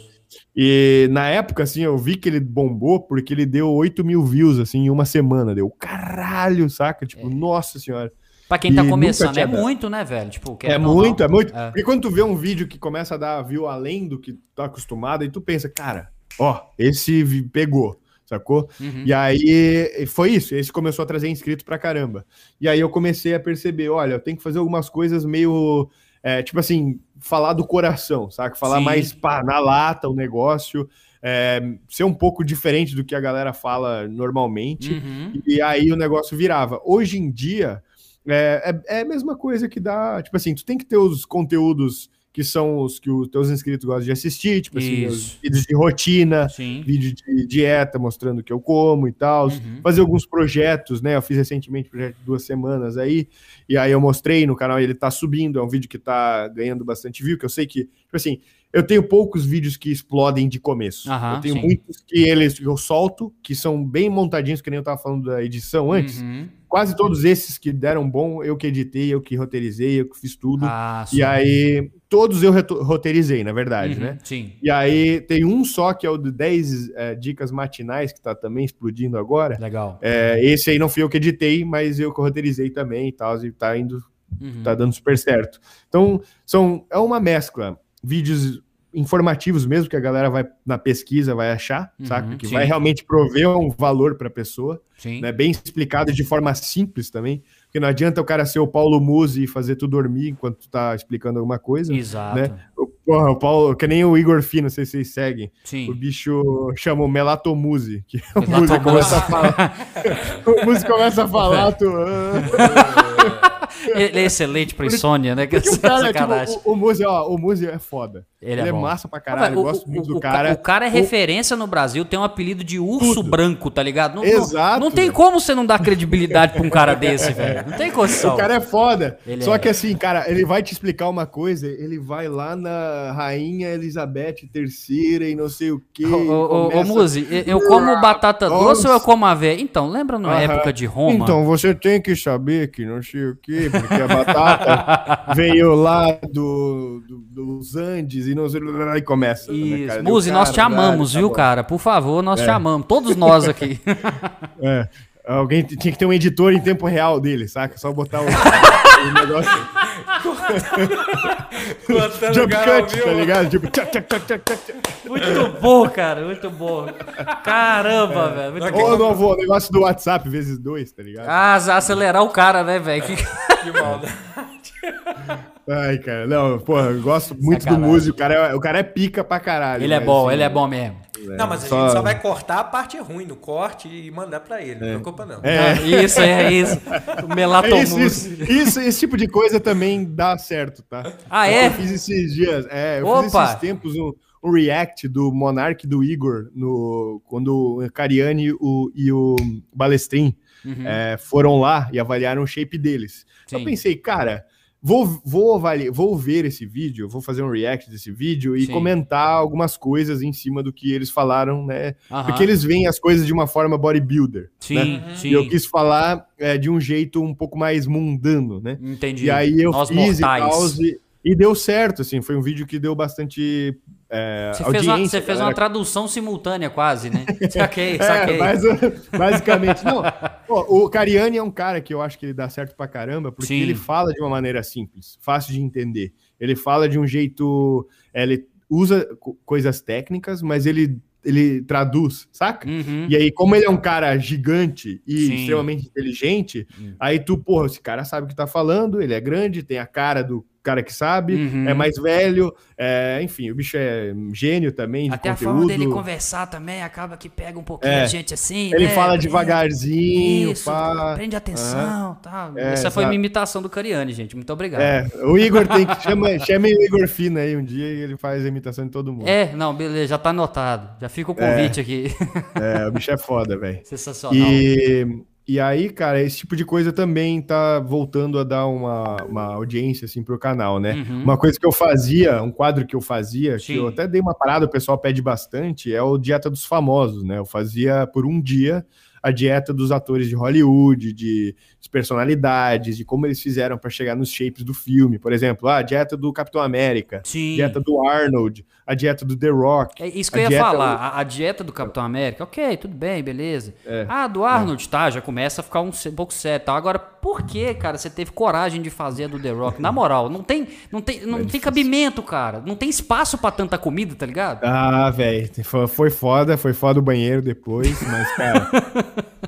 E na época, assim, eu vi que ele bombou porque ele deu 8 mil views, assim, em uma semana. Deu caralho, saca? Tipo, é. nossa senhora. Pra quem tá começando, é muito, né, velho? Tipo, é muito, é muito. É. Porque quando tu vê um vídeo que começa a dar view além do que tá acostumado, aí tu pensa, cara, ó, esse pegou, sacou? Uhum. E aí foi isso, esse começou a trazer inscritos pra caramba. E aí eu comecei a perceber, olha, eu tenho que fazer algumas coisas meio, é, tipo assim, falar do coração, saca? Falar Sim. mais pá, na lata o negócio. É, ser um pouco diferente do que a galera fala normalmente, uhum. e aí o negócio virava. Hoje em dia, é, é, é, a mesma coisa que dá. Tipo assim, tu tem que ter os conteúdos que são os que os teus inscritos gostam de assistir, tipo assim, vídeos de rotina, Sim. vídeo de dieta mostrando o que eu como e tal, uhum. fazer alguns projetos, né? Eu fiz recentemente projeto de duas semanas aí, e aí eu mostrei no canal, ele tá subindo, é um vídeo que tá ganhando bastante view, que eu sei que, tipo assim, eu tenho poucos vídeos que explodem de começo. Uhum, eu tenho sim. muitos que eles eu solto, que são bem montadinhos, que nem eu tava falando da edição antes. Uhum quase todos esses que deram bom, eu que editei, eu que roteirizei, eu que fiz tudo. Ah, e aí, todos eu roteirizei, na verdade, uhum, né? Sim. E aí, tem um só que é o de 10 é, dicas matinais, que tá também explodindo agora. Legal. É, esse aí não fui eu que editei, mas eu que roteirizei também e tal, e tá indo, uhum. tá dando super certo. Então, são, é uma mescla. Vídeos informativos mesmo que a galera vai na pesquisa vai achar, uhum, saca? Que sim. vai realmente prover um valor para a pessoa, sim. né? Bem explicado de forma simples também, porque não adianta o cara ser o Paulo Musi e fazer tu dormir enquanto tu tá explicando alguma coisa, Exato. né? O, porra, o Paulo, que nem o Igor Fino, não sei se vocês seguem. Sim. O bicho chama o Melatomuse, que o Musi começa a falar. o Musi começa a falar, tu Ele é excelente pra insônia, né? Que o cara, tipo, o, o Muzi, ó, o Muzi é foda. Ele, é ele é, é massa pra caralho, eu gosto muito do cara. O cara é referência no Brasil, tem um apelido de urso Tudo. branco, tá ligado? Não, Exato. Não, não tem como você não dar credibilidade pra um cara desse, velho. Não tem condição. O cara é foda. Ele Só é... que assim, cara, ele vai te explicar uma coisa, ele vai lá na Rainha Elizabeth III e não sei o quê. Ô, começa... Muzi, eu como batata doce ou eu como aveia? Então, lembra na época de Roma? Então, você tem que saber que não sei o quê, porque a batata veio lá do, do, dos Andes e não sei e começa. Né, Isso. Né, Muzi, nós te amamos, tá viu, bom. cara? Por favor, nós é. te amamos. Todos nós aqui. é. Alguém tinha que ter um editor em tempo real dele, saca? Só botar o, o negócio. Jump cut, tá ligado? Tipo, tchac, tchac, tchac. Muito bom, cara, muito bom. Caramba, é. velho. Muito Ou bom. o negócio do WhatsApp vezes dois, tá ligado? Ah, acelerar o cara, né, velho? Que... que maldade. Ai, cara, não, porra, eu gosto muito Sacanagem. do músico. O cara, é, o cara é pica pra caralho. Ele é bom, assim, ele é bom mesmo. É, não, mas a só... gente só vai cortar a parte ruim no corte e mandar pra ele, não é. preocupa não. É. isso, é isso. O melatomus. É isso, isso, isso, esse tipo de coisa também dá certo, tá? Ah, é? Eu fiz esses dias, é, eu Opa. fiz esses tempos um, um react do Monark do Igor, no, quando o Cariani o, e o Balestrin uhum. é, foram lá e avaliaram o shape deles. Sim. Eu pensei, cara Vou, vou, avaliar, vou ver esse vídeo, vou fazer um react desse vídeo e Sim. comentar algumas coisas em cima do que eles falaram, né? Porque eles veem as coisas de uma forma bodybuilder. Sim, né? sim. E eu quis falar é, de um jeito um pouco mais mundano, né? Entendi. E aí eu Nós fiz mortais. e tal. E deu certo, assim, foi um vídeo que deu bastante é, você fez, uma, você fez uma, tradução simultânea quase, né? Saquei, saquei. É, mas, basicamente, não. Pô, o Cariani é um cara que eu acho que ele dá certo pra caramba, porque Sim. ele fala de uma maneira simples, fácil de entender. Ele fala de um jeito. Ele usa coisas técnicas, mas ele ele traduz, saca? Uhum. E aí, como ele é um cara gigante e Sim. extremamente inteligente, uhum. aí tu, porra, esse cara sabe o que tá falando, ele é grande, tem a cara do cara que sabe, uhum. é mais velho, é, enfim, o bicho é gênio também. Até conteúdo. a forma dele conversar também acaba que pega um pouquinho é. a gente assim. Ele né? fala devagarzinho, Isso, pá. prende atenção, tá. É, Essa foi uma imitação do Cariani, gente. Muito obrigado. É, o Igor tem que chama, chame o Igor Fina aí um dia e ele faz a imitação de todo mundo. É, não, beleza, já tá anotado. Já fica o convite aqui. É, o bicho é foda, velho. Sensacional. E e aí, cara, esse tipo de coisa também tá voltando a dar uma, uma audiência, assim, pro canal, né? Uhum. Uma coisa que eu fazia, um quadro que eu fazia, Sim. que eu até dei uma parada, o pessoal pede bastante, é o Dieta dos Famosos, né? Eu fazia por um dia a dieta dos atores de Hollywood, de, de personalidades, de como eles fizeram para chegar nos shapes do filme. Por exemplo, a dieta do Capitão América, Sim. dieta do Arnold, a dieta do The Rock. É isso que eu ia falar. Do... A, a, dieta do Capitão América, ok, tudo bem, beleza. É. Ah, do Arnold, é. tá, já começa a ficar um, um pouco sério. Tá? Agora, por que, cara, você teve coragem de fazer a do The Rock? Na moral, não tem, não tem, não é tem cabimento, cara. Não tem espaço para tanta comida, tá ligado? Ah, velho, foi foda, foi foda o banheiro depois, mas, cara.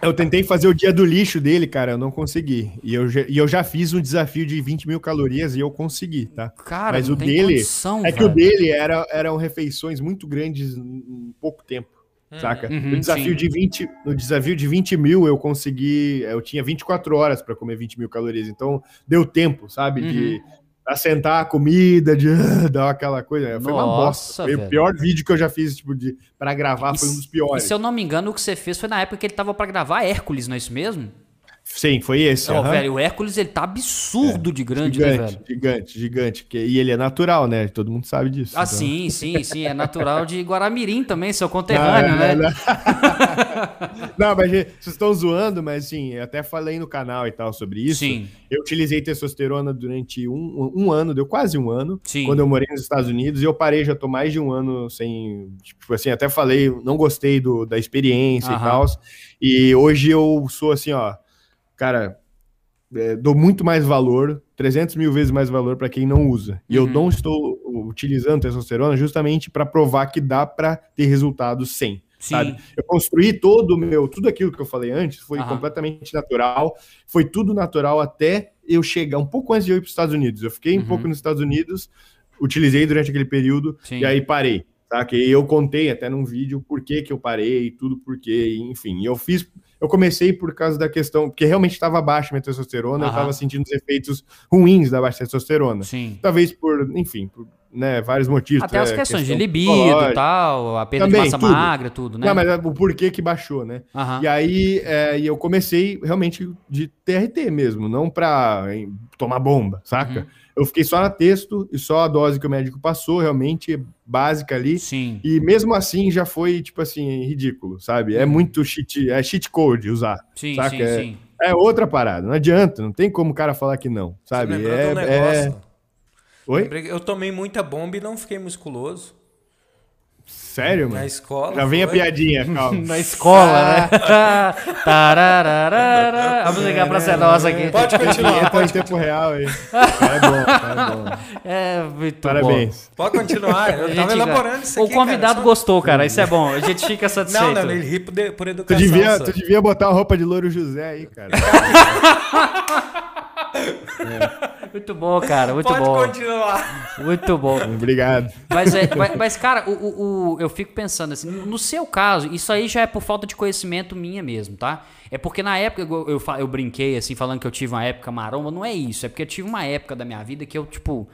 Eu tentei fazer o dia do lixo dele, cara, eu não consegui. E eu, já, e eu já fiz um desafio de 20 mil calorias e eu consegui, tá? Cara, Mas o dele. Condição, é velho. que o dele era, eram refeições muito grandes em pouco tempo. Uhum. Saca? Uhum, no, desafio de 20, no desafio de 20 mil, eu consegui. Eu tinha 24 horas para comer 20 mil calorias. Então, deu tempo, sabe? Uhum. De assentar a comida, de dar aquela coisa. Foi Nossa, uma bosta. Foi o pior vídeo que eu já fiz, tipo, de para gravar, e, foi um dos piores. E se eu não me engano, o que você fez foi na época que ele tava para gravar Hércules, não é isso mesmo? Sim, foi esse. Oh, velho, o Hércules ele tá absurdo é, de grande, né, gigante, né, velho? Gigante, gigante. E ele é natural, né? Todo mundo sabe disso. Ah, então. sim, sim, sim. É natural de Guaramirim também, seu conterrâneo, não, né? Não, não. não, mas vocês estão zoando, mas sim, eu até falei no canal e tal sobre isso. Sim. Eu utilizei testosterona durante um, um ano, deu quase um ano, sim. quando eu morei nos Estados Unidos, e eu parei, já tô mais de um ano sem. Tipo assim, até falei, não gostei do, da experiência Aham. e tal. E hoje eu sou assim, ó cara, é, dou muito mais valor, 300 mil vezes mais valor para quem não usa. E uhum. eu não estou utilizando testosterona justamente para provar que dá para ter resultados sem. Sim. Sabe? Eu construí todo o meu, tudo aquilo que eu falei antes foi uhum. completamente natural, foi tudo natural até eu chegar um pouco antes de eu ir para os Estados Unidos. Eu fiquei um uhum. pouco nos Estados Unidos, utilizei durante aquele período Sim. e aí parei. Tá? Que eu contei até num vídeo por que, que eu parei, tudo porque, enfim, eu fiz eu comecei por causa da questão, porque realmente estava baixa a minha testosterona, eu estava sentindo os efeitos ruins da baixa testosterona. Sim. Talvez por, enfim, por né, vários motivos. Até as é, questões de libido e tal, a perda Também, de massa tudo. magra, tudo, né? Não, mas é o porquê que baixou, né? Uhum. E aí é, eu comecei realmente de TRT mesmo, não para tomar bomba, saca? Uhum. Eu fiquei só na texto e só a dose que o médico passou, realmente básica ali. Sim. E mesmo assim já foi, tipo assim, ridículo, sabe? É uhum. muito cheat, é cheat code usar. Sim, saca? sim, é, sim. É outra parada, não adianta, não tem como o cara falar que não, sabe? É, um é... Oi? Eu tomei muita bomba e não fiquei musculoso. Sério, mano? Na escola. Já vem a piadinha, calma. Na escola, né? Tarararara. Vamos ligar pra ser nossa aqui. Pode continuar. Pode em tempo real aí. É bom, é bom. É muito Parabéns. Bom. Pode continuar. Eu tava elaborando isso aqui, O convidado cara, gostou, cara. Isso é bom. A gente fica satisfeito. Não, não, ele ri por, por educação. Tu devia, tu devia botar a roupa de louro José aí, cara. É. Muito bom, cara. Muito Pode bom. Pode continuar. Muito bom. Obrigado. Mas, é, mas, mas, cara, o, o, o, eu fico pensando assim, no seu caso, isso aí já é por falta de conhecimento minha mesmo, tá? É porque na época eu, eu, eu brinquei assim, falando que eu tive uma época maromba, não é isso. É porque eu tive uma época da minha vida que eu, tipo,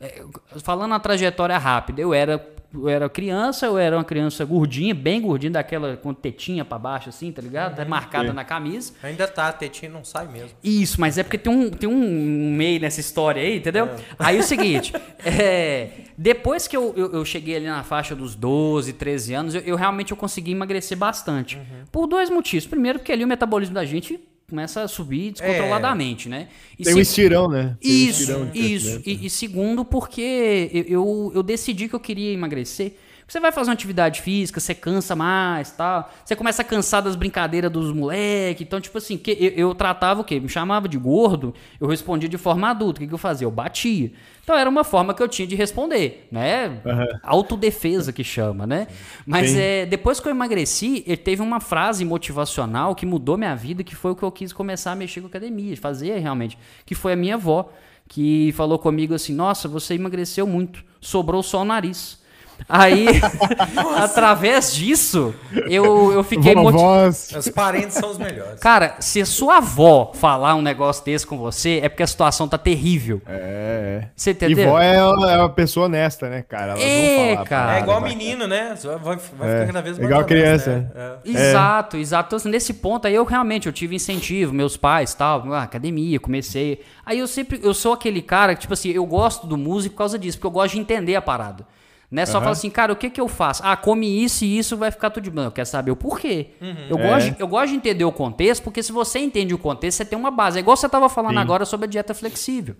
é, falando a trajetória rápida, eu era eu era criança, eu era uma criança gordinha, bem gordinha, daquela com tetinha para baixo, assim, tá ligado? Uhum, marcada é. na camisa. Ainda tá, a tetinha não sai mesmo. Isso, mas é porque tem um, tem um meio nessa história aí, entendeu? É. Aí o seguinte, é, depois que eu, eu, eu, cheguei ali na faixa dos 12, 13 anos, eu, eu realmente eu consegui emagrecer bastante. Uhum. Por dois motivos. Primeiro, porque ali o metabolismo da gente começa a subir descontroladamente, é. né? E Tem um estirão, né? Tem isso, um estirão isso. E, e, segundo, porque eu, eu decidi que eu queria emagrecer Você vai fazer uma atividade física, você cansa mais, tal. Você começa a cansar das brincadeiras dos moleques. Então, tipo assim, que eu, eu, tratava o quê? Me chamava de gordo, eu respondia de forma adulta. O que, que eu fazia? Eu batia. Então era uma forma que eu tinha de responder, né? Uhum. Autodefesa que chama, né? Mas é, depois que eu emagreci, teve uma frase motivacional que mudou minha vida, que foi o que eu quis começar a mexer com academia, fazer realmente, que foi a minha avó, que falou comigo assim: "Nossa, você emagreceu muito, sobrou só o nariz". Aí, através disso, eu, eu fiquei motivado. Os parentes são os melhores. Cara, se a sua avó falar um negócio desse com você, é porque a situação tá terrível. É. Você entendeu? E vó é, é uma pessoa honesta, né, cara? Elas é, cara. É igual menino, né? Vai, vai é, cada vez mais. Igual criança. Né? É. Exato, exato. Então, nesse ponto aí, eu realmente eu tive incentivo, meus pais tal, ah, academia, comecei. Aí eu sempre, eu sou aquele cara que, tipo assim, eu gosto do músico por causa disso, porque eu gosto de entender a parada. Né? Só uhum. fala assim, cara, o que que eu faço? Ah, come isso e isso vai ficar tudo de bem. Eu quero saber o porquê. Uhum. Eu, é. gosto, eu gosto de entender o contexto, porque se você entende o contexto, você tem uma base. É igual você estava falando Sim. agora sobre a dieta flexível.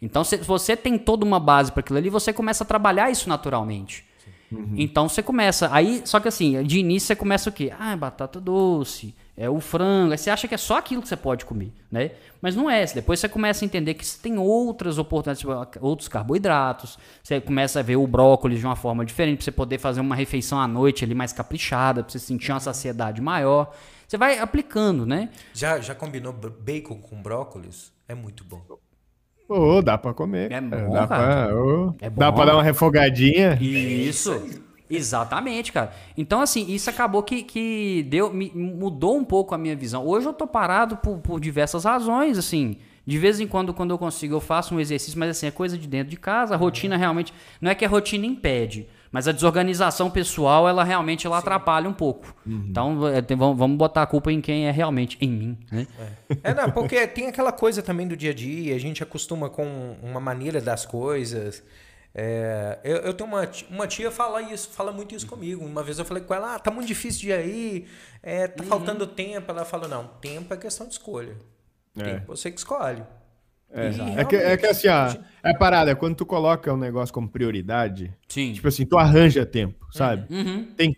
Então, se você tem toda uma base para aquilo ali, você começa a trabalhar isso naturalmente. Uhum. Então você começa. Aí, só que assim, de início você começa o quê? Ah, batata doce, é o frango. Aí você acha que é só aquilo que você pode comer, né? Mas não é. Depois você começa a entender que você tem outras oportunidades, tipo, outros carboidratos. Você começa a ver o brócolis de uma forma diferente, para você poder fazer uma refeição à noite ali mais caprichada, para você sentir uma saciedade maior. Você vai aplicando, né? Já, já combinou bacon com brócolis? É muito bom. Oh, dá pra comer. É bom, dá cara. Pra, oh, é bom. Dá pra dar uma refogadinha. Isso. Exatamente, cara. Então, assim, isso acabou que, que deu, me, mudou um pouco a minha visão. Hoje eu tô parado por, por diversas razões, assim. De vez em quando, quando eu consigo, eu faço um exercício, mas assim, é coisa de dentro de casa. A rotina realmente. Não é que a rotina impede, mas a desorganização pessoal, ela realmente ela atrapalha um pouco. Uhum. Então, é, vamos botar a culpa em quem é realmente, em mim. Né? É. é, não, porque tem aquela coisa também do dia a dia, a gente acostuma com uma maneira das coisas. É, eu, eu, tenho uma, uma tia fala isso, fala muito isso comigo. Uma vez eu falei com ela, ah, tá muito difícil de ir aí, é, tá uhum. faltando tempo. Ela falou, não, tempo é questão de escolha. É. Tempo você que escolhe. É, é, que, é que assim, ó, é parada, é quando tu coloca um negócio como prioridade, Sim. tipo assim, tu arranja tempo, sabe? Uhum. Tem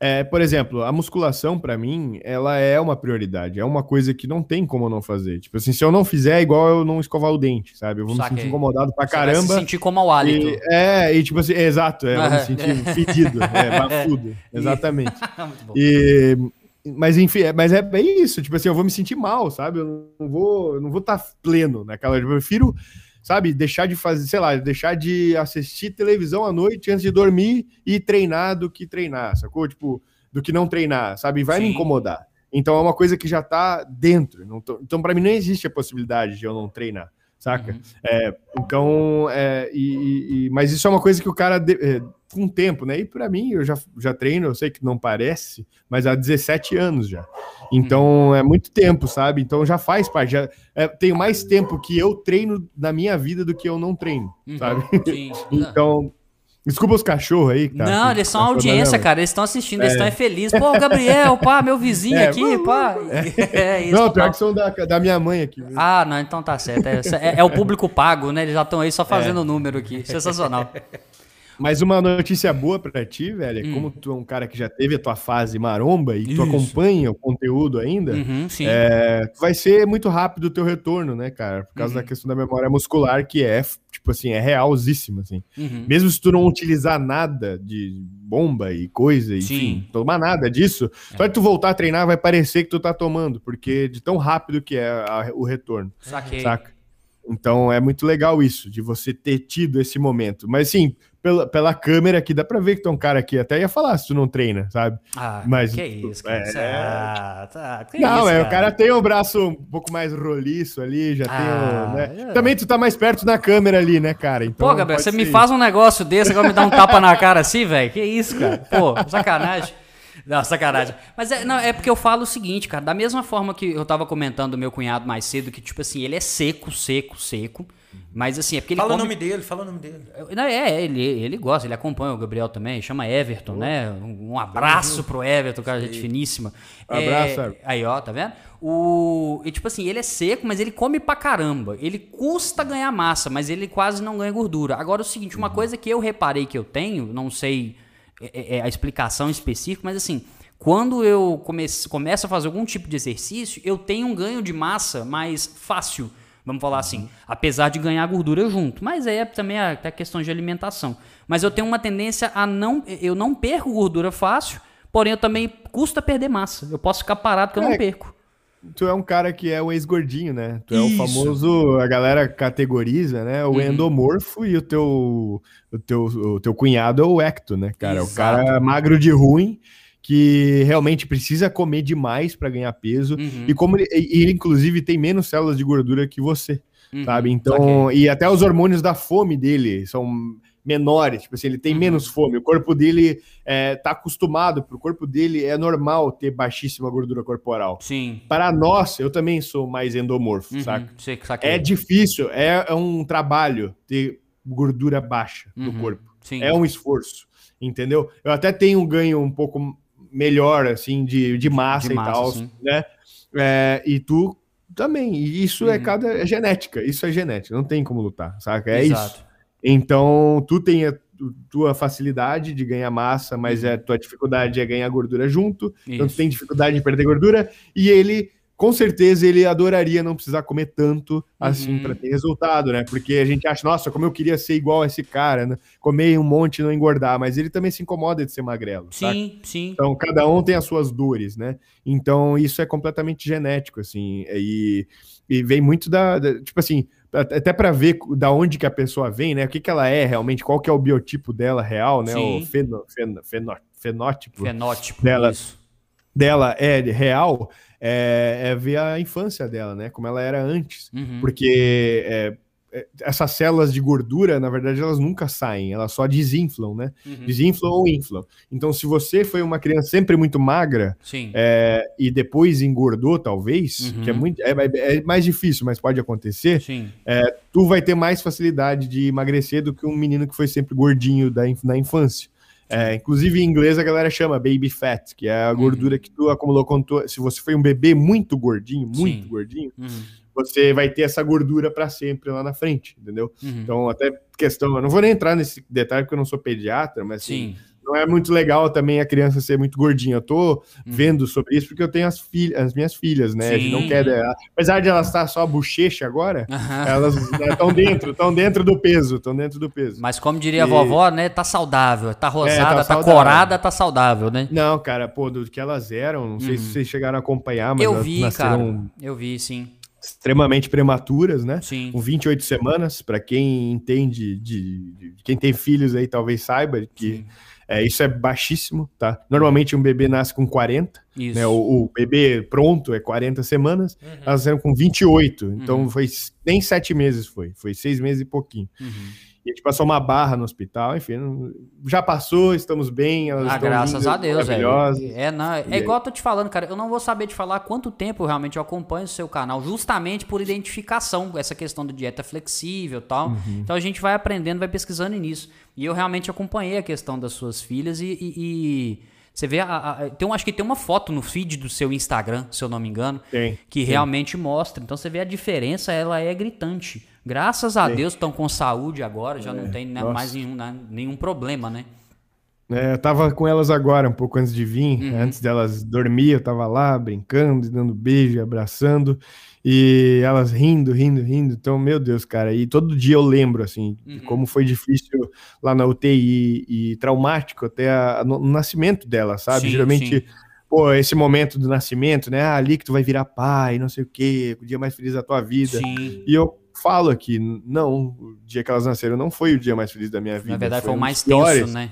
é, por exemplo, a musculação para mim, ela é uma prioridade, é uma coisa que não tem como não fazer. Tipo assim, se eu não fizer, é igual eu não escovar o dente, sabe? Eu vou Saquei. me sentir incomodado pra Você caramba. Vai se sentir como ao hálito. E, é, e tipo assim, é, exato, é, eu vou me sentir fedido, é, bafudo, exatamente. e mas enfim, é, mas é bem isso, tipo assim, eu vou me sentir mal, sabe? Eu não vou, eu não vou estar tá pleno naquela, eu prefiro, sabe, deixar de fazer, sei lá, deixar de assistir televisão à noite antes de dormir e treinar do que treinar, sacou? Tipo, do que não treinar, sabe? Vai Sim. me incomodar. Então é uma coisa que já tá dentro. Tô, então, para mim, não existe a possibilidade de eu não treinar, saca? Uhum. É, então, é, e, e, mas isso é uma coisa que o cara, de, é, com o tempo, né? E para mim, eu já, já treino, eu sei que não parece, mas há 17 anos já. Então é muito tempo, sabe? Então já faz parte. Já, é, tenho mais tempo que eu treino na minha vida do que eu não treino, uhum. sabe? Sim. então. Desculpa os cachorros aí. Tá, não, eles são audiência, cara. Eles estão assistindo, é. eles estão felizes. Pô, Gabriel, pá, meu vizinho é, aqui, pá. É, isso, não, pior que são da, da minha mãe aqui. Ah, não, então tá certo. É, é, é o público pago, né? Eles já estão aí só fazendo o número aqui. Sensacional. Mas uma notícia boa para ti, velho, é hum. como tu é um cara que já teve a tua fase maromba e Isso. tu acompanha o conteúdo ainda, uhum, é, vai ser muito rápido o teu retorno, né, cara? Por causa uhum. da questão da memória muscular, que é, tipo assim, é realzíssima, assim. Uhum. Mesmo se tu não utilizar nada de bomba e coisa, enfim, Sim. tomar nada disso, é. só que tu voltar a treinar vai parecer que tu tá tomando, porque de tão rápido que é a, o retorno. Saquei. Saca? Então é muito legal isso, de você ter tido esse momento. Mas sim, pela, pela câmera aqui, dá pra ver que tem um cara aqui. Até ia falar se tu não treina, sabe? Ah, Mas, que isso, cara. É... Ah, tá. Que não, isso, é, cara? o cara tem o braço um pouco mais roliço ali, já ah, tem o, né? é. Também tu tá mais perto na câmera ali, né, cara? Então, Pô, Gabriel, você me faz um negócio desse, agora me dá um tapa na cara assim, velho? Que isso, cara? Pô, sacanagem. Não, sacanagem. Mas é, não, é porque eu falo o seguinte, cara. Da mesma forma que eu tava comentando do meu cunhado mais cedo, que, tipo assim, ele é seco, seco, seco. Mas assim, é porque ele. Fala come... o nome dele, fala o nome dele. Não, é, ele, ele gosta, ele acompanha o Gabriel também, chama Everton, oh. né? Um abraço pro Everton, cara, gente finíssima. Um abraço, é, Aí, ó, tá vendo? O, e, tipo assim, ele é seco, mas ele come pra caramba. Ele custa ganhar massa, mas ele quase não ganha gordura. Agora, o seguinte, uma uhum. coisa que eu reparei que eu tenho, não sei é, é a explicação específica, mas assim, quando eu comece, começo a fazer algum tipo de exercício, eu tenho um ganho de massa mais fácil, vamos falar assim, apesar de ganhar gordura junto. Mas aí é também até questão de alimentação. Mas eu tenho uma tendência a não, eu não perco gordura fácil, porém eu também custa perder massa. Eu posso ficar parado que eu não é, perco. Tu é um cara que é o ex-gordinho, né? Tu é Isso. o famoso, a galera categoriza, né? O uhum. endomorfo e o teu, o teu, o teu cunhado é o ecto, né, cara? Exato. O cara magro de ruim que realmente precisa comer demais para ganhar peso uhum. e como ele, ele, inclusive tem menos células de gordura que você, uhum. sabe? Então, okay. e até os hormônios da fome dele são menores, tipo assim, ele tem uhum. menos fome, o corpo dele é, tá acostumado, pro corpo dele é normal ter baixíssima gordura corporal. Sim. Para nós, eu também sou mais endomorfo, uhum. saca? É difícil, é, é, um trabalho ter gordura baixa no uhum. corpo. Sim. É um esforço, entendeu? Eu até tenho um ganho um pouco melhor, assim, de, de massa de e massa, tal, sim. né? É, e tu também, e isso é uhum. cada é genética, isso é genética, não tem como lutar, saca? É Exato. isso. Então, tu tem a tua facilidade de ganhar massa, mas uhum. a tua dificuldade é ganhar gordura junto. Isso. Então, tu tem dificuldade de perder gordura. E ele, com certeza, ele adoraria não precisar comer tanto assim uhum. para ter resultado, né? Porque a gente acha, nossa, como eu queria ser igual a esse cara, né? Comer um monte e não engordar. Mas ele também se incomoda de ser magrelo. Sim, saca? sim. Então, cada um tem as suas dores, né? Então, isso é completamente genético, assim. E, e vem muito da, da tipo assim até para ver da onde que a pessoa vem, né? O que, que ela é realmente, qual que é o biotipo dela real, né? Sim. O feno, feno, feno, fenótipo, fenótipo dela, isso. dela é real, é, é, ver a infância dela, né? Como ela era antes. Uhum. Porque é, é, essas células de gordura, na verdade, elas nunca saem, elas só desinflam, né? Uhum. Desinflam ou inflam. Então, se você foi uma criança sempre muito magra é, e depois engordou, talvez, uhum. que é muito é, é, é, mais difícil, mas pode acontecer, é, tu vai ter mais facilidade de emagrecer do que um menino que foi sempre gordinho da, na infância. É, inclusive em inglês a galera chama baby fat, que é a gordura uhum. que tu acumulou quando tu, se você foi um bebê muito gordinho, muito Sim. gordinho, uhum você vai ter essa gordura para sempre lá na frente, entendeu? Uhum. Então, até questão, eu não vou nem entrar nesse detalhe porque eu não sou pediatra, mas assim, não é muito legal também a criança ser muito gordinha. Eu tô uhum. vendo sobre isso porque eu tenho as, filhas, as minhas filhas, né? Sim. Não quer, apesar de elas estar só a bochecha agora, uhum. elas estão né, dentro, estão dentro do peso, estão dentro do peso. Mas como diria e... a vovó, né? Tá saudável, tá rosada, é, tá, tá saudável. corada, tá saudável, né? Não, cara, pô, do que elas eram, não sei se uhum. vocês chegaram a acompanhar, mas eu vi, nasceram... cara. Eu vi, sim extremamente prematuras, né? Sim. Com 28 semanas, para quem entende de, de, quem tem filhos aí talvez saiba que é, isso é baixíssimo, tá? Normalmente um bebê nasce com 40, isso. né? O, o, bebê pronto é 40 semanas, uhum. elas nasceram com 28, então uhum. foi nem sete meses foi, foi seis meses e pouquinho. Uhum. E a gente passou uma barra no hospital, enfim, já passou, estamos bem. Elas ah, graças a Deus, velho. É, não, é, é igual eu tô te falando, cara. Eu não vou saber te falar quanto tempo realmente eu acompanho o seu canal, justamente por identificação, essa questão da dieta flexível e tal. Uhum. Então a gente vai aprendendo, vai pesquisando nisso. E eu realmente acompanhei a questão das suas filhas e, e, e você vê, a, a, tem, acho que tem uma foto no feed do seu Instagram, se eu não me engano, tem, que tem. realmente mostra. Então você vê a diferença, ela é gritante. Graças a. Deus estão com saúde agora, já é, não tem né, mais nenhum, né, nenhum problema, né? É, eu tava com elas agora, um pouco antes de vir, uhum. antes delas dormir, eu tava lá brincando, dando beijo, abraçando, e elas rindo, rindo, rindo. Então, meu Deus, cara, e todo dia eu lembro, assim, uhum. de como foi difícil lá na UTI e traumático até a, no, no, nascimento dela, sabe? Sim, Geralmente. Sim. Pô, esse momento do nascimento, né? Ah, ali que tu vai virar pai, não sei o quê, o dia mais feliz da tua vida. Sim. E eu falo aqui, não, o dia que elas nasceram não foi o dia mais feliz da minha vida. Na verdade, foi, foi o mais tenso, né?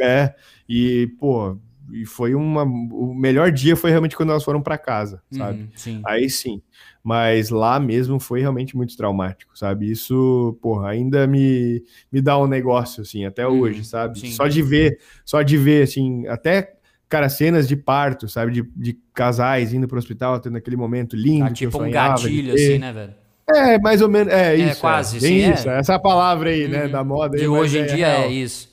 É, e, pô, e foi uma. O melhor dia foi realmente quando elas foram para casa, uhum, sabe? Sim. Aí sim. Mas lá mesmo foi realmente muito traumático, sabe? Isso, porra, ainda me, me dá um negócio, assim, até uhum, hoje, sabe? Sim. Só de ver, só de ver, assim, até cara, cenas de parto, sabe? De, de casais indo pro hospital, tendo aquele momento lindo. Ah, tipo um gatilho, assim, né, velho? É, mais ou menos. É, é isso. É, quase. É, sim, isso. É. Essa palavra aí, né, uhum. né? Da moda. De hoje em é dia é isso.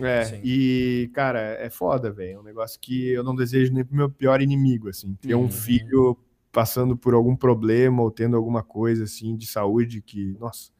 É, sim. e, cara, é foda, velho. É um negócio que eu não desejo nem pro meu pior inimigo, assim. Ter uhum. um filho passando por algum problema ou tendo alguma coisa, assim, de saúde que, nossa.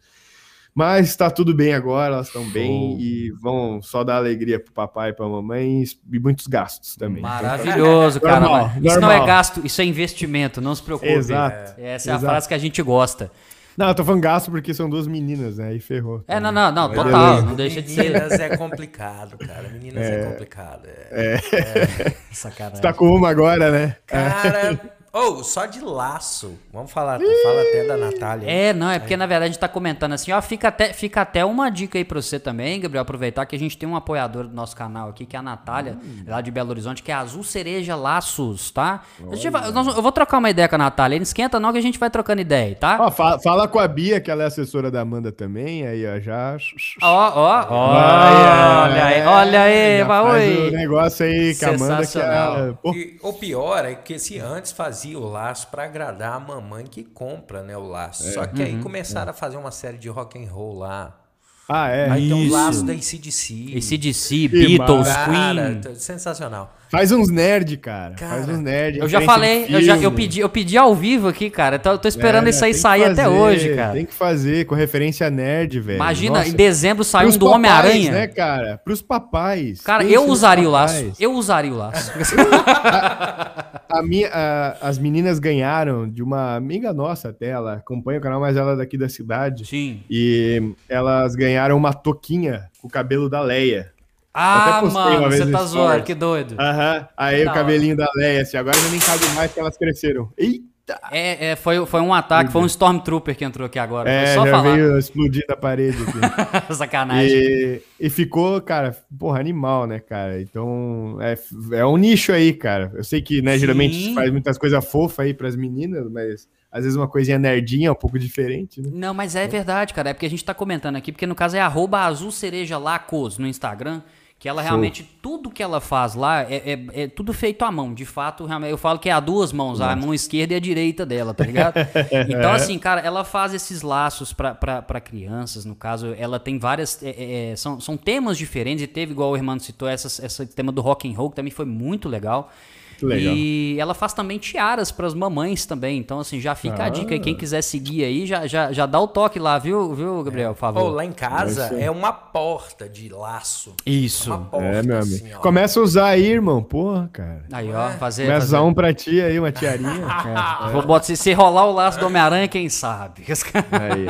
Mas está tudo bem agora, elas estão bem e vão só dar alegria pro papai e pra mamãe e muitos gastos também. Maravilhoso, cara. Normal, isso não é gasto, isso é investimento, não se preocupe. Exato. Essa é Exato. a frase que a gente gosta. Não, eu tô falando gasto porque são duas meninas, né? Aí ferrou. É, não, não, não, total. Não deixa de ser. Meninas é complicado, cara. Meninas é, é complicado. É. é. é. Sacanagem. Você tá com uma agora, né? Cara. Ou, oh, só de laço. Vamos falar, fala até da Natália. É, não, é porque é. na verdade a gente tá comentando assim, ó, fica até, fica até uma dica aí pra você também, Gabriel, aproveitar que a gente tem um apoiador do nosso canal aqui, que é a Natália, hum. lá de Belo Horizonte, que é Azul Cereja Laços, tá? Vai, nós, eu vou trocar uma ideia com a Natália, não esquenta não que a gente vai trocando ideia, tá? Ó, fala, fala, com a Bia, que ela é assessora da Amanda também, aí ó, já... Ó, ó, olha aí, olha aí, oi. o negócio aí com a Amanda que é... E, o pior é que se antes fazia fazia o laço para agradar a mamãe que compra, né, o laço. É. Só que uhum. aí começaram é. a fazer uma série de rock and roll lá. Ah, é? Aí Isso. tem um laço da ACDC. ACDC, Beatles, Queen. Cara, sensacional. Faz uns nerd, cara. cara Faz uns nerd. Eu já falei, eu, já, eu, pedi, eu pedi ao vivo aqui, cara. Tô, tô esperando é, isso aí sair fazer, até hoje, cara. Tem que fazer, com referência nerd, velho. Imagina, Nossa. em dezembro saiu um do Homem-Aranha. né, cara? Pros papais. Cara, eu usaria o laço. Eu usaria o laço. a, a minha, a, as meninas ganharam de uma amiga nossa até, ela acompanha o canal, mas ela é daqui da cidade. Sim. E elas ganharam uma toquinha com o cabelo da Leia. Ah, mano, você tá zoando, que doido. Aham, uhum. aí o cabelinho da Leia, assim, agora já nem cabe mais que elas cresceram. Eita! É, é foi, foi um ataque, foi um Stormtrooper que entrou aqui agora. É, só já falar. veio explodir da parede aqui. Sacanagem. E, e, ficou, cara, porra, animal, né, cara? Então, é, é um nicho aí, cara. Eu sei que, né, Sim. geralmente faz muitas coisas fofas aí pras meninas, mas às vezes uma coisinha nerdinha, um pouco diferente, né? Não, mas é verdade, cara. É porque a gente tá comentando aqui, porque no caso é arroba no Instagram. Que ela realmente, Show. tudo que ela faz lá é, é, é, tudo feito à mão. De fato, realmente, eu falo que é a duas mãos, Nossa. a mão esquerda e a direita dela, tá ligado? então, assim, cara, ela faz esses laços para crianças, no caso, ela tem várias. É, é, é, são, são temas diferentes, e teve, igual o irmão citou, essa, esse tema do rock and roll, que também foi muito legal. Legal. E ela faz também tiaras para as mamães também. Então, assim, já fica ah. a dica. Quem quiser seguir aí, já, já, já dá o toque lá, viu, viu Gabriel? Por favor. Pô, lá em casa é uma porta de laço. Isso. É, porta, é meu amigo. Assim, Começa a usar aí, irmão. Porra, cara. Aí, ó, fazer. Começa fazer... usar um pra ti aí, uma tiarinha. é. Vou botar, se, se rolar o laço do Homem-Aranha, quem sabe? Aí,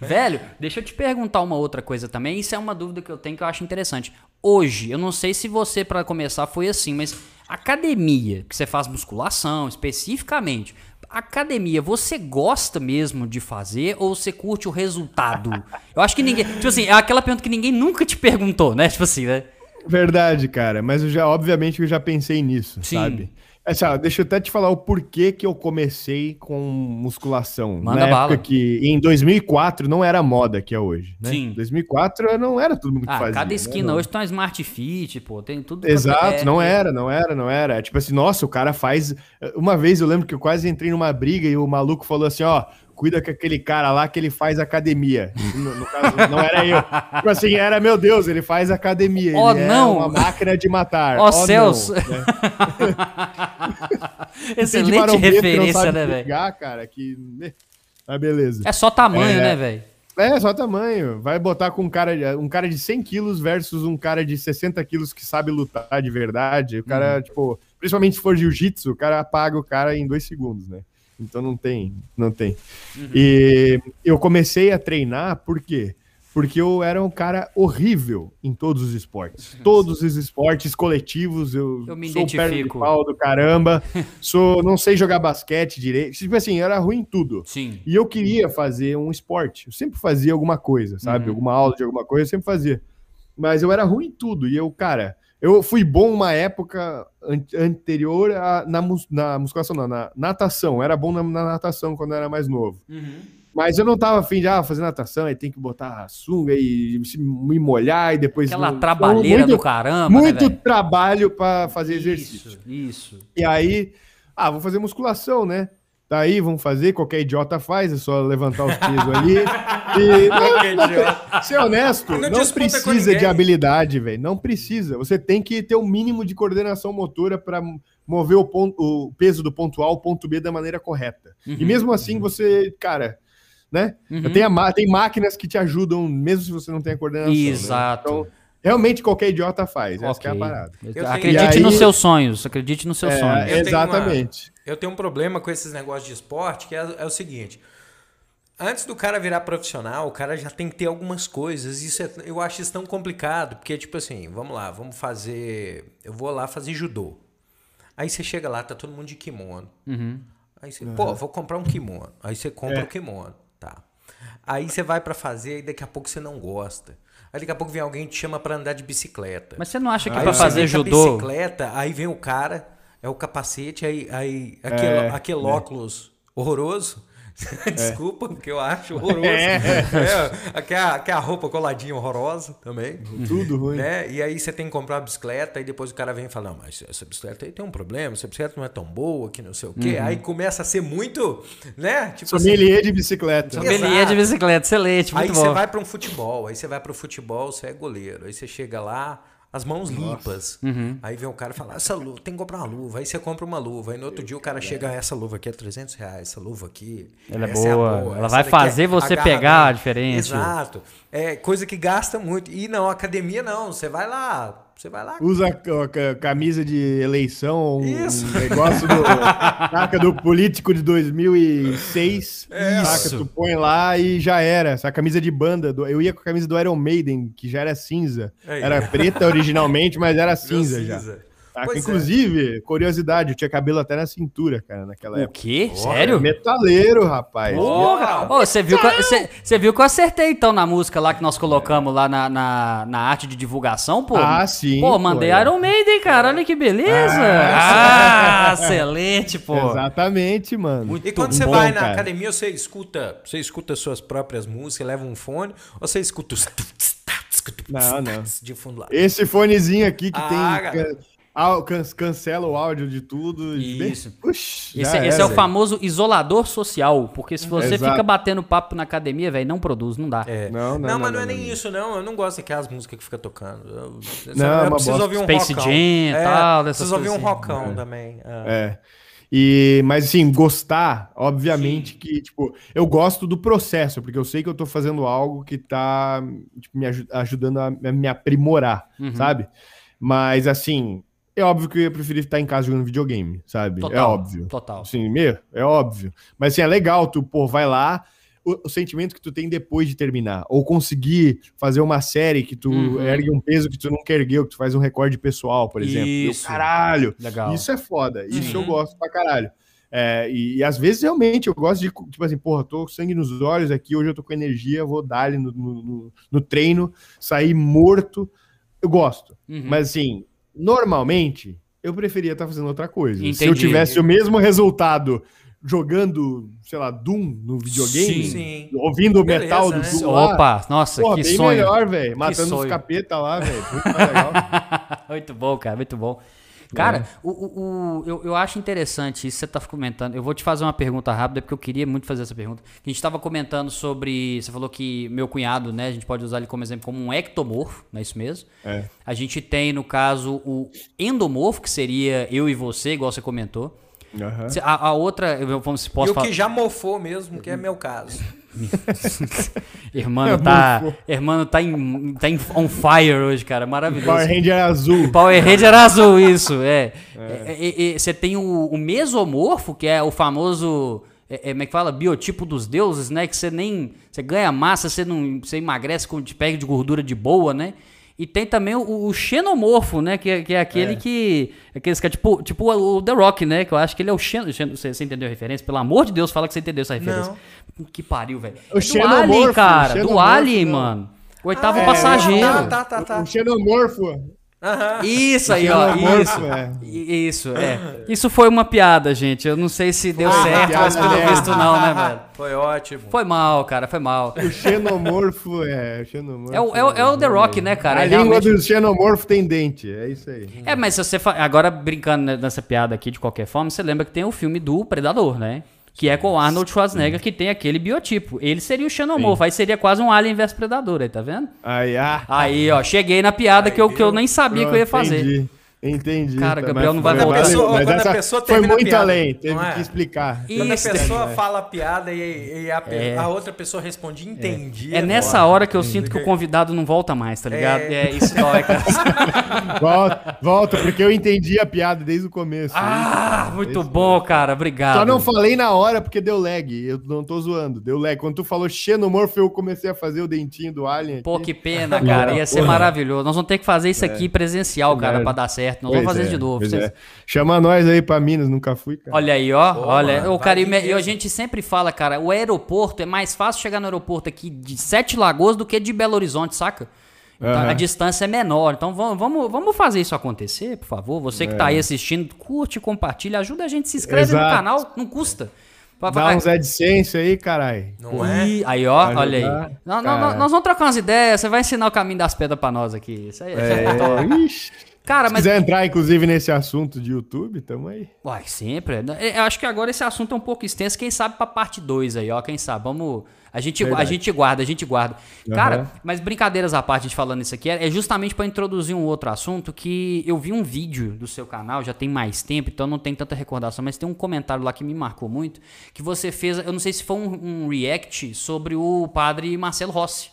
Velho, deixa eu te perguntar uma outra coisa também. Isso é uma dúvida que eu tenho que eu acho interessante. Hoje, eu não sei se você, para começar, foi assim, mas Academia, que você faz musculação especificamente. Academia, você gosta mesmo de fazer ou você curte o resultado? Eu acho que ninguém. Tipo assim, é aquela pergunta que ninguém nunca te perguntou, né? Tipo assim, né? Verdade, cara. Mas eu já, obviamente, eu já pensei nisso, Sim. sabe? Deixa eu até te falar o porquê que eu comecei com musculação. Manda na bala. época que em 2004 não era moda que é hoje, né? Sim. 2004 não era todo mundo que ah, fazia. cada né? esquina né? hoje tem uma Smart Fit, pô, tem tudo. Exato, não era, não era, não era. É tipo assim, nossa, o cara faz... Uma vez eu lembro que eu quase entrei numa briga e o maluco falou assim, ó cuida com aquele cara lá que ele faz academia. No, no caso, não era eu. Tipo assim, era, meu Deus, ele faz academia. Oh, ele não! É uma máquina de matar. Oh, oh céus! Não, né? Excelente referência, né, velho? cara, que... Né? Mas beleza. É só tamanho, é... né, velho? É, só tamanho. Vai botar com um cara, um cara de 100 quilos versus um cara de 60 quilos que sabe lutar de verdade. O cara, uhum. tipo, principalmente se for jiu-jitsu, o cara apaga o cara em dois segundos, né? Então não tem, não tem. Uhum. E eu comecei a treinar por quê? Porque eu era um cara horrível em todos os esportes. Todos os esportes coletivos, eu, eu me sou perna de pau do caramba, sou, não sei jogar basquete direito. Tipo assim, era ruim em tudo. Sim. E eu queria fazer um esporte. Eu sempre fazia alguma coisa, sabe? Uhum. Alguma aula de alguma coisa, eu sempre fazia. Mas eu era ruim em tudo. E eu, cara, eu fui bom uma época an anterior a, na, mus na musculação, não, na natação. Era bom na, na natação quando era mais novo. Uhum. Mas eu não tava afim de ah, fazer natação, aí tem que botar a sunga e me molhar e depois. Aquela não, trabalheira muito, do caramba. Né, muito né, trabalho para fazer isso, exercício. Isso. E aí, ah, vou fazer musculação, né? Tá aí, vamos fazer, qualquer idiota faz, é só levantar os pesos ali. E, não, não, ser honesto, não, não precisa de habilidade, velho. Não precisa. Você tem que ter o um mínimo de coordenação motora para mover o, ponto, o peso do ponto A ao ponto B da maneira correta. Uhum, e mesmo assim, uhum. você, cara, né? Uhum. Tem, a, tem máquinas que te ajudam, mesmo se você não tem a coordenação. Né? Exato. Né? Então, realmente qualquer idiota faz. Okay. Essa é a parada. Acredite aí... nos seus sonhos. Acredite nos seus é, sonhos. Exatamente. Eu tenho um problema com esses negócios de esporte, que é, é o seguinte. Antes do cara virar profissional, o cara já tem que ter algumas coisas. Isso é, eu acho isso tão complicado, porque tipo assim, vamos lá, vamos fazer, eu vou lá fazer judô. Aí você chega lá, tá todo mundo de kimono. Uhum. Aí você, uhum. pô, vou comprar um kimono. Aí você compra o é. um kimono, tá? Aí você vai para fazer e daqui a pouco você não gosta. Aí daqui a pouco vem alguém que te chama para andar de bicicleta. Mas você não acha que para fazer judô, bicicleta, aí vem o cara, é o capacete, aí, aí aquele, é, aquele é. óculos horroroso Desculpa, porque eu acho horroroso. É. É, que, a, que a roupa coladinha horrorosa também. Tudo ruim. Né? E aí você tem que comprar uma bicicleta e depois o cara vem e fala, não, mas essa bicicleta aí tem um problema, essa bicicleta não é tão boa, que não sei o quê. Uhum. Aí começa a ser muito, né? Tipo Sommelier assim, de bicicleta. Sommelier de bicicleta, excelente, muito aí bom. Aí você vai para um futebol, aí você vai para o futebol, você é goleiro. Aí você chega lá, as mãos Nossa. limpas. Uhum. Aí vem o cara e fala, essa luva, tem que comprar uma luva. Aí você compra uma luva. Aí no outro dia o cara chega, essa luva aqui é 300 reais, essa luva aqui. Ela é boa. É boa. Ela vai fazer você pegar a diferença. Exato. É coisa que gasta muito. E não, academia não. Você vai lá, você vai lá. Usa a, camisa de eleição, Isso. um negócio do, saca, do político de 2006. É. Saca, tu põe lá e já era. Essa camisa de banda. Do, eu ia com a camisa do Iron Maiden, que já era cinza. É. Era preta originalmente, mas era cinza, cinza. já. Tá? Inclusive, é. curiosidade, eu tinha cabelo até na cintura, cara, naquela o época. O quê? Sério? Metaleiro, rapaz. Porra! Você, viu que, você, viu que eu acertei, então, na música lá que nós colocamos lá na, na, na arte de divulgação, pô? Ah, sim. Pô, mandei pô, é. Iron Maiden, cara, olha que beleza. Ah, ah excelente, pô. Exatamente, mano. Muito e quando você bom, vai na cara. academia, você escuta, você escuta suas próprias músicas, leva um fone, ou você escuta os... Não, não. De fundo lá. Esse fonezinho aqui que ah, tem cancela o áudio de tudo. Isso. Puxa, esse, é, esse é, é, o famoso isolador social, porque se você Exato. fica batendo papo na academia, velho, não produz, não dá. É. Não, não, não, mas não, é nem isso, não. Eu não gosto daqueas músicas que fica tocando. Eu, não, eu preciso ouvir um Space rockão. Jam e é, tal. Preciso ouvir um assim. rockão também. É. E, mas assim, gostar, obviamente Sim. que, tipo, eu gosto do processo, porque eu sei que eu tô fazendo algo que tá tipo, me ajudando a me aprimorar, uhum. sabe? Mas assim, é óbvio que eu ia preferir estar em casa jogando videogame, sabe? É total, é óbvio. Total. Sim, meu, é óbvio. Mas assim, é legal, tu, pô, vai lá, o, o, sentimento que tu tem depois de terminar. Ou conseguir fazer uma série que tu uhum. ergue um peso que tu nunca ergueu, que tu faz um recorde pessoal, por exemplo. Isso. caralho. Legal. Isso é foda. Isso uhum. eu gosto pra caralho. É, e, e, às vezes realmente eu gosto de, tipo assim, porra, tô com sangue nos olhos aqui, hoje eu tô com energia, vou dar no, no, no, no treino, sair morto. Eu gosto. Uhum. Mas assim, normalmente, eu preferia estar fazendo outra coisa. Entendi. Se eu tivesse o mesmo resultado jogando, sei lá, Doom no videogame, sim, ouvindo o metal do né? Doom lá, Opa, nossa, Pô, que bem sonho. melhor, velho. Matando os capeta lá, velho. Muito mais legal. muito bom, cara, muito bom. Cara, é. o, o, o, eu, eu acho interessante isso que você está comentando. Eu vou te fazer uma pergunta rápida, porque eu queria muito fazer essa pergunta. A gente estava comentando sobre. Você falou que meu cunhado, né? A gente pode usar ele como exemplo como um ectomorfo, não é isso mesmo? É. A gente tem, no caso, o endomorfo, que seria eu e você, igual você comentou. Uhum. A, a, outra, eu posso e o que já mofou mesmo, que é meu caso. Irmão tá, irmão tá, em, tá em on fire hoje, cara. Maravilhoso. Power Ranger azul. Power Ranger azul, isso. É. Você é. é, é, tem o, o, mesomorfo, que é o famoso. É, é, como é que fala? Biotipo dos deuses, né? Que você nem. Você ganha massa, você não. Você emagrece com te pega de gordura de boa, né? E tem também o, o xenomorfo, né? Que, é, que é aquele é. que. Aqueles que é tipo, tipo o The Rock, né? Que eu acho que ele é o xenomorfo. Você, você entendeu a referência? Pelo amor de Deus, fala que você entendeu essa referência. Não. Que pariu, velho. O é do Alien, cara. Do Alien, mano. O oitavo ah, passageiro. É, tá, tá, tá, o xenomorfo Uhum. Isso aí, ó. Isso, é. isso, é. Isso foi uma piada, gente. Eu não sei se deu ah, certo, mas pelo é. visto não, né, velho? Foi ótimo. Foi mal, cara, foi mal. O xenomorfo é. O xenomorfo é, o, é, o, é o The Rock, né, cara? A é língua realmente... do xenomorfo tem dente, é isso aí. É, mas se você. Fa... Agora, brincando nessa piada aqui, de qualquer forma, você lembra que tem o filme do Predador, né? Que é com o Arnold Schwarzenegger, Sim. que tem aquele biotipo. Ele seria o xenomorfo, Sim. aí seria quase um Alien vs Predador, aí tá vendo? Aí, ah, aí ó, cheguei na piada aí, que, eu, que eu nem sabia que eu ia fazer. Entendi. Entendi. Cara, Gabriel não vai voltar. Mas pessoa, mas essa pessoa foi muito piada, além, teve é? que explicar. Quando Isso, a pessoa é. fala a piada e, e a, É. a outra pessoa responde, entendi. É nessa agora. hora que eu sinto que o convidado não volta mais, tá ligado? É, É. isso dói. Volta, volta, porque eu entendi a piada desde o começo. Ah, muito bom, cara. Obrigado. Só não falei na hora porque deu lag. Eu não tô zoando, deu lag. Quando tu falou xenomorfo, eu comecei a fazer o dentinho do Alien. Pô, aqui. que pena, cara. Ia ser Porra. maravilhoso. Nós vamos ter que fazer isso aqui presencial, cara, pra dar certo. Nós Pois vamos fazer é, de novo. Vocês- é. Chama nós aí pra Minas, nunca fui, cara. Olha aí, ó. Pô, olha, mano, o cara, e a gente sempre fala, cara, o aeroporto é mais fácil chegar no aeroporto aqui de Sete Lagoas do que de Belo Horizonte, saca? Então, Aham. A distância é menor. Então vamos, vamos, vamos fazer isso acontecer, por favor. Você que tá aí assistindo, curte, compartilha, ajuda a gente, se inscreve no É. Exato. canal, não custa. Pra- Dá uns AdSense aí, caralho. Não é? Aí, ó, Vai olha aí. ajudar, Não, não, não, nós vamos trocar umas ideias, você vai ensinar o caminho das pedras pra nós aqui. Isso aí, é. É, ixi. Cara, Se mas. quiser entrar, inclusive, nesse assunto de YouTube, tamo aí. Uai, sempre. né? Eu acho que agora esse assunto é um pouco extenso. Quem sabe pra parte 2 aí, ó. Quem sabe? Vamos. A gente, a gente guarda, a gente guarda. Cara, Aham. mas brincadeiras à parte, gente falando isso aqui, é justamente pra introduzir um outro assunto que eu vi um vídeo do seu canal, já tem mais tempo, então não tem tanta recordação, mas tem um comentário lá que me marcou muito, que você fez, eu não sei se foi um, um react sobre o padre Marcelo Rossi.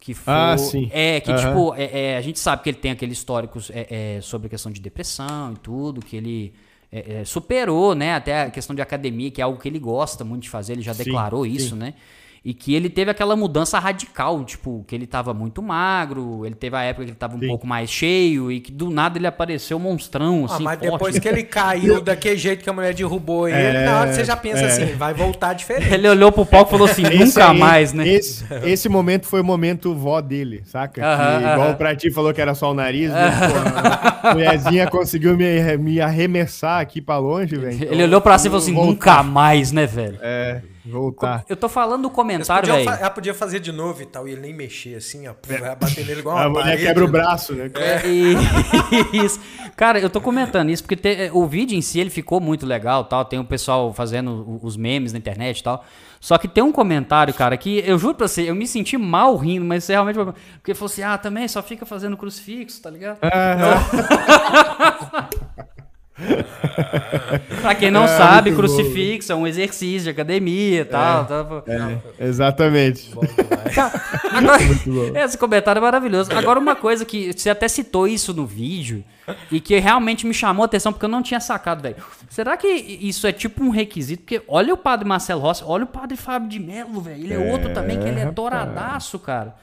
Que foi, Ah, sim. É, que Aham. tipo, é, é, a gente sabe que ele tem aquele histórico é, é, sobre a questão de depressão e tudo, que ele é, é, superou, né? Até a questão de academia, que é algo que ele gosta muito de fazer, ele já Sim, declarou sim. isso, né? E que ele teve aquela mudança radical, tipo, que ele tava muito magro, ele teve a época que ele tava um Sim. pouco mais cheio, e que do nada ele apareceu monstrão, Ah, assim, mas forte. depois que ele caiu daquele jeito que a mulher derrubou ele, É, na hora você já pensa é. assim, vai voltar diferente. Ele olhou pro palco e falou assim, nunca aí- mais, né? Esse, esse momento foi o momento vó dele, saca? Aham, Que, igual aham. pra ti falou que era só o nariz, né? Pô, a mulherzinha conseguiu me, me arremessar aqui pra longe, velho. Ele olhou pra cima e falou assim, Voltar. nunca mais, né, velho? É, voltar. Eu tô falando do comentário, velho. fa- ela podia fazer de novo e tal, e ele nem mexer assim, ó. puf, Vai bater nele igual uma A mulher parede. quebra o braço, né? É, isso. Cara, eu tô comentando isso porque te- o vídeo em si ele ficou muito legal, tal. Tem o pessoal fazendo os memes na internet e tal. Só que tem um comentário, cara, que eu juro pra você, eu me senti mal rindo, mas isso é realmente porque ele falou assim: "Ah, também só fica fazendo crucifixo, tá ligado?" pra quem não É, sabe, muito bom. crucifixo é um exercício de academia e tal. tal. É, exatamente. Agora, esse comentário é maravilhoso. Agora, uma coisa que você até citou isso no vídeo e que realmente me chamou a atenção porque eu não tinha sacado, velho. Será que isso é tipo um requisito? Porque olha o padre Marcelo Rossi, olha o padre Fábio de Mello, velho. Ele é, outro também que ele é toradaço, cara.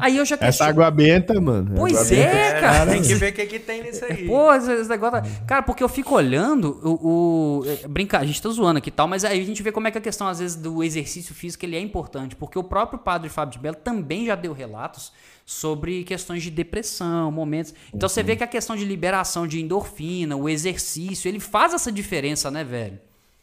Aí eu já Essa água benta, mano. Pois Água benta. é, cara. Tem que ver o que, que tem nisso aí. Pô, esse, esse negócio. Cara, porque eu fico olhando o. o é, brincar, a gente tá zoando aqui e tal, mas aí a gente vê como é que a questão, às vezes, do exercício físico ele é importante. Porque o próprio padre Fábio de Mello também já deu relatos sobre questões de depressão, momentos. Então você vê que a questão de liberação de endorfina, o exercício, ele faz essa diferença, né, velho?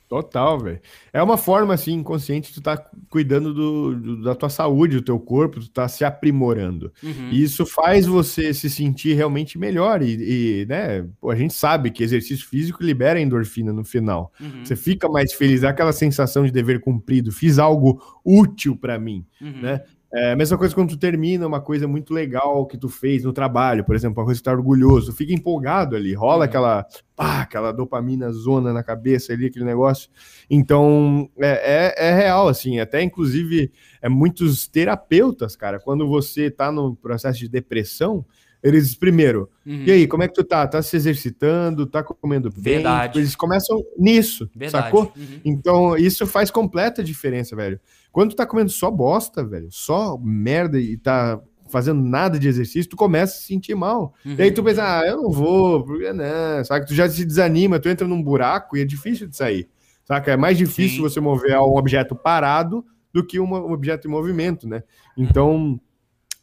Total, velho. É uma forma, assim, inconsciente, tu tá cuidando do, do- da tua saúde, do teu corpo, tu tá se aprimorando. Uhum. E isso faz você se sentir realmente melhor. E, e, né, a gente sabe que exercício físico libera endorfina no final. Uhum. Você fica mais feliz, dá aquela sensação de dever cumprido, fiz algo útil pra mim, Uhum. né? É mesma coisa quando tu termina uma coisa muito legal que tu fez no trabalho, por exemplo, uma coisa que tu tá orgulhoso, fica empolgado ali, rola Uhum. aquela, pá, aquela dopamina zona na cabeça ali, aquele negócio. Então, é, é, é real, assim, até inclusive, é muitos terapeutas, cara, quando você tá no processo de depressão, eles, primeiro, Uhum. e aí, como é que tu tá? Tá se exercitando, tá comendo bem? Verdade. Tipo, Eles começam nisso, Verdade. sacou? Uhum. Então, isso faz completa diferença, velho. Quando tu tá comendo só bosta, velho, só merda e tá fazendo nada de exercício, tu começa a se sentir mal. Uhum. E aí tu pensa, ah, eu não vou, porque não, sabe? Tu já se desanima, tu entra num buraco e é difícil de sair, saca? É mais difícil Sim. você mover um objeto parado do que um objeto em movimento, né? Então,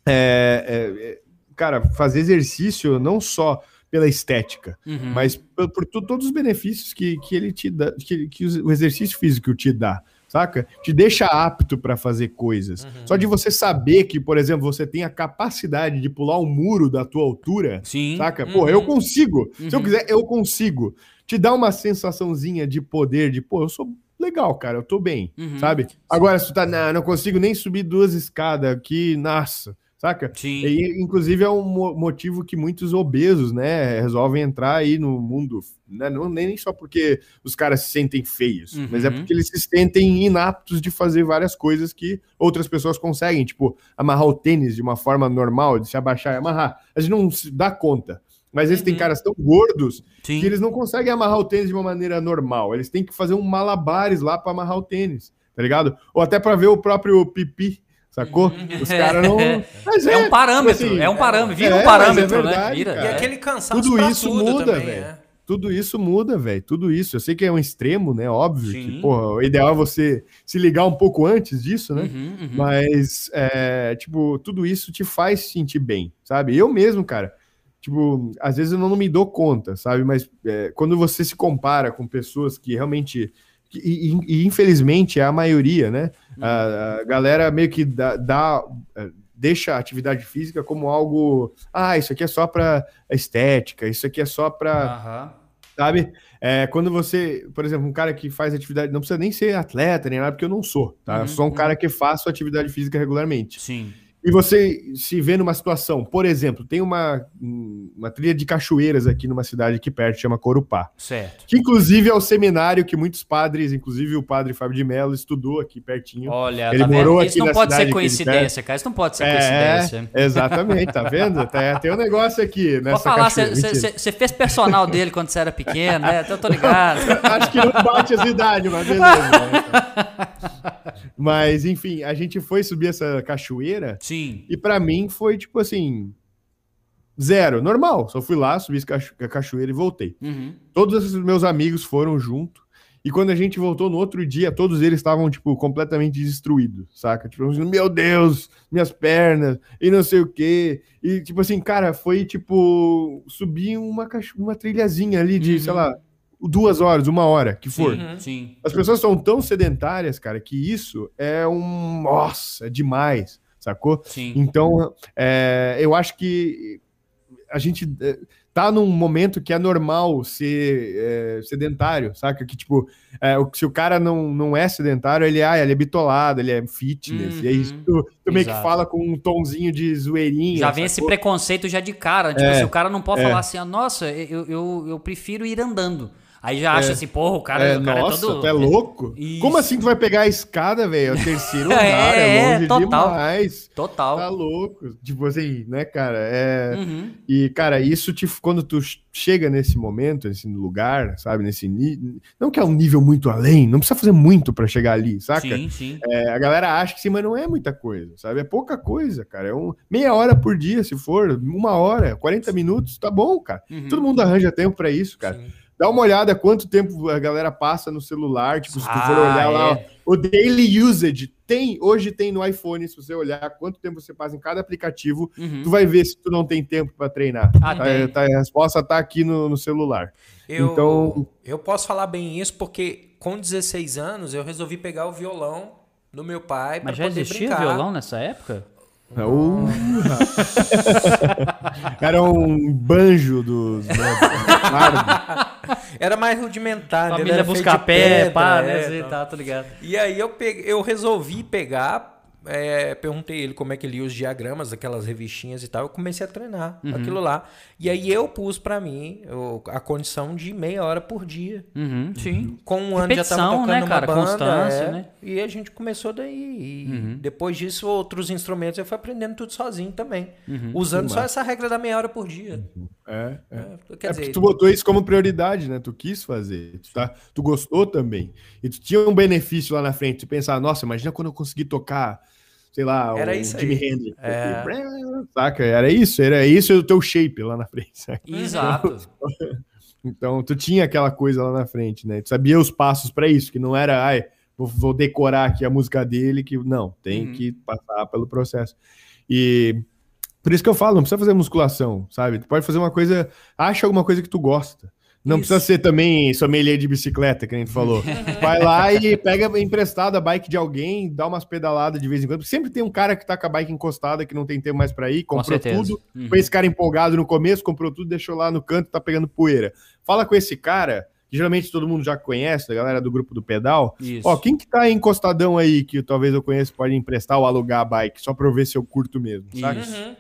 é, é, é, cara, fazer exercício não só pela estética, Uhum. mas por, por todos os benefícios que, que ele te dá, que, que o exercício físico te dá, saca? Te deixa apto para fazer coisas. Só de você saber que, por exemplo, você tem a capacidade de pular um muro da tua altura, Sim. saca? Pô, eu Uhum. consigo. Se eu Uhum. quiser, eu consigo. Te dá uma sensaçãozinha de poder, de, pô, eu sou legal, cara, eu tô bem, Uhum. sabe? Agora, se tu tá, não, não consigo nem subir duas escadas aqui, nossa, saca? Sim. E, inclusive, é um motivo que muitos obesos, né, resolvem entrar aí no mundo, né, não nem só porque os caras se sentem feios, uhum. mas é porque eles se sentem inaptos de fazer várias coisas que outras pessoas conseguem, tipo, amarrar o tênis de uma forma normal, de se abaixar e amarrar. A gente não se dá conta. Mas eles uhum. têm caras tão gordos Sim. que eles não conseguem amarrar o tênis de uma maneira normal. Eles têm que fazer um malabares lá para amarrar o tênis, tá ligado? Ou até para ver o próprio pipi Sacou? Uhum. Os caras não. Mas é, é um parâmetro, tipo assim, é um parâmetro, vira é, um parâmetro, é verdade, né? Vira, e aquele cansaço tudo isso tudo muda, velho. É. Tudo isso muda, velho. Tudo isso. Eu sei que é um extremo, né? Óbvio Sim. que, porra, o ideal é você se ligar um pouco antes disso, né? Uhum, uhum. Mas, é, tipo, tudo isso te faz sentir bem, sabe? Eu mesmo, cara, tipo, às vezes eu não me dou conta, sabe? Mas é, quando você se compara com pessoas que realmente e, e, infelizmente é a maioria, né? A, a galera meio que dá, dá, é, deixa a atividade física como algo, ah, isso aqui é só para estética, isso aqui é só para, uhum. sabe? É, quando você, por exemplo, um cara que faz atividade, não precisa nem ser atleta nem nada, porque eu não sou, tá? Uhum. Eu sou um cara que faço atividade física regularmente. Sim e você se vê numa situação, por exemplo, tem uma, uma trilha de cachoeiras aqui numa cidade aqui perto, chama Corupá. Certo. Que inclusive é o seminário que muitos padres, inclusive o padre Fábio de Mello, estudou aqui pertinho. Olha, ele tá morou vendo? Isso aqui não pode ser coincidência, cara. Isso não pode ser é, coincidência. Exatamente, tá vendo? Tem, tem um negócio aqui nessa Vou falar, você fez personal dele quando você era pequeno, né? Então eu tô ligado. Acho que não bate as idades, mas beleza. Mas, enfim, a gente foi subir essa cachoeira. Sim. E para mim foi tipo assim. Zero, normal. Só fui lá, subi a cachoeira e voltei. Uhum. Todos os meus amigos foram junto. E quando a gente voltou no outro dia, todos eles estavam, tipo, completamente destruídos, saca? Tipo, meu Deus, minhas pernas, e não sei o quê. E, tipo assim, cara, foi, tipo, subir uma, uma trilhazinha ali de, uhum. sei lá, duas horas, uma hora, que for. Sim, sim. As pessoas são tão sedentárias, cara, que isso é um. Nossa, é demais, sacou? Sim. Então, é, eu acho que a gente é, tá num momento que é normal ser é, sedentário, saca? Que, tipo, é, se o cara não, não é sedentário, ele, ah, ele é bitolado, ele é fitness, uhum. e aí tu, tu meio que fala com um tonzinho de zoeirinha. Já vem sacou? esse preconceito já de cara, tipo, é, se o cara não pode é. falar assim, ah, nossa, eu, eu, eu prefiro ir andando. Aí já acha é. assim, porra, o cara, é, o cara nossa, é todo. Tu é louco? Isso. Como assim tu vai pegar a escada, velho? É o terceiro lugar, é, é longe total, demais. Total. Tá louco. Tipo assim, né, cara? É... Uhum. E, cara, isso te, quando tu chega nesse momento, nesse lugar, sabe? Nesse nível. Não que é um nível muito além, não precisa fazer muito para chegar ali, saca? Sim, sim. É, a galera acha que sim, mas não é muita coisa, sabe? É pouca coisa, cara. É um, meia hora por dia, se for, uma hora, 40 minutos, tá bom, cara. Uhum. Todo mundo arranja tempo para isso, cara. Sim. Dá uma olhada quanto tempo a galera passa no celular, tipo, se tu for ah, olhar é. lá, o daily usage tem, hoje tem no iPhone, se você olhar quanto tempo você passa em cada aplicativo, uhum. tu vai ver se tu não tem tempo para treinar. Ah, tá, tá, a resposta tá aqui no, no celular. Eu, então, eu posso falar bem isso porque com 16 anos eu resolvi pegar o violão do meu pai Mas já existia brincar. violão nessa época? Uh, era um banjo dos. Né, era mais rudimentar, né? Família buscar pé, pá, né? É, tá, tô ligado. E aí eu, peguei, eu resolvi pegar é, perguntei ele como é que ele ia os diagramas, aquelas revistinhas e tal. Eu comecei a treinar uhum. aquilo lá. E aí eu pus para mim eu, a condição de meia hora por dia. Uhum, sim. Com um ano Repetição, já tava tocando né, cara? banda. Constância, é, né? E a gente começou daí. Uhum. depois disso, outros instrumentos eu fui aprendendo tudo sozinho também. Uhum. Usando só essa regra da meia hora por dia. É, é. é, é dizer, tu botou isso como prioridade, né? Tu quis fazer. Tu, tá, tu gostou também. E tu tinha um benefício lá na frente. Tu pensar, nossa, imagina quando eu conseguir tocar sei lá, era o Jimi Hendrix. É... Saca? Era isso, era isso o teu shape lá na frente. Saca? Exato. Então, tu tinha aquela coisa lá na frente, né? Tu sabia os passos para isso, que não era, ai, vou, vou, decorar aqui a música dele, que não, tem uhum. que passar pelo processo. E por isso que eu falo, não precisa fazer musculação, sabe? Tu pode fazer uma coisa, acha alguma coisa que tu gosta. Não Isso. precisa ser também sommelier de bicicleta, que a gente falou. Vai lá e pega emprestado a bike de alguém, dá umas pedaladas de vez em quando. Sempre tem um cara que tá com a bike encostada, que não tem tempo mais para ir, comprou tudo. Uhum. Foi esse cara empolgado no começo, comprou tudo, deixou lá no canto, tá pegando poeira. Fala com esse cara que geralmente todo mundo já conhece, a galera do grupo do pedal. Isso. Ó, quem que tá encostadão aí, que talvez eu conheça, pode emprestar ou alugar a bike, só pra eu ver se eu curto mesmo, sabe? Uhum.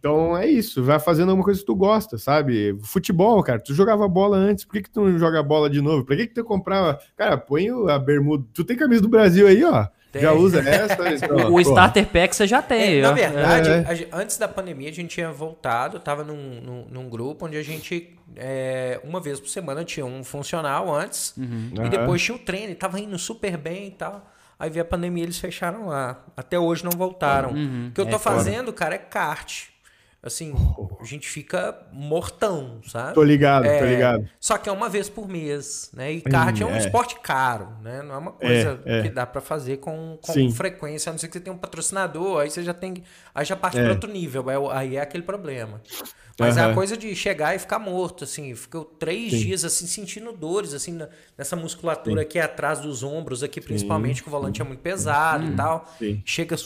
Então é isso, vai fazendo alguma coisa que tu gosta, sabe? Futebol, cara, tu jogava bola antes, por que, que tu não joga bola de novo? Pra que, que tu comprava? Cara, põe a bermuda. Tu tem camisa do Brasil aí, ó. Tem. Já usa essa? Então, o Starter Pack você já tem. É, na verdade, é. antes da pandemia, a gente tinha voltado, tava num, num, num grupo onde a gente, é, uma vez por semana, tinha um funcional antes, uhum. e depois tinha o treino, tava indo super bem e tal. Aí veio a pandemia eles fecharam lá. Até hoje não voltaram. Uhum. O que eu tô é fazendo, cara, é kart assim, a gente fica mortão, sabe? Tô ligado, é, tô ligado. Só que é uma vez por mês, né? E kart hum, é um é. esporte caro, né? Não é uma coisa é, é. que dá para fazer com, com frequência, a não ser que você tenha um patrocinador, aí você já tem, aí já parte é. para outro nível, aí é aquele problema. Mas uhum. é a coisa de chegar e ficar morto, assim, ficou três Sim. dias assim sentindo dores, assim, nessa musculatura Sim. aqui atrás dos ombros, aqui principalmente, Sim. que o volante é muito pesado e tal. Chega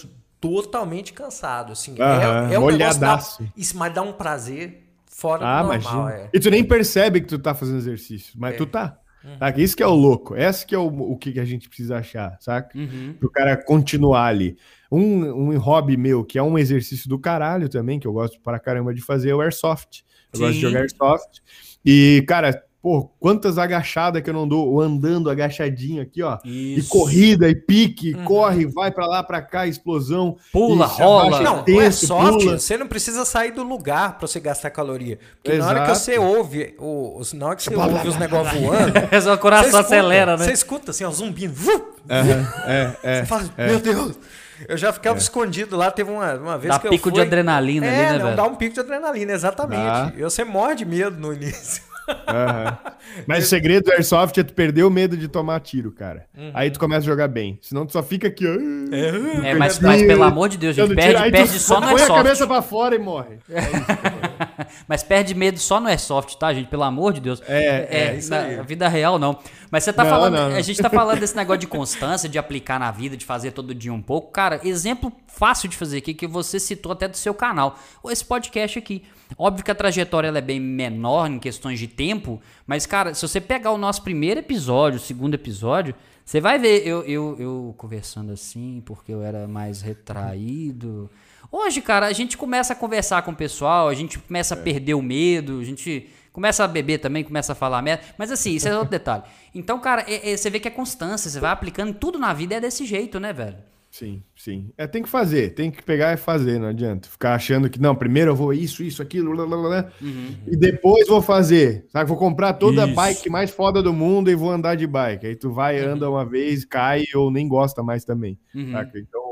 totalmente cansado, assim. Aham, é, é um molhadaço. Da, isso, mas dá um prazer fora ah, do normal. É. E tu nem percebe que tu tá fazendo exercício, mas é. tu tá. Uhum. Tá? Isso que é o louco. Esse que é o, o que a gente precisa achar, saca? Uhum. Pro cara continuar ali. Um, um hobby meu, que é um exercício do caralho também, que eu gosto para caramba de fazer, é o Airsoft. Eu Sim. gosto de jogar Airsoft. E, cara, Pô, quantas agachadas que eu não dou, andando agachadinho aqui, ó. Isso. E corrida, e pique, uhum. corre, vai para lá, para cá, explosão. Pula, rola. Não, tenso, não é soft, pula. você não precisa sair do lugar para você gastar caloria. Porque Exato. na hora que você ouve, o, na hora que você ouve os negócios voando... o coração acelera, né? Você escuta assim, ó, zumbindo. Uhum, é, é, você fala, é. meu Deus... Eu já ficava é. escondido lá, teve uma, uma vez dá que eu pico de adrenalina é, ali, né, não, dá um pico de adrenalina, exatamente. Ah. E você morre de medo no início. Uhum. Mas o segredo do Airsoft é tu perder o medo de tomar tiro, cara. Uhum. Aí tu começa a jogar bem. Senão tu só fica aqui. É, é mas, mas, pelo amor de Deus, gente, perde, perde só no Airsoft. Põe a cabeça pra fora e morre. É isso, mas perde medo só no Airsoft, tá, gente? Pelo amor de Deus. É, é, é na vida real, não. Mas você tá não, falando. Não. A gente tá falando desse negócio de constância, de aplicar na vida, de fazer todo dia um pouco. Cara, exemplo fácil de fazer aqui que você citou até do seu canal. Esse podcast aqui. Óbvio que a trajetória é bem menor em questões de tempo, mas, cara, se você pegar o nosso primeiro episódio, o segundo episódio, você vai ver eu, eu, eu conversando assim, porque eu era mais retraído. Hoje, cara, a gente começa a conversar com o pessoal, a gente começa a perder o medo, a gente começa a beber também, começa a falar merda. Mas assim, isso é outro detalhe. Então, cara, é, é, você vê que é constância, você vai aplicando tudo na vida é desse jeito, né, velho? Sim, sim. É, tem que fazer, tem que pegar e fazer, não adianta. Ficar achando que, não, primeiro eu vou isso, isso, aquilo, blá, blá, blá, uhum. e depois vou fazer, sabe? Vou comprar toda isso. a bike mais foda do mundo e vou andar de bike. Aí tu vai, uhum. anda uma vez, cai ou nem gosta mais também, uhum. Então,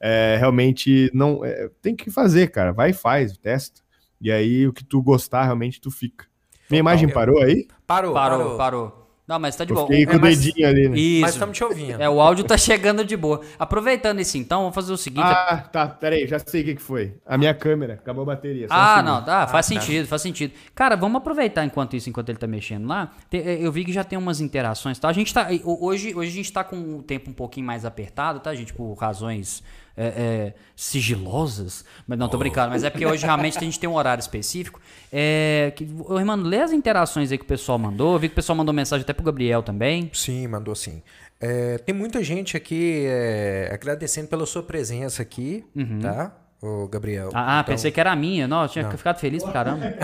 é, realmente, não, é, tem que fazer, cara. Vai e faz, testa. E aí, o que tu gostar, realmente, tu fica. Minha imagem parou aí? Parou, parou, parou. parou. Não, mas tá de boa. Fiquei com é, o dedinho ali, né? Isso. Mas estamos te ouvindo. É, o áudio tá chegando de boa. Aproveitando isso então, vamos fazer o seguinte. Ah, tá. Peraí, já sei o que, que foi. A minha câmera, acabou a bateria. Ah, um não, tá. Faz ah, tá. sentido, tá. faz sentido. Cara, vamos aproveitar enquanto isso, enquanto ele tá mexendo lá. Eu vi que já tem umas interações, tá? A gente tá. Hoje, hoje a gente tá com o tempo um pouquinho mais apertado, tá, gente? Por razões é, é, sigilosas. Mas não, tô brincando, mas é porque hoje realmente a gente tem um horário específico. É, que, ô, irmão, lê as interações aí que o pessoal mandou. Eu vi que o pessoal mandou mensagem até pro Gabriel também. Sim, mandou sim. É, tem muita gente aqui é, agradecendo pela sua presença aqui, uhum. tá? O Gabriel. Ah, então... pensei que era a minha. Não, eu tinha não. ficado feliz pra caramba.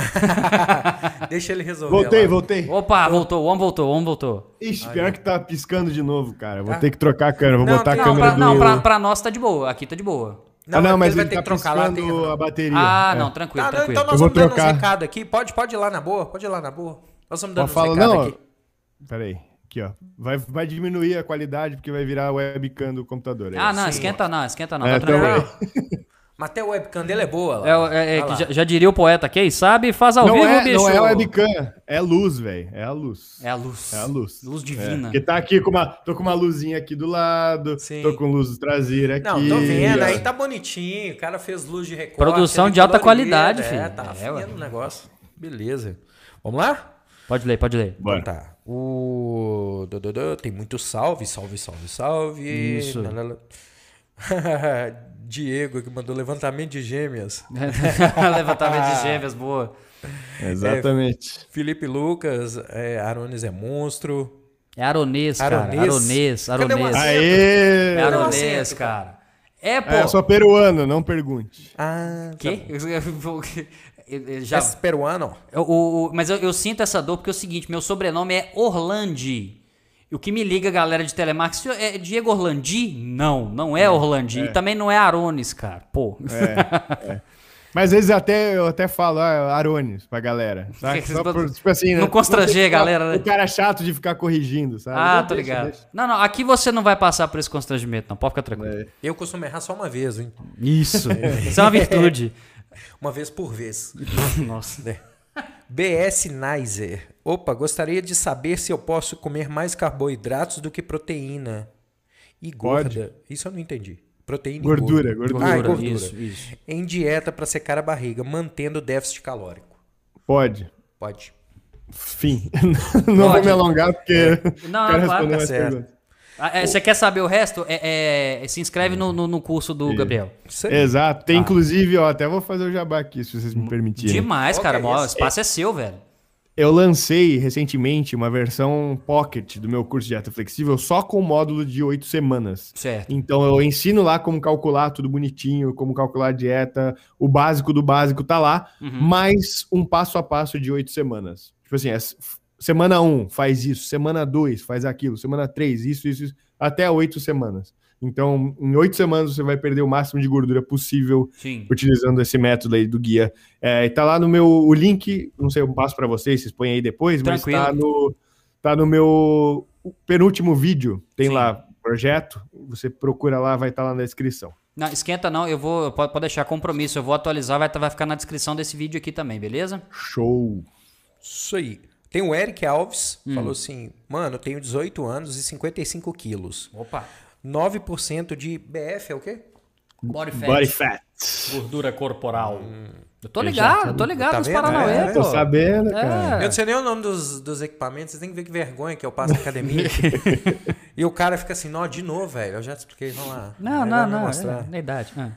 Deixa ele resolver. Voltei, lá. voltei. Opa, voltou, o homem voltou, o homem voltou. Ixi, pior que tá piscando de novo, cara. Vou ah. ter que trocar a câmera, vou não, botar a câmera pra, do... Não, pra, pra nós tá de boa, aqui tá de boa. Não, ah, não, mas ele, vai ter tá que trocar lá, tem... a bateria. Ah, é. não, tranquilo, ah, tranquilo. Então nós vamos dando trocar. uns recados aqui. Pode, pode ir lá na boa, pode ir lá na boa. Nós vamos dando uns recados não, aqui. Peraí. Aqui, ó. Vai, vai diminuir a qualidade porque vai virar a webcam do computador. É ah, não, esquenta não, esquenta não. É, tá tranquilo. Mas até a webcam dele é boa. Lá. É, é, é já, já, diria o poeta, quem sabe faz ao não vivo, é, bicho. Não é webcam, é luz, velho. É a luz. É a luz. É a luz. Luz divina. É. Porque tá aqui com uma. Tô com uma luzinha aqui do lado. Sim. Tô com luz traseira aqui. Não, tô vendo. Aí tá bonitinho. O cara fez luz de recorte. Produção de alta qualidade, é, filho. É, tá é, o negócio. Beleza. Vamos lá? Pode ler, pode ler. Bora. Então tá. O... Tem muito salve, salve, salve, salve. Isso. Diego que mandou levantamento de gêmeas. levantamento de gêmeas, boa. Exatamente. É, Felipe Lucas, é, Arones é monstro. É aronês, cara. Aronês. Aronês, aronês. Aê! É aronês, cara. É, pô. É, eu sou peruano, não pergunte. Ah, que? Tá Já... É peruano? O, o, mas eu, eu, sinto essa dor porque é o seguinte, meu sobrenome é Orlandi. E o que me liga, galera de telemarketing, é Diego Orlandi? Não, não é, é Orlandi. É. E também não é Arones, cara. Pô. É, é. Mas às vezes até, eu até falo ah, Arones pra galera. Sabe? Só por, tipo assim, não né? constranger a galera, né? O cara é chato de ficar corrigindo, sabe? Ah, não, tô deixa, ligado. Deixa. Não, não, aqui você não vai passar por esse constrangimento, não. Pode ficar tranquilo. É. Eu costumo errar só uma vez, hein? Isso. Isso é uma virtude. uma vez por vez. Nossa. É. BS Nizer. Opa, gostaria de saber se eu posso comer mais carboidratos do que proteína. E gorda. Pode. Isso eu não entendi. Proteína gordura, e gordura. Ah, gordura. Isso, isso. Em dieta para secar a barriga, mantendo o déficit calórico. Pode. Pode. Fim. não Pode. vou me alongar porque é. não, quero não, responder mais perguntas. Ah, é, você quer saber o resto? É, é, se inscreve no, no, no curso do Gabriel. Exato. Tem ah. inclusive, ó, até vou fazer o jabá aqui, se vocês me permitirem. Demais, cara. o espaço é seu, velho. Eu lancei recentemente uma versão pocket do meu curso de dieta flexível só com o módulo de oito semanas. Certo. Então eu ensino lá como calcular tudo bonitinho, como calcular a dieta, o básico do básico tá lá, uhum. mais um passo a passo de oito semanas. Tipo assim, é, semana um faz isso, semana dois faz aquilo, semana três isso, isso, isso até oito semanas. Então, em oito semanas você vai perder o máximo de gordura possível Sim. utilizando esse método aí do guia. É, e tá lá no meu o link, não sei, eu passo para vocês, vocês põem aí depois, Tranquilo. mas tá no, tá no meu penúltimo vídeo, tem Sim. lá projeto, você procura lá, vai estar tá lá na descrição. Não, esquenta não, eu vou, pode, pode deixar compromisso, eu vou atualizar, vai, vai ficar na descrição desse vídeo aqui também, beleza? Show! Isso aí. Tem o Eric Alves, hum. falou assim, mano, eu tenho 18 anos e 55 quilos. Opa! 9% de BF é o quê? Body fat. Body fat. Gordura corporal. Hum. Eu tô ligado, eu tô ligado tá nos Paranauê, é, Tô sabendo, é. cara. Eu não sei nem o nome dos, dos equipamentos, vocês têm que ver que vergonha que eu passo na academia. e o cara fica assim, nó, de novo, velho. Eu já te expliquei, vamos lá. Não, não, não, mostrar. É, na idade. Ah.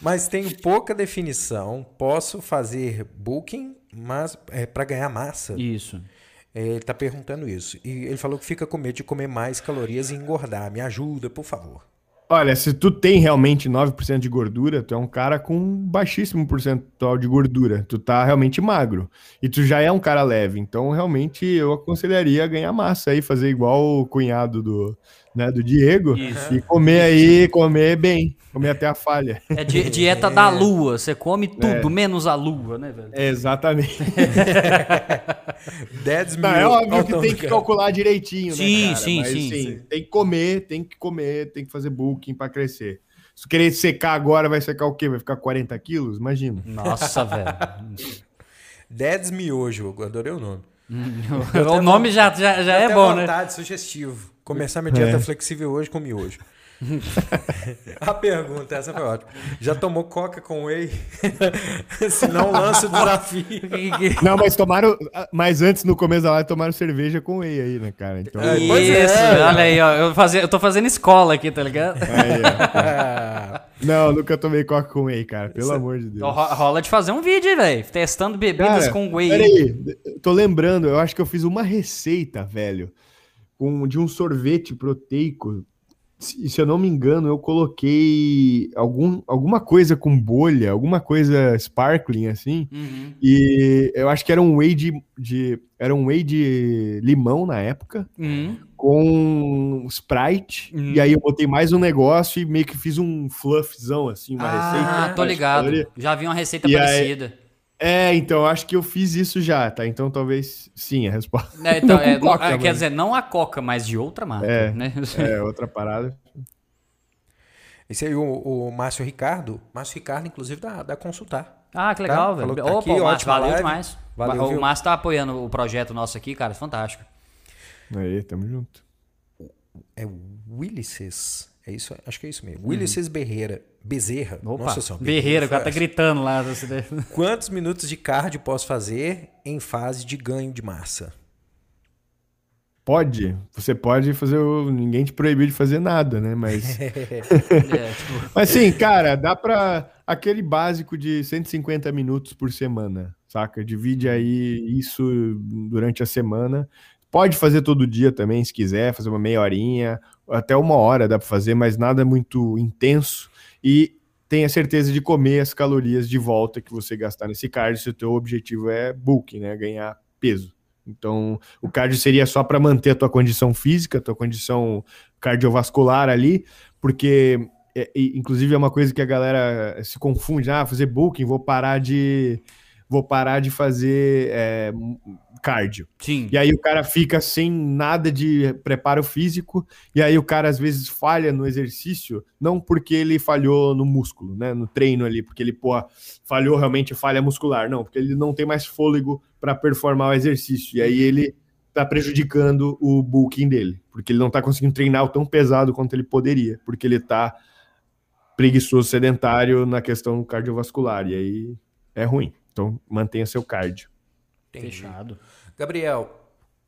mas tenho pouca definição. Posso fazer booking, mas é para ganhar massa. Isso. É, ele está perguntando isso. E ele falou que fica com medo de comer mais calorias e engordar. Me ajuda, por favor. Olha, se tu tem realmente 9% de gordura, tu é um cara com baixíssimo percentual de gordura. Tu tá realmente magro. E tu já é um cara leve. Então, realmente, eu aconselharia ganhar massa aí, fazer igual o cunhado do, né, do Diego. Isso. E comer aí, comer bem. Comer até a falha. É di dieta é. da lua. Você come tudo, é. menos a lua, né, velho? exatamente. 10 mil. Não, é óbvio que tem que calcular direitinho, sim, né, cara? Sim, Mas, sim, sim. Tem que comer, tem que comer, tem que fazer booking para crescer. Se querer secar agora, vai secar o quê? Vai ficar 40 quilos? Imagina. Nossa, velho. 10 miojo, adorei o nome. O nome já, já, já é bom, vontade, né? sugestivo. Começar minha dieta é. flexível hoje com miojo. a pergunta, essa foi ótima. Já tomou coca com whey? Se não, lança o desafio. não, mas tomaram. Mas antes, no começo da live, tomaram cerveja com whey aí, né, cara? Então... É, Isso, é. olha aí, ó. Eu, fazia, eu tô fazendo escola aqui, tá ligado? Aí, não, nunca tomei coca com whey, cara. Pelo Isso... amor de Deus. Rola de fazer um vídeo, velho. Testando bebidas cara, com whey. Peraí, tô lembrando, eu acho que eu fiz uma receita, velho. Com, de um sorvete proteico se, se eu não me engano, eu coloquei algum, alguma coisa com bolha, alguma coisa sparkling assim. Uhum. E eu acho que era um whey de, de era um whey de limão na época, uhum. com Sprite. Uhum. E aí eu botei mais um negócio e meio que fiz um fluffzão assim, uma ah, receita. Ah, tô ligado. História. Já vi uma receita e parecida. Aí, é, então, acho que eu fiz isso já, tá? Então talvez sim a resposta. É, então, é, coca, é, quer dizer, não a Coca, mas de outra marca, é, né? É, outra parada. Esse aí, o, o Márcio Ricardo. Márcio Ricardo, inclusive, da, da Consultar. Ah, que legal, tá? velho. Tá Opa, aqui, o Márcio, valeu live. demais. Valeu, o viu? Márcio tá apoiando o projeto nosso aqui, cara, fantástico. Aí, tamo junto. É Willises. É isso, acho que é isso mesmo. Uhum. Willises Berreira. Bezerra. Opa, Nossa senhora. Berreira, o cara tá gritando lá. Quantos minutos de cardio posso fazer em fase de ganho de massa? Pode, você pode fazer o. Ninguém te proibiu de fazer nada, né? Mas. é, tipo... Mas sim, cara, dá pra. Aquele básico de 150 minutos por semana, saca? Divide aí isso durante a semana. Pode fazer todo dia também, se quiser, fazer uma meia horinha, até uma hora dá pra fazer, mas nada muito intenso. E tenha certeza de comer as calorias de volta que você gastar nesse cardio se o teu objetivo é bulk, né? Ganhar peso. Então, o cardio seria só para manter a tua condição física, a tua condição cardiovascular ali, porque é, inclusive é uma coisa que a galera se confunde, ah, fazer bulking, vou parar de vou parar de fazer é, cardio. Sim. E aí o cara fica sem nada de preparo físico, e aí o cara às vezes falha no exercício, não porque ele falhou no músculo, né, no treino ali, porque ele, pô, falhou realmente falha muscular, não, porque ele não tem mais fôlego para performar o exercício, e aí ele tá prejudicando o bulking dele, porque ele não tá conseguindo treinar o tão pesado quanto ele poderia, porque ele tá preguiçoso, sedentário na questão cardiovascular, e aí é ruim. Então, mantenha seu cardio. Entendi. Fechado. Gabriel,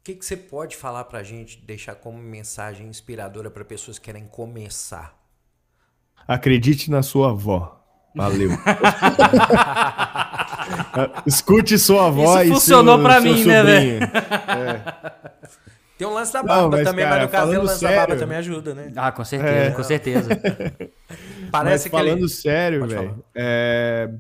o que, que você pode falar para a gente, deixar como mensagem inspiradora para pessoas que querem começar? Acredite na sua avó. Valeu. Escute sua avó Isso e funcionou para mim, né, velho? É. Tem um lance da barba Não, também, cara, mas no caso o lance sério, da barba também ajuda, né? Ah, com certeza, é. com certeza. Parece mas falando ele... sério, velho. É...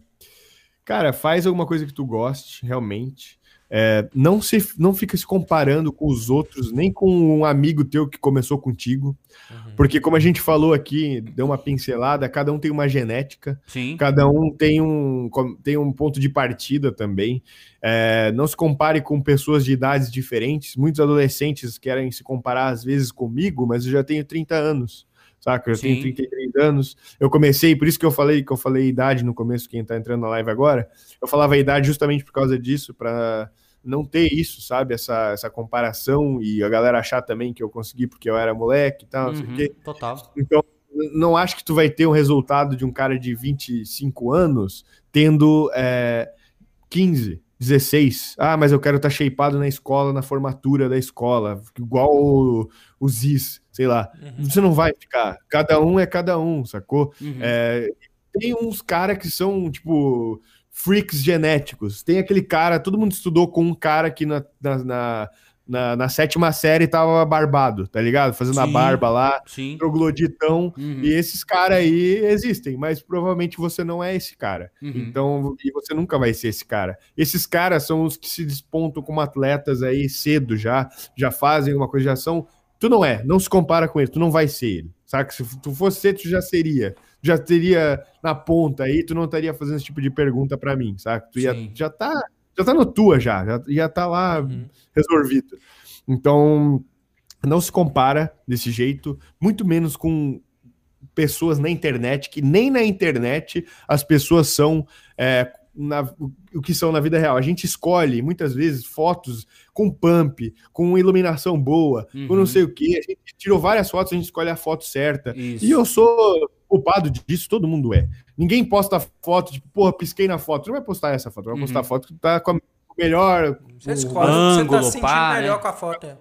Cara, faz alguma coisa que tu goste, realmente. É, não, se, não fica se comparando com os outros, nem com um amigo teu que começou contigo. Uhum. Porque, como a gente falou aqui, deu uma pincelada, cada um tem uma genética, Sim. cada um tem um, tem um ponto de partida também. É, não se compare com pessoas de idades diferentes. Muitos adolescentes querem se comparar, às vezes, comigo, mas eu já tenho 30 anos saca? Eu Sim. tenho 33 anos. Eu comecei, por isso que eu falei que eu falei idade no começo, quem tá entrando na live agora. Eu falava idade justamente por causa disso, para não ter isso, sabe? Essa, essa comparação e a galera achar também que eu consegui porque eu era moleque e tal, uhum, não sei o uhum, quê. Total. Então, não acho que tu vai ter um resultado de um cara de 25 anos tendo é, 15, 16. Ah, mas eu quero estar tá shapeado na escola, na formatura da escola, igual o, o Ziz, sei lá. Uhum. Você não vai ficar. Cada um é cada um, sacou? Uhum. É, tem uns caras que são, tipo, freaks genéticos. Tem aquele cara, todo mundo estudou com um cara que na, na, na, na, na sétima série tava barbado, tá ligado? Fazendo sim, a barba lá, sim. trogloditão. Uhum. E esses caras aí existem, mas provavelmente você não é esse cara. Uhum. Então, e você nunca vai ser esse cara. Esses caras são os que se despontam como atletas aí cedo já, já fazem uma coisa, já são. Tu não é, não se compara com ele, tu não vai ser ele. Saca? Se tu fosse ser, tu já seria já teria na ponta aí, tu não estaria fazendo esse tipo de pergunta para mim, sabe? Tu ia, já tá já tá no tua já, já, já tá lá uhum. resolvido. Então, não se compara desse jeito, muito menos com pessoas na internet, que nem na internet as pessoas são é, na, o que são na vida real. A gente escolhe muitas vezes fotos com pump, com iluminação boa, uhum. com não uhum. sei o que. A gente tirou várias fotos, a gente escolhe a foto certa. Isso. E eu sou culpado disso, todo mundo é. Ninguém posta foto, tipo, porra, pisquei na foto. não vai postar essa foto, vai postar uhum. foto que tá com a melhor. Você escolhe ângulo, você tá sentindo pá, melhor né? com a foto. É.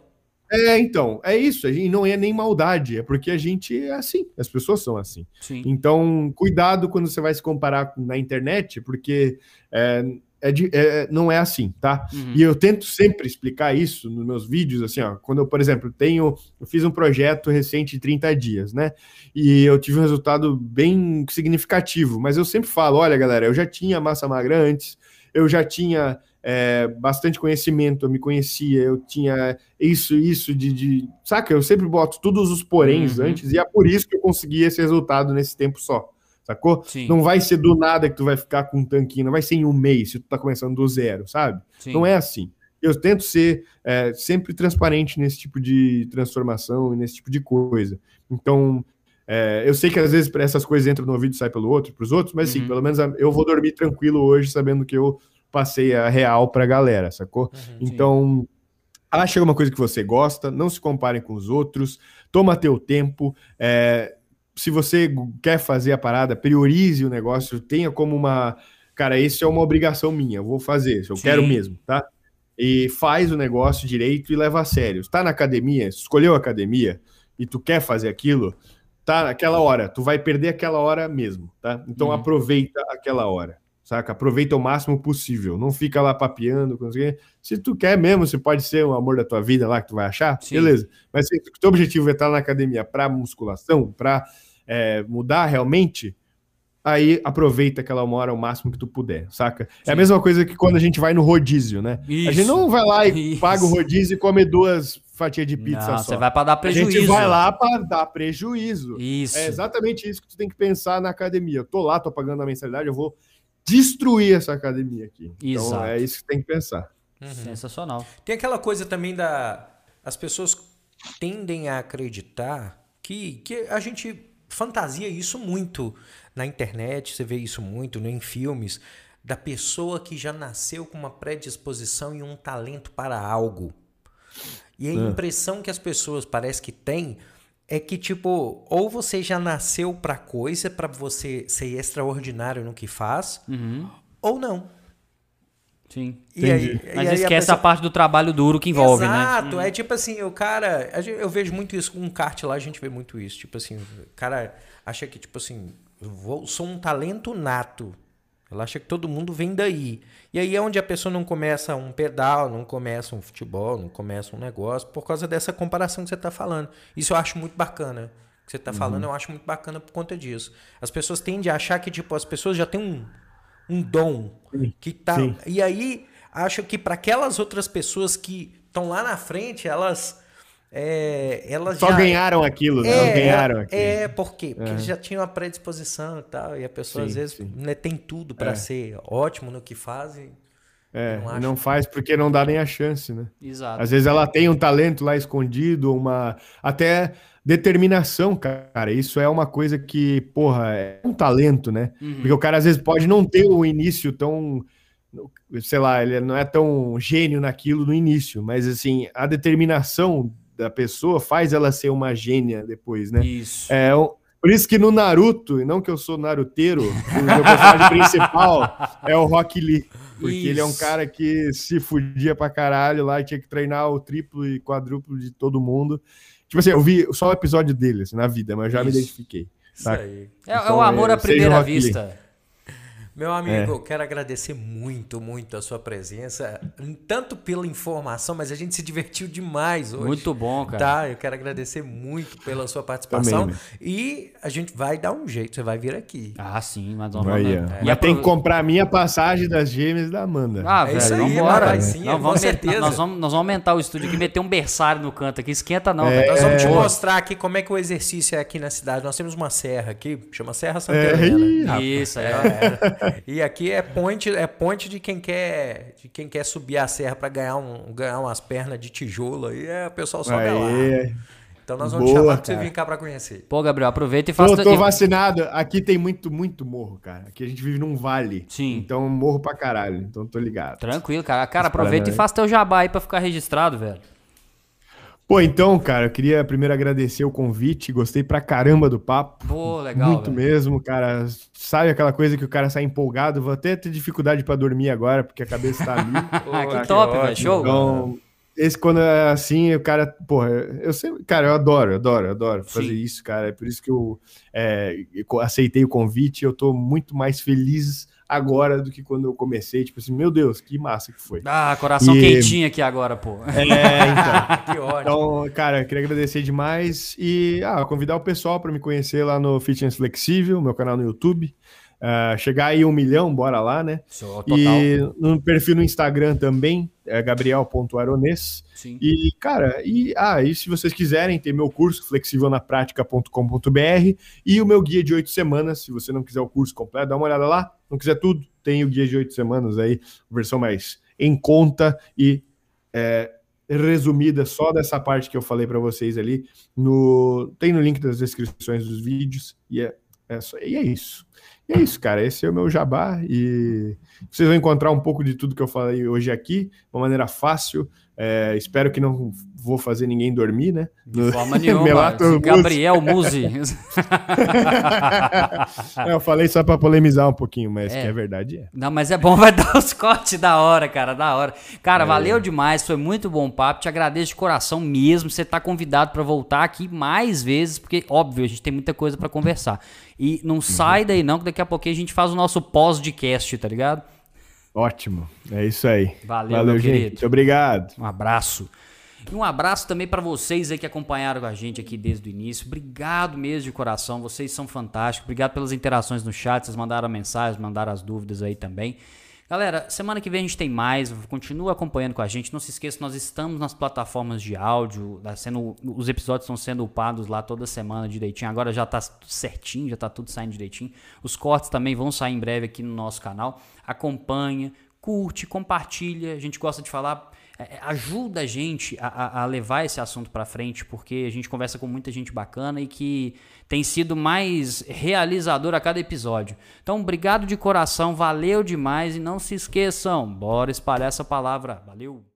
É, então, é isso. A gente não é nem maldade, é porque a gente é assim, as pessoas são assim. Sim. Então, cuidado quando você vai se comparar na internet, porque é, é, de, é, não é assim, tá? Uhum. E eu tento sempre explicar isso nos meus vídeos, assim, ó, quando eu, por exemplo, tenho, eu fiz um projeto recente de 30 dias, né? E eu tive um resultado bem significativo, mas eu sempre falo, olha, galera, eu já tinha massa magra antes, eu já tinha é, bastante conhecimento, eu me conhecia, eu tinha isso, isso de, de saca? Eu sempre boto todos os poréns uhum. antes, e é por isso que eu consegui esse resultado nesse tempo só sacou? Sim. Não vai ser do nada que tu vai ficar com um tanquinho, não vai ser em um mês se tu tá começando do zero, sabe? Sim. Não é assim. Eu tento ser é, sempre transparente nesse tipo de transformação e nesse tipo de coisa. Então, é, eu sei que às vezes essas coisas entram no ouvido e saem pelo outro, para os outros, mas sim, uhum. pelo menos eu vou dormir tranquilo hoje, sabendo que eu passei a real para a galera, sacou? Uhum, então, acha alguma coisa que você gosta, não se comparem com os outros, toma teu tempo, é, se você quer fazer a parada, priorize o negócio, tenha como uma. Cara, isso é uma obrigação minha, eu vou fazer, eu Sim. quero mesmo, tá? e faz o negócio direito e leva a sério. Está na academia, escolheu a academia e tu quer fazer aquilo, tá naquela hora, tu vai perder aquela hora mesmo, tá? Então uhum. aproveita aquela hora, saca? Aproveita o máximo possível, não fica lá papeando, se tu quer mesmo, você pode ser o amor da tua vida lá que tu vai achar, Sim. beleza. Mas se o teu objetivo é estar na academia para musculação, para é, mudar realmente, aí aproveita aquela uma hora o máximo que tu puder, saca? Sim. É a mesma coisa que quando a gente vai no rodízio, né? Isso. A gente não vai lá e Isso. paga o rodízio e come duas fatias de pizza não, só. Você vai para dar prejuízo. A gente vai lá para dar prejuízo. Isso. É exatamente isso que tu tem que pensar na academia. Eu tô lá, tô pagando a mensalidade, eu vou destruir essa academia aqui. Então, Exato. Então é isso que tem que pensar. Uhum. Sensacional. Tem aquela coisa também da as pessoas tendem a acreditar que, que a gente fantasia isso muito na internet, você vê isso muito né, em filmes, da pessoa que já nasceu com uma predisposição e um talento para algo. E a é. impressão que as pessoas parece que têm é que tipo, ou você já nasceu para coisa para você ser extraordinário no que faz, uhum. ou não. Sim. E aí, Mas e esquece a, pessoa... a, parte do trabalho duro que envolve, Exato. né? Exato. É tipo assim, o cara. Eu vejo muito isso com um kart lá, a gente vê muito isso. Tipo assim, o cara acha que, tipo assim, vou, sou um talento nato. Ela acha que todo mundo vem daí. E aí é onde a pessoa não começa um pedal, não começa um futebol, não começa um negócio, por causa dessa comparação que você está falando. Isso eu acho muito bacana. O que você está uhum. falando, eu acho muito bacana por conta disso. As pessoas tendem a achar que, tipo, as pessoas já têm um, um dom. que tá Sim. E aí, acho que para aquelas outras pessoas que estão lá na frente, elas é, elas Só já... ganharam aquilo, né? É, ganharam aquilo. É, por quê? Porque é. eles já tinham a predisposição e tal, e a pessoa sim, às vezes né, tem tudo para é. ser ótimo no que faz e é, não, não, faz porque não dá nem a chance, né? Exato. Às vezes ela tem um talento lá escondido, uma até determinação, cara. Isso é uma coisa que, porra, é um talento, né? Uhum. Porque o cara às vezes pode não ter o início tão sei lá, ele não é tão gênio naquilo no início, mas assim, a determinação da pessoa faz ela ser uma gênia depois, né? Isso. É, por isso que no Naruto, e não que eu sou naruteiro, o meu personagem principal é o Rock Lee. Porque isso. ele é um cara que se fudia pra caralho lá e tinha que treinar o triplo e quadruplo de todo mundo. Tipo assim, eu vi só o episódio dele assim, na vida, mas eu já isso. me identifiquei. Isso aí. É, então, é, o amor é, à primeira vista. Meu amigo, é. quero agradecer muito, muito a sua presença, tanto pela informação, mas a gente se divertiu demais hoje. Muito bom, cara. Tá, eu quero agradecer muito pela sua participação Também, e a gente vai dar um jeito, você vai vir aqui. Ah, sim, mas vamos vai, é. Mas tem que comprar a minha passagem das gêmeas da Amanda. Ah, é velho, isso aí, vamos embora. Sim, vamos, com certeza. Nós vamos, nós vamos aumentar o estúdio aqui, meter um berçário no canto aqui, esquenta não. É, nós vamos te mostrar aqui como é que o exercício é aqui na cidade. Nós temos uma serra aqui, chama Serra Santa é, Helena. Isso, é. E aqui é ponte, é ponte de quem quer, de quem quer subir a serra para ganhar, um, ganhar umas pernas de tijolo aí, é, o pessoal sobe Aê. lá. Então nós vamos Boa, chamar pra você vir cá para conhecer. Pô, Gabriel, aproveita e faça... Eu tô vacinado. Aqui tem muito, muito morro, cara. Aqui a gente vive num vale. Sim. Então morro pra caralho. Então tô ligado. Tranquilo, cara. Cara, aproveita e faça teu jabá aí pra ficar registrado, velho. Pô, então, cara, eu queria primeiro agradecer o convite, gostei pra caramba do papo. Pô, legal. Muito velho. mesmo, cara. Sabe aquela coisa que o cara sai empolgado? Vou até ter dificuldade para dormir agora, porque a cabeça tá ali. Pô, que top, velho. Show. Então, esse quando é assim, o cara, porra, eu sempre, cara, eu adoro, adoro, adoro fazer Sim. isso, cara. É por isso que eu, é, eu aceitei o convite. Eu tô muito mais feliz agora do que quando eu comecei. Tipo assim, meu Deus, que massa que foi. Ah, coração e... quentinho aqui agora, pô. É, então. que ótimo. Então, cara, queria agradecer demais e ah, convidar o pessoal para me conhecer lá no Fitness Flexível, meu canal no YouTube. Uh, chegar aí um milhão, bora lá, né? E no perfil no Instagram também, é gabriel.arones. E, cara, e, ah, e se vocês quiserem, tem meu curso flexivelnapratica.com.br e o meu guia de oito semanas. Se você não quiser o curso completo, dá uma olhada lá. Não quiser tudo, tem o guia de oito semanas aí, versão mais em conta e é, resumida só dessa parte que eu falei para vocês ali. No, tem no link das descrições dos vídeos e é, é, só, e é isso. E é isso, cara. Esse é o meu jabá e vocês vão encontrar um pouco de tudo que eu falei hoje aqui, de uma maneira fácil, É, espero que não vou fazer ninguém dormir, né? De forma nenhuma. Gabriel Musi. eu falei só para polemizar um pouquinho, mas é. que é verdade é. Não, mas é bom, vai dar os cortes da hora, cara, da hora. Cara, é. valeu demais, foi muito bom papo, te agradeço de coração mesmo. Você tá convidado para voltar aqui mais vezes, porque, óbvio, a gente tem muita coisa para conversar. E não uhum. sai daí não, que daqui a pouquinho a gente faz o nosso pós-de-cast, tá ligado? Ótimo, é isso aí. Valeu, Valeu gente. Querido. Muito obrigado. Um abraço. E um abraço também para vocês aí que acompanharam a gente aqui desde o início. Obrigado mesmo de coração, vocês são fantásticos. Obrigado pelas interações no chat, vocês mandaram mensagens, mandaram as dúvidas aí também. Galera, semana que vem a gente tem mais, continua acompanhando com a gente. Não se esqueça, nós estamos nas plataformas de áudio, tá sendo, os episódios estão sendo upados lá toda semana direitinho. Agora já tá certinho, já tá tudo saindo direitinho. Os cortes também vão sair em breve aqui no nosso canal. Acompanha, curte, compartilha. A gente gosta de falar ajuda a gente a, a levar esse assunto para frente, porque a gente conversa com muita gente bacana e que tem sido mais realizador a cada episódio. Então, obrigado de coração, valeu demais e não se esqueçam, bora espalhar essa palavra. Valeu!